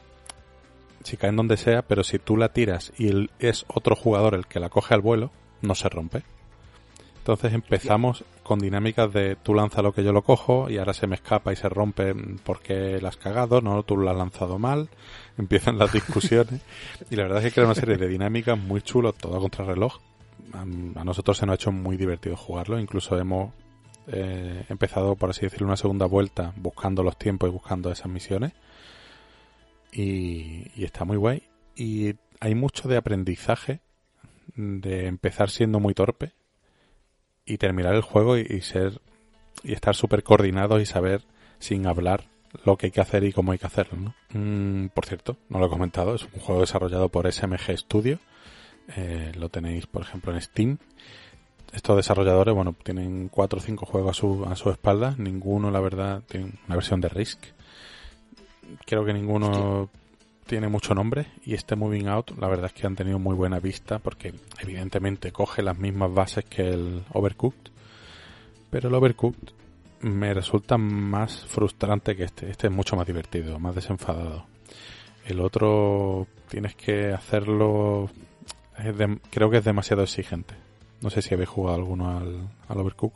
si caen donde sea, pero si tú la tiras y es otro jugador el que la coge al vuelo, no se rompe. Entonces empezamos con dinámicas de tú lanza lo que yo lo cojo y ahora se me escapa y se rompe porque la has cagado, no, tú lo has lanzado mal, [LAUGHS] empiezan las discusiones y la verdad es que crea una serie de dinámicas muy chulos, todo a contrarreloj. A, a nosotros se nos ha hecho muy divertido jugarlo, incluso hemos eh, empezado, por así decirlo, una segunda vuelta buscando los tiempos y buscando esas misiones. Y, está muy guay. Y hay mucho de aprendizaje, de empezar siendo muy torpe y terminar el juego y, ser y estar súper coordinados y saber sin hablar lo que hay que hacer y cómo hay que hacerlo. Mm, por cierto, no lo he comentado, es un juego desarrollado por SMG Studio. Eh, lo tenéis, por ejemplo, en Steam estos desarrolladores, bueno, tienen cuatro o cinco juegos a su, a su espalda. Ninguno, la verdad, tiene una versión de Risk. Creo que ninguno tiene mucho nombre. Y este Moving Out, la verdad es que han tenido muy buena vista porque evidentemente coge las mismas bases que el Overcooked. Pero el Overcooked me resulta más frustrante que este. Este es mucho más divertido, más desenfadado. El otro tienes que hacerlo... creo que es demasiado exigente no sé si habéis jugado alguno al, al Overcook.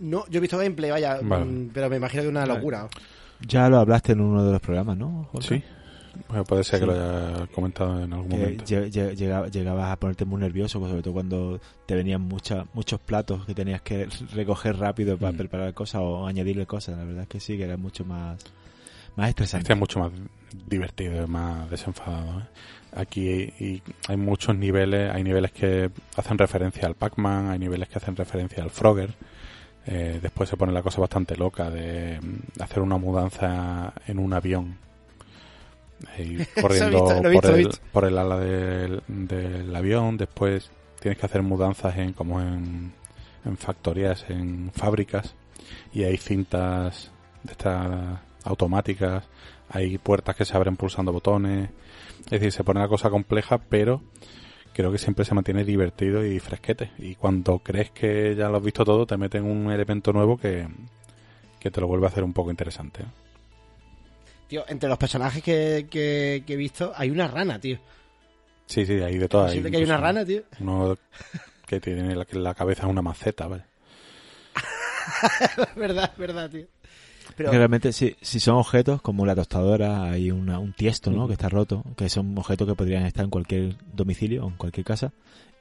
No, yo he visto gameplay, vaya, mm, pero me imagino que es una locura. Ya lo hablaste en uno de los programas, ¿no? Sí. Puede ser que lo haya comentado en algún momento. llegabas a ponerte muy nervioso, pues, sobre todo cuando te venían mucha, muchos platos que tenías que recoger rápido para mm. preparar cosas o añadirle cosas. La verdad es que sí, que era mucho más, más estresante. Este es mucho más divertido, más desenfadado. ¿eh? Aquí hay muchos niveles, hay niveles que hacen referencia al Pac-Man, hay niveles que hacen referencia al Frogger. Eh, después se pone la cosa bastante loca de mm, hacer una mudanza en un avión. [LAUGHS] corriendo por, el, ala del, avión. Después tienes que hacer mudanzas en como en, en factorías, en fábricas. Y hay cintas de estas automáticas. Hay puertas que se abren pulsando botones es decir, se pone la cosa compleja, pero creo que siempre se mantiene divertido y fresquete. Y cuando crees que ya lo has visto todo, te meten un elemento nuevo que, te lo vuelve a hacer un poco interesante. Tío, entre los personajes que, que, he visto, hay una rana, tío. Sí, sí, hay de todas. Siempre que hay una rana, tío. Uno que tiene la, la cabeza una maceta, ¿vale? [LAUGHS] verdad, verdad, tío. Realmente, si, si son objetos como la tostadora, hay un tiesto, ¿no? Que está roto, que son objetos que podrían estar en cualquier domicilio o en cualquier casa.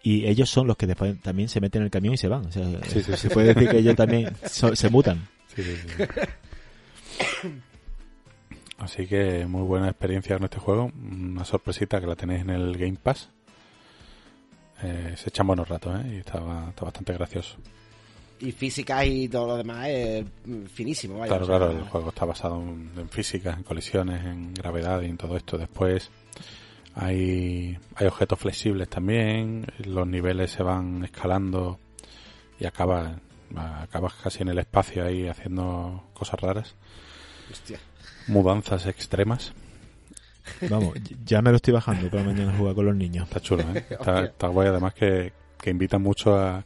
Y ellos son los que después también se meten en el camión y se van. O sea, se puede decir que ellos también [LAUGHS] se mutan. [LAUGHS] Así que muy buena experiencia con este juego. Una sorpresita que la tenéis en el Game Pass. Eh, se echan buenos ratos, ¿eh? Y está, está bastante gracioso y física y todo lo demás es finísimo. claro, claro, el juego está basado en, física, en colisiones, en gravedad y en todo esto. Después hay, hay objetos flexibles también, los niveles se van escalando y acabas, acabas casi en el espacio ahí haciendo cosas raras. Mudanzas extremas. Vamos, ya me lo estoy bajando para mañana jugar con los niños. Está chulo, ¿eh? [LAUGHS] Está, está guay, además que, que invita mucho a,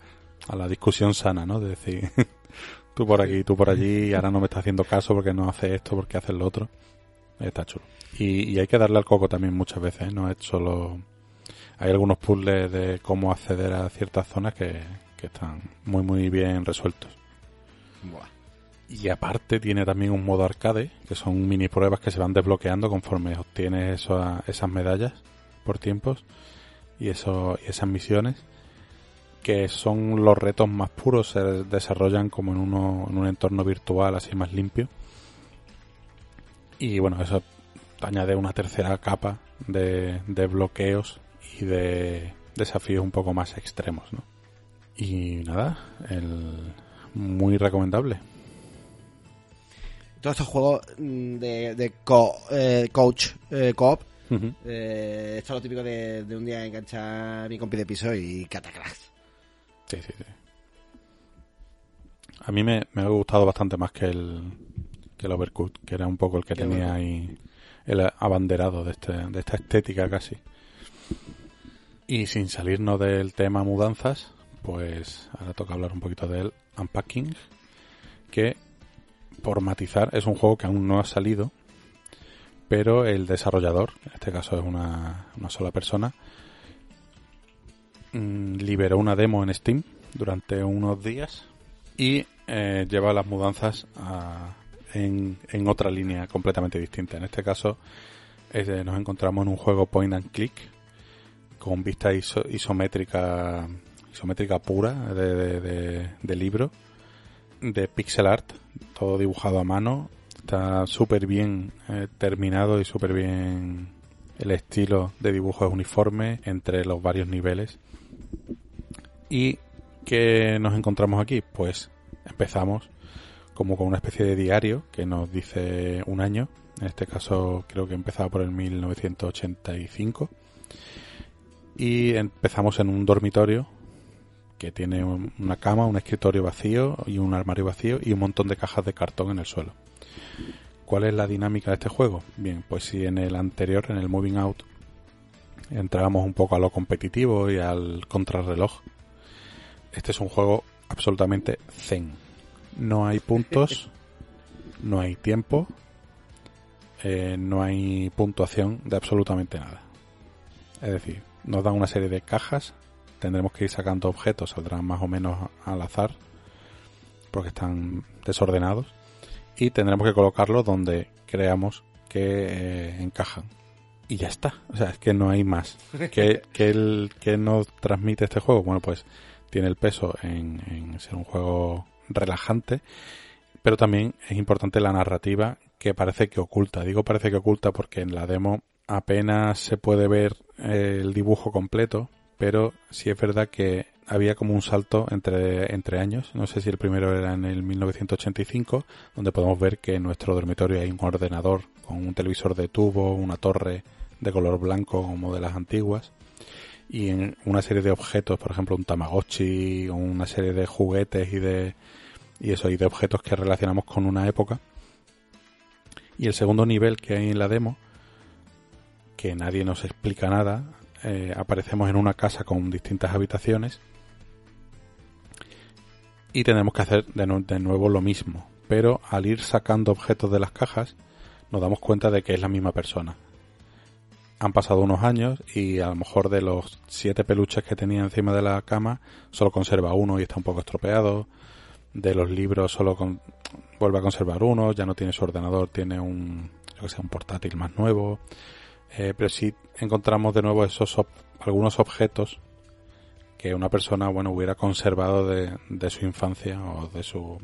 a la discusión sana, ¿no? De decir, [LAUGHS] tú por aquí, tú por allí, y ahora no me estás haciendo caso porque no haces esto, porque haces lo otro. Está chulo. Y, y hay que darle al coco también muchas veces, ¿eh? No es solo... Hay algunos puzzles de cómo acceder a ciertas zonas que, que están muy, muy bien resueltos. Y aparte tiene también un modo arcade, que son mini pruebas que se van desbloqueando conforme obtienes esas medallas por tiempos y, eso, y esas misiones, que son los retos más puros, se desarrollan como en, uno, en un entorno virtual así más limpio. Y bueno, eso añade una tercera capa de, de bloqueos y de desafíos un poco más extremos, ¿no? Y nada, el, muy recomendable. Todos estos juegos mm, de, de co- eh, coach, eh, co-op, eh, esto es lo típico de, de un día enganchar mi compi de piso y catacrash. Sí, sí, sí. A mí me, me ha gustado bastante más que el, que el Overcooked, que era un poco el que Que tenía ahí el abanderado de, este, de esta estética casi. Y sin salirnos del tema mudanzas, pues ahora toca hablar un poquito del Unpacking, que por matizar es un juego que aún no ha salido, pero el desarrollador, en este caso es una, una sola persona, mm, liberó una demo en Steam durante unos días y eh, lleva las mudanzas en, en otra línea completamente distinta. En este caso eh, nos encontramos en un juego point and click con vista iso- isométrica isométrica pura de- de libro de pixel art todo dibujado a mano está súper bien eh, terminado y súper bien el estilo de dibujo es uniforme entre los varios niveles y ¿qué nos encontramos aquí? Pues empezamos como con una especie de diario que nos dice un año. En este caso creo que empezaba por el 1985. Y empezamos en un dormitorio que tiene un- una cama, un escritorio vacío y un armario vacío y un montón de cajas de cartón en el suelo. ¿Cuál es la dinámica de este juego? Bien, pues si en el anterior, en el Moving Out, entrábamos un poco a lo competitivo y al contrarreloj, este es un juego absolutamente zen. No hay puntos, [LAUGHS] no hay tiempo, eh, no hay puntuación de absolutamente nada. Es decir, nos dan una serie de cajas, tendremos que ir sacando objetos, saldrán más o menos al azar, porque están desordenados, y tendremos que colocarlos donde creamos que eh, encajan. Y ya está, o sea, es que no hay más. [LAUGHS] ¿Qué, qué el, qué nos transmite este juego? Bueno, pues tiene el peso en, en ser un juego relajante, pero también es importante la narrativa que parece que oculta. Digo parece que oculta porque en la demo apenas se puede ver eh, el dibujo completo, pero sí es verdad que había como un salto entre, entre años. No sé si el primero era en el 1985, donde podemos ver que en nuestro dormitorio hay un ordenador con un televisor de tubo, una torre de color blanco como de las antiguas y en una serie de objetos, por ejemplo, un Tamagotchi una serie de juguetes y de y eso y de objetos que relacionamos con una época. Y el segundo nivel que hay en la demo, que nadie nos explica nada, eh, aparecemos en una casa con distintas habitaciones y tenemos que hacer de, nu- de nuevo lo mismo. Pero al ir sacando objetos de las cajas, nos damos cuenta de que es la misma persona han pasado unos años y a lo mejor de los siete peluches que tenía encima de la cama solo conserva uno y está un poco estropeado. De los libros solo vuelve a conservar uno, ya no tiene su ordenador, tiene un, yo que sé, un portátil más nuevo. Eh, pero sí encontramos de nuevo esos ob- algunos objetos que una persona bueno hubiera conservado de, de su infancia o de su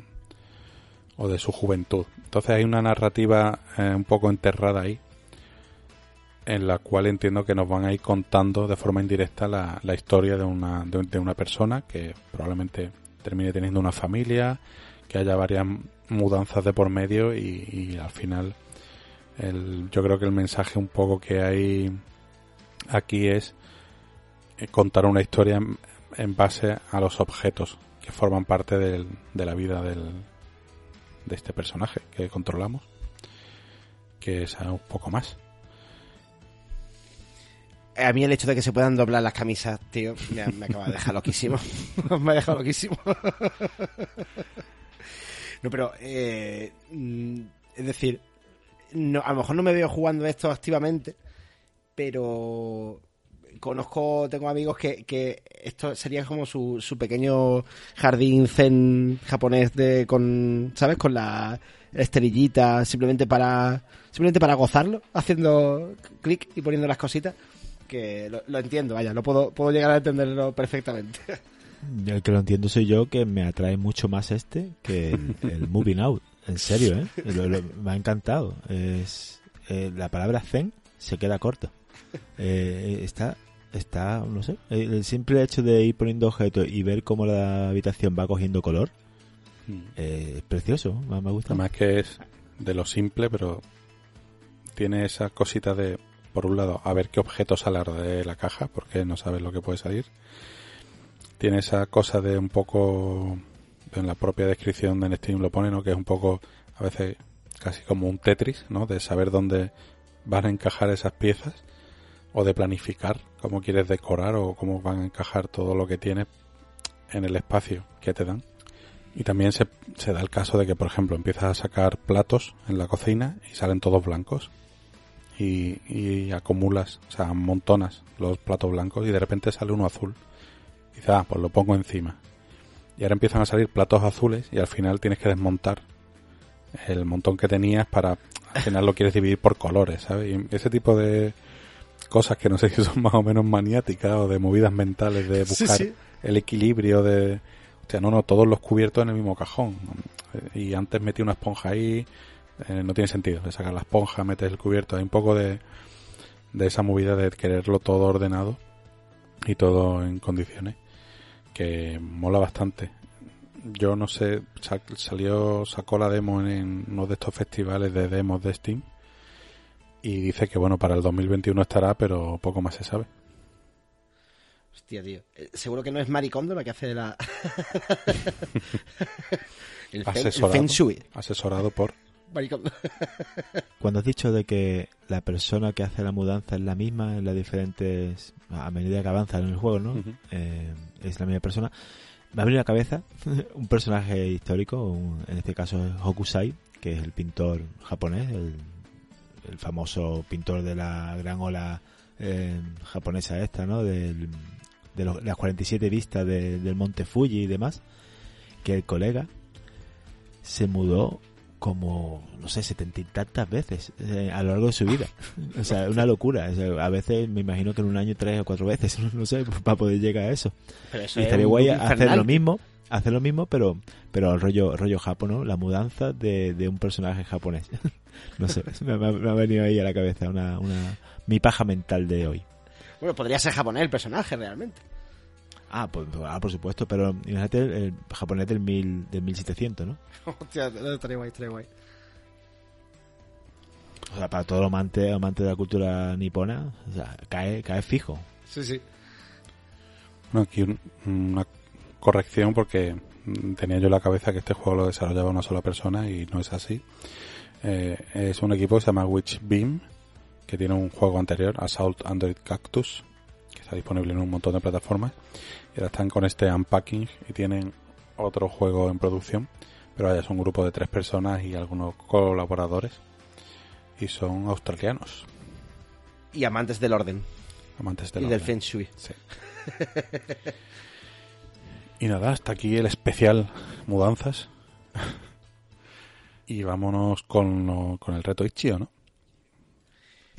o de su juventud. Entonces hay una narrativa eh, un poco enterrada ahí en la cual entiendo que nos van a ir contando de forma indirecta la, la historia de una, de, una persona que probablemente termine teniendo una familia, que haya varias mudanzas de por medio y al final yo creo que el mensaje un poco que hay aquí es eh, contar una historia en, base a los objetos que forman parte del- de la vida del, de este personaje que controlamos, que es un poco más. A mí el hecho de que se puedan doblar las camisas, tío, me, me acaba de dejar loquísimo. [LAUGHS] me ha dejado loquísimo. [LAUGHS] no, pero, eh, mm, es decir, no, a lo mejor no me veo jugando esto activamente, pero conozco, tengo amigos que, que esto sería como su, su pequeño jardín zen japonés de con, ¿sabes? Con la esterillita, simplemente para simplemente para gozarlo, haciendo clic y poniendo las cositas, que lo, lo entiendo, vaya, lo puedo, puedo llegar a entenderlo perfectamente. El que lo entiendo soy yo, que me atrae mucho más este que el, el Moving Out. En serio, ¿eh? Lo- lo- me ha encantado. Es, eh, la palabra zen se queda corta. Eh, está, está, no sé, el simple hecho de ir poniendo objetos y ver cómo la habitación va cogiendo color eh, es precioso. Me, me gusta. Además que es de lo simple, pero tiene esa cosita de, por un lado, a ver qué objeto sale de la caja, porque no sabes lo que puede salir. Tiene esa cosa de un poco, en la propia descripción de Steam lo pone, ¿no? Que es un poco, a veces, casi como un Tetris, ¿no? De saber dónde van a encajar esas piezas, o de planificar cómo quieres decorar o cómo van a encajar todo lo que tienes en el espacio que te dan. Y también se, se da el caso de que, por ejemplo, empiezas a sacar platos en la cocina y salen todos blancos. Y, y acumulas, o sea, amontonas los platos blancos y de repente sale uno azul. Dices, ah, pues lo pongo encima. Y ahora empiezan a salir platos azules y al final tienes que desmontar el montón que tenías para, al final lo quieres dividir por colores, ¿sabes? Y ese tipo de cosas que no sé [LAUGHS] si son más o menos maniáticas o de movidas mentales de buscar sí. el equilibrio de... O sea, no, no, todos los cubiertos en el mismo cajón. Y antes metí una esponja ahí, eh, no tiene sentido. Le sacas la esponja, metes el cubierto. Hay un poco de, de esa movida de quererlo todo ordenado y todo en condiciones que mola bastante. Yo no sé, sa- salió, sacó la demo en uno de estos festivales de demos de Steam y dice que bueno, para el 2021 estará, pero poco más se sabe. Hostia, tío. Eh, Seguro que no es Maricondo la que hace la... [LAUGHS] [LAUGHS] el, Asesorado, Feng Shui. asesorado por Maricondo. [LAUGHS] Cuando has dicho de que la persona que hace la mudanza es la misma en las diferentes a medida que avanzan en el juego, ¿no? Eh, es la misma persona. Me ha venido a la cabeza [LAUGHS] un personaje histórico, un- en este caso es Hokusai, que es el pintor japonés, el, el famoso pintor de la gran ola eh, japonesa esta, ¿no? Del- de los- las 47 vistas de- del monte Fuji y demás, que el colega se mudó como, no sé, setenta y tantas veces eh, a lo largo de su vida. [LAUGHS] O sea, una locura. O sea, a veces me imagino que en un año tres o cuatro veces, [LAUGHS] no sé, para poder llegar a eso. Pero eso Y es estaría guay hacer lo mismo, hacer lo mismo, pero pero el rollo rollo japo, ¿no? La mudanza de, de un personaje japonés. [LAUGHS] no sé, me, me ha venido ahí a la cabeza una, una mi paja mental de hoy. Bueno, podría ser japonés el personaje realmente. Ah, pues, ah, por supuesto, pero imagínate el, el japonés del mil del 1700, ¿no? [LAUGHS] Hostia, estaría guay, estaría guay. O sea, para todo amante amante de la cultura nipona, o sea, cae cae fijo. Sí, sí. Bueno, aquí un- una corrección porque tenía yo en la cabeza que este juego lo desarrollaba una sola persona y no es así. Eh, es un equipo que se llama Witch Beam, que tiene un juego anterior, Assault Under Cactus, que está disponible en un montón de plataformas. Y ahora están con este Unpacking y tienen otro juego en producción. Pero vaya, es un grupo de tres personas y algunos colaboradores. Y son australianos, Y amantes del orden. amantes y del del orden. Feng Shui. Sí. y nada, hasta aquí el especial mudanzas. [LAUGHS] y vámonos con, lo- con el reto Ichio, ¿no?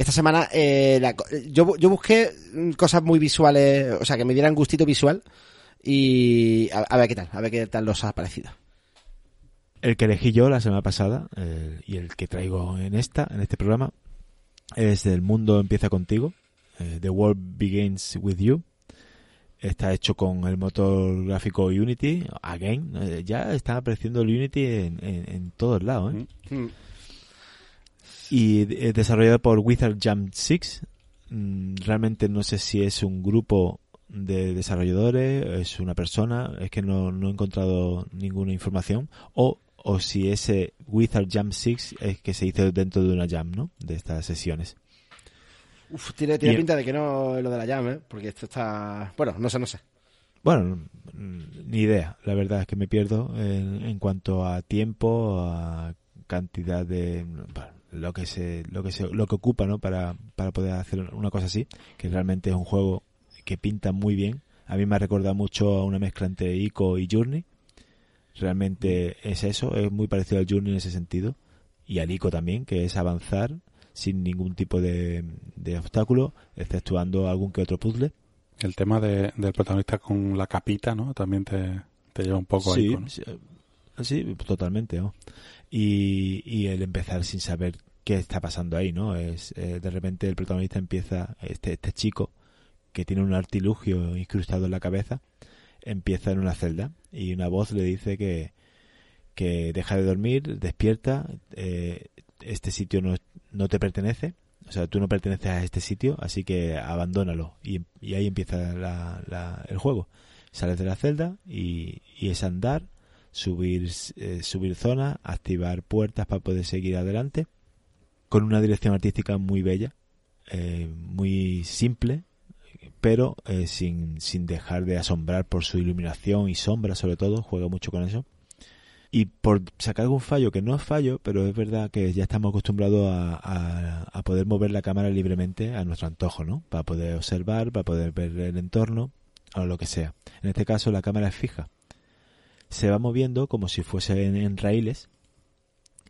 Esta semana eh, la co- yo, yo busqué mm, cosas muy visuales, o sea, que me dieran gustito visual. Y a, a ver qué tal, a ver qué tal los ha parecido. El que elegí yo la semana pasada eh, y el que traigo en esta, en este programa, es El mundo empieza contigo. eh, The World Begins With You. Está hecho con el motor gráfico Unity. Again, eh, ya está apareciendo el Unity en, en- en todos lados. ¿eh? Mm. Y es desarrollado por Wizard Jam 6. Mm, Realmente no sé si es un grupo de desarrolladores, es una persona, es que no, no he encontrado ninguna información. O, o si ese Wizard Jam 6 es que se hizo dentro de una jam, ¿no? De estas sesiones. Uf, tiene, tiene pinta de que no es lo de la llave, ¿eh? porque esto está... Bueno, no sé, no sé. Bueno, mm, ni idea. La verdad es que me pierdo en, en cuanto a tiempo, a cantidad de bueno, lo que se, lo que se, lo que ocupa, ¿no? Para, para poder hacer una cosa así, que realmente es un juego que pinta muy bien. A mí me ha recordado mucho a una mezcla entre Ico y Journey. Realmente es eso, es muy parecido al Journey en ese sentido. Y al Ico también, que es avanzar sin ningún tipo de, de obstáculo, exceptuando algún que otro puzzle. El tema de- del protagonista con la capita, ¿no? También te, te lleva un poco sí, con- sí, sí, totalmente. ¿no? Y, y el empezar sin saber qué está pasando ahí, ¿no? Es eh, de repente el protagonista empieza, este, este chico que tiene un artilugio incrustado en la cabeza, empieza en una celda y una voz le dice que, que deja de dormir, despierta, eh, este sitio no, no te pertenece, o sea, tú no perteneces a este sitio, así que abandónalo. Y, y ahí empieza la- la- el juego. Sales de la celda y, y es andar, subir, eh, subir zonas, activar puertas para poder seguir adelante, con una dirección artística muy bella, eh, muy simple, pero eh, sin, sin dejar de asombrar por su iluminación y sombra sobre todo, juega mucho con eso. Y por sacar algún fallo, que no es fallo, pero es verdad que ya estamos acostumbrados a, a- a poder mover la cámara libremente a nuestro antojo, ¿no? Para poder observar, para poder ver el entorno, o lo que sea. En este caso la cámara es fija. Se va moviendo como si fuese en, en raíles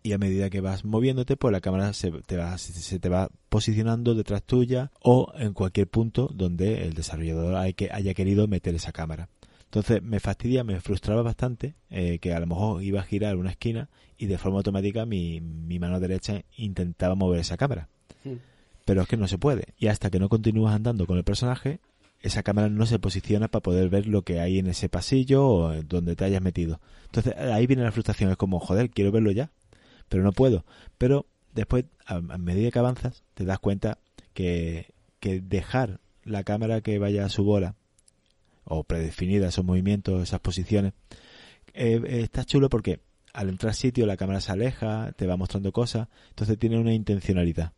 y a medida que vas moviéndote, pues la cámara se te, va, se, se te va posicionando detrás tuya o en cualquier punto donde el desarrollador hay que, haya querido meter esa cámara. Entonces me fastidia, me frustraba bastante eh, que a lo mejor iba a girar una esquina y de forma automática mi, mi mano derecha intentaba mover esa cámara. Hmm. Pero es que no se puede. Y hasta que no continúas andando con el personaje, esa cámara no se posiciona para poder ver lo que hay en ese pasillo o donde te hayas metido. Entonces ahí viene la frustración. Es como, joder, quiero verlo ya, pero no puedo. Pero después, a, medida que avanzas, te das cuenta que, que dejar la cámara que vaya a su bola o predefinida esos movimientos, esas posiciones, eh, eh, está chulo porque al entrar sitio la cámara se aleja, te va mostrando cosas, entonces tiene una intencionalidad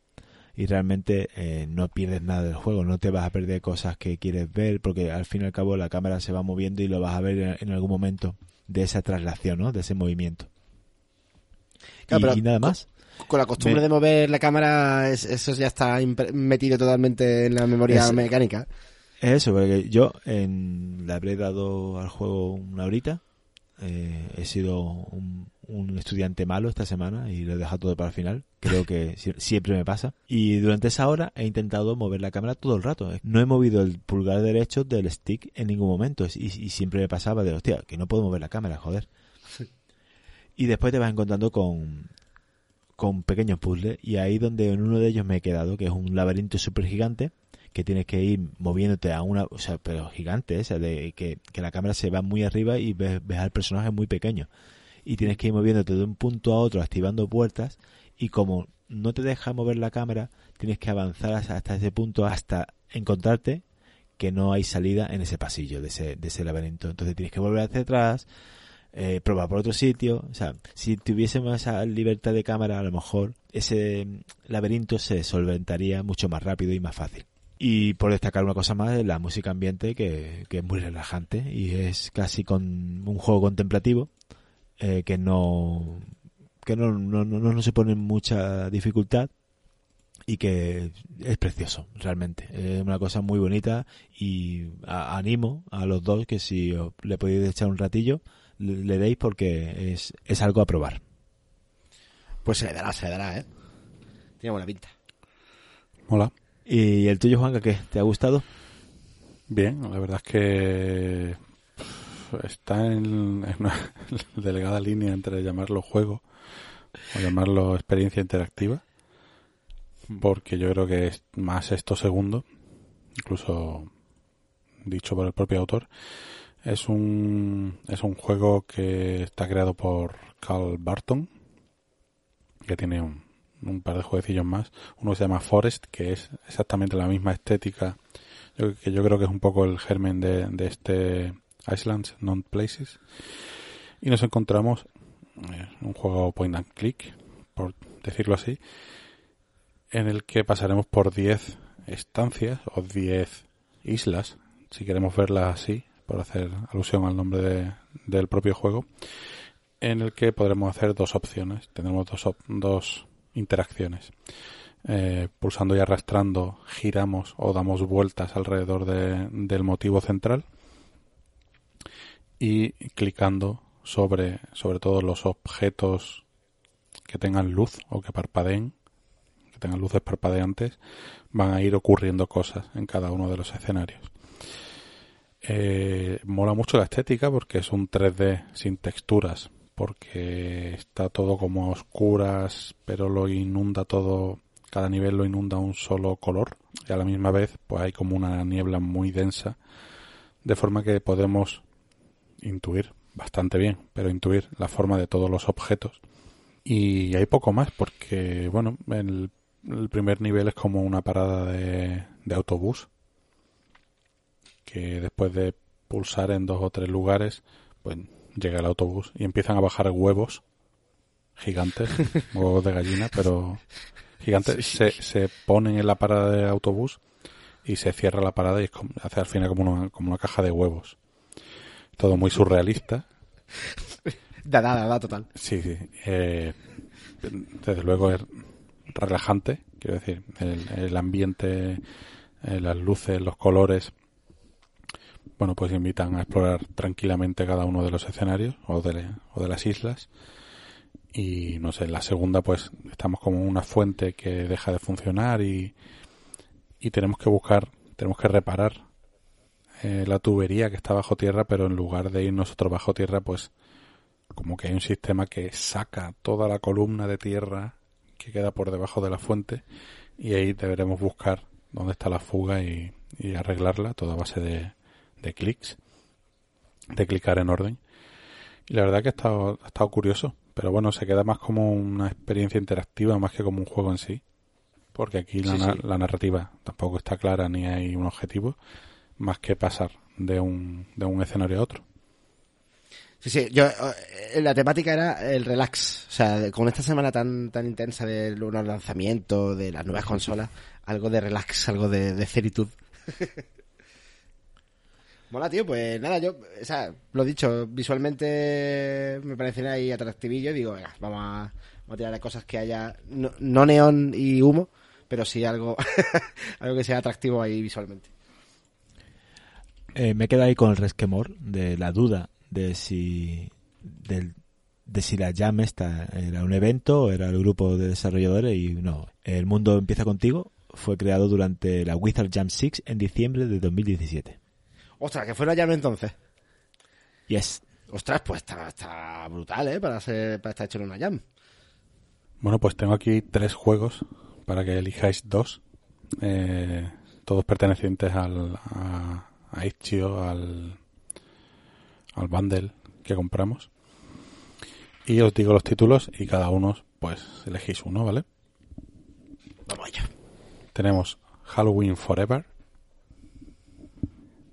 y realmente eh, no pierdes nada del juego, no te vas a perder cosas que quieres ver porque al fin y al cabo la cámara se va moviendo y lo vas a ver en, algún momento de esa traslación, ¿no? de ese movimiento. Claro, y, nada más. Con la costumbre Me- de mover la cámara, es- eso ya está metido totalmente en la memoria Es- mecánica. Es eso, porque yo en, le habré dado al juego una horita. Eh, he sido un, un estudiante malo esta semana y lo he dejado todo para el final. Creo que [LAUGHS] sie- siempre me pasa. Y durante esa hora he intentado mover la cámara todo el rato. No he movido el pulgar derecho del stick en ningún momento. Y, y siempre me pasaba de, hostia, que no puedo mover la cámara, joder. Y después te vas encontrando con, con pequeños puzzles. Y ahí donde en uno de ellos me he quedado, que es un laberinto súper gigante que tienes que ir moviéndote a una, o sea, pero gigante, esa de que, que la cámara se va muy arriba y ves, ves al personaje muy pequeño. Y tienes que ir moviéndote de un punto a otro, activando puertas, y como no te deja mover la cámara, tienes que avanzar hasta ese punto hasta encontrarte que no hay salida en ese pasillo de ese, de ese laberinto. Entonces tienes que volver hacia atrás, eh, probar por otro sitio. O sea, si tuviésemos esa libertad de cámara, a lo mejor ese mm, laberinto se solventaría mucho más rápido y más fácil. Y por destacar una cosa más, la música ambiente, que, que es muy relajante y es casi con un juego contemplativo eh, que no que no, no, no, no se pone en mucha dificultad y que es precioso, realmente. Es una cosa muy bonita y a- animo a los dos que si os- le podéis echar un ratillo, le, le deis porque es, es algo a probar. Pues se le dará, se le dará, ¿eh? Tiene buena pinta. Mola. ¿Y el tuyo, Juanca, qué? ¿Te ha gustado? Bien, la verdad es que está en, en una [LAUGHS] delegada línea entre llamarlo juego o llamarlo experiencia interactiva, porque yo creo que es más esto segundo, incluso dicho por el propio autor. Es un, es un juego que está creado por Carl Barton, que tiene un, un par de jueguecillos más. Uno se llama Forest, que es exactamente la misma estética yo, que yo creo que es un poco el germen de, de este Islands Non Places. Y nos encontramos eh, un juego point and click, por decirlo así, en el que pasaremos por 10 estancias o 10 islas, si queremos verlas así, por hacer alusión al nombre de, del propio juego, en el que podremos hacer dos opciones. Tenemos dos, dos interacciones. Eh, pulsando y arrastrando giramos o damos vueltas alrededor de, del motivo central y clicando sobre, sobre todo los objetos que tengan luz o que parpadeen, que tengan luces parpadeantes, van a ir ocurriendo cosas en cada uno de los escenarios. Eh, mola mucho la estética porque es un 3D sin texturas, porque está todo como a oscuras, pero lo inunda todo, cada nivel lo inunda un solo color y a la misma vez pues hay como una niebla muy densa, de forma que podemos intuir bastante bien, pero intuir la forma de todos los objetos. Y hay poco más porque, bueno, el, el primer nivel es como una parada de, de autobús que después de pulsar en dos o tres lugares, pues llega el autobús y empiezan a bajar huevos gigantes, [LAUGHS] huevos de gallina, pero gigantes, se, se ponen en la parada de autobús y se cierra la parada y hace al final como una, como una caja de huevos. Todo muy surrealista. [LAUGHS] Da, da, da, total. Sí, sí. Eh, desde luego es relajante, quiero decir, el, el ambiente, eh, las luces, los colores, bueno, pues invitan a explorar tranquilamente cada uno de los escenarios o de, o de las islas. Y no sé, en la segunda pues estamos como una fuente que deja de funcionar y, y tenemos que buscar, tenemos que reparar eh, la tubería que está bajo tierra, pero en lugar de ir nosotros bajo tierra, pues como que hay un sistema que saca toda la columna de tierra que queda por debajo de la fuente y ahí deberemos buscar dónde está la fuga y, y arreglarla, toda base de, de clics, de clicar en orden. Y la verdad que ha estado, ha estado curioso, pero bueno, se queda más como una experiencia interactiva más que como un juego en sí. Porque aquí la, Sí, sí. la narrativa tampoco está clara ni hay un objetivo, más que pasar de un, de un escenario a otro. Sí, sí, yo, eh, la temática era el relax. O sea, con esta semana tan, tan intensa de los lanzamientos, de las nuevas consolas, algo de relax, algo de, de ceritud. [LAUGHS] Mola, tío, pues nada, yo, o sea, lo dicho, visualmente me parecen ahí atractivillo y digo, venga, vamos a, vamos a cosas que haya, no, no neón y humo, pero sí algo, [LAUGHS] algo que sea atractivo ahí visualmente. Eh, me queda ahí con el resquemor de la duda de si del, de si la Jam esta era un evento o era el grupo de desarrolladores y no. El mundo empieza contigo fue creado durante la Wizard Jam 6 en diciembre de 2017. Ostras, que fuera llame entonces. Yes. Ostras, pues está, está brutal, ¿eh? Para, ser, para estar hecho en una jam. Bueno, pues tengo aquí tres juegos para que elijáis dos. Eh, todos pertenecientes al, a, a Itch.io, al, al bundle que compramos. Y os digo los títulos y cada uno, pues, elegís uno, ¿vale? Vamos allá. Tenemos Halloween Forever.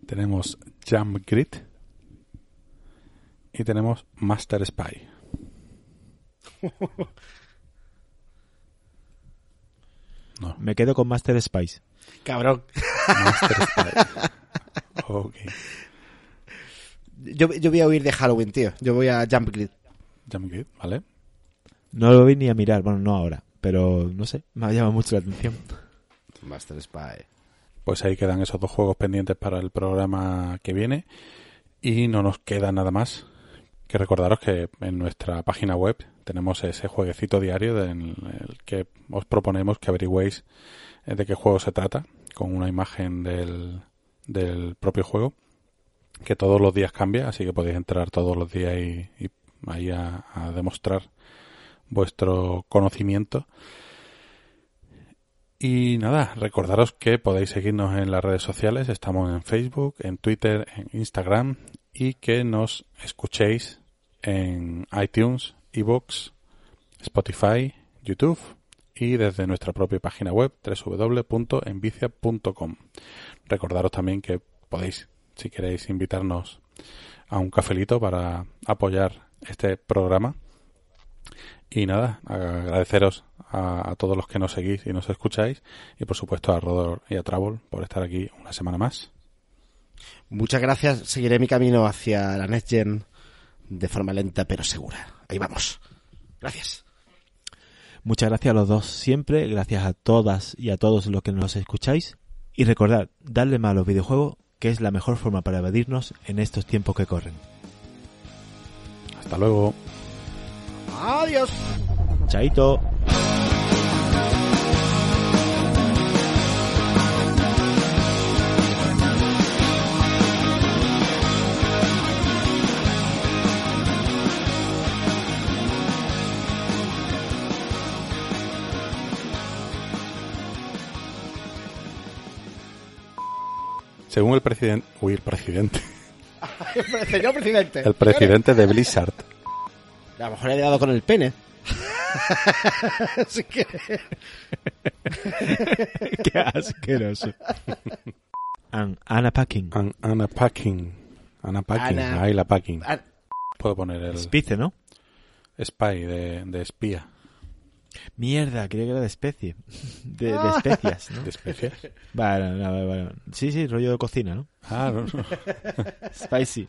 Tenemos Jump Grid. Y tenemos Master Spy. [LAUGHS] No, Me quedo con Master Spice. Cabrón. Master Spy. [LAUGHS] Ok. Yo, yo voy a huir de Halloween, tío. Yo voy a Jump Grid. Jump Grid, ¿vale? No lo vi ni a mirar, bueno, no ahora, pero no sé, me ha llamado mucho la atención. Master Spy. Pues ahí quedan esos dos juegos pendientes para el programa que viene. Y no nos queda nada más que recordaros que en nuestra página web tenemos ese jueguecito diario en el que os proponemos que averigüéis de qué juego se trata, con una imagen del, del propio juego, que todos los días cambia, así que podéis entrar todos los días y, ahí a, demostrar vuestro conocimiento. Y nada, recordaros que podéis seguirnos en las redes sociales, estamos en Facebook, en Twitter, en Instagram y que nos escuchéis en iTunes, iVoox, Spotify, YouTube y desde nuestra propia página web www.envicia.com. Recordaros también que podéis, si queréis, invitarnos a un cafelito para apoyar este programa. Y nada, agradeceros a, todos los que nos seguís y nos escucháis y por supuesto a Rodor y a Travel por estar aquí una semana más. Muchas gracias. Seguiré mi camino hacia la Next Gen de forma lenta pero segura. Ahí vamos. Gracias. Muchas gracias a los dos siempre, gracias a todas y a todos los que nos escucháis. Y recordad, darle mal a los videojuegos, que es la mejor forma para evadirnos en estos tiempos que corren. Hasta luego. Adiós. Chaito. Según el presidente... Uy, el presidente. [LAUGHS] Señor presidente. El presidente de Blizzard. A lo mejor le he dado con el pene. [LAUGHS] Así que... [LAUGHS] Qué asqueroso. Anna Packing. An- Anna Packing. Anna Packing. Ahí la Packing. Puedo poner el Spice, ¿no? spy de, de espía. Mierda, creía que era de especie. [LAUGHS] De, de especias, ¿no? ¿De especias? Vale, vale, vale. Sí, sí, rollo de cocina, ¿no? Ah, no, no. [LAUGHS] Spicy.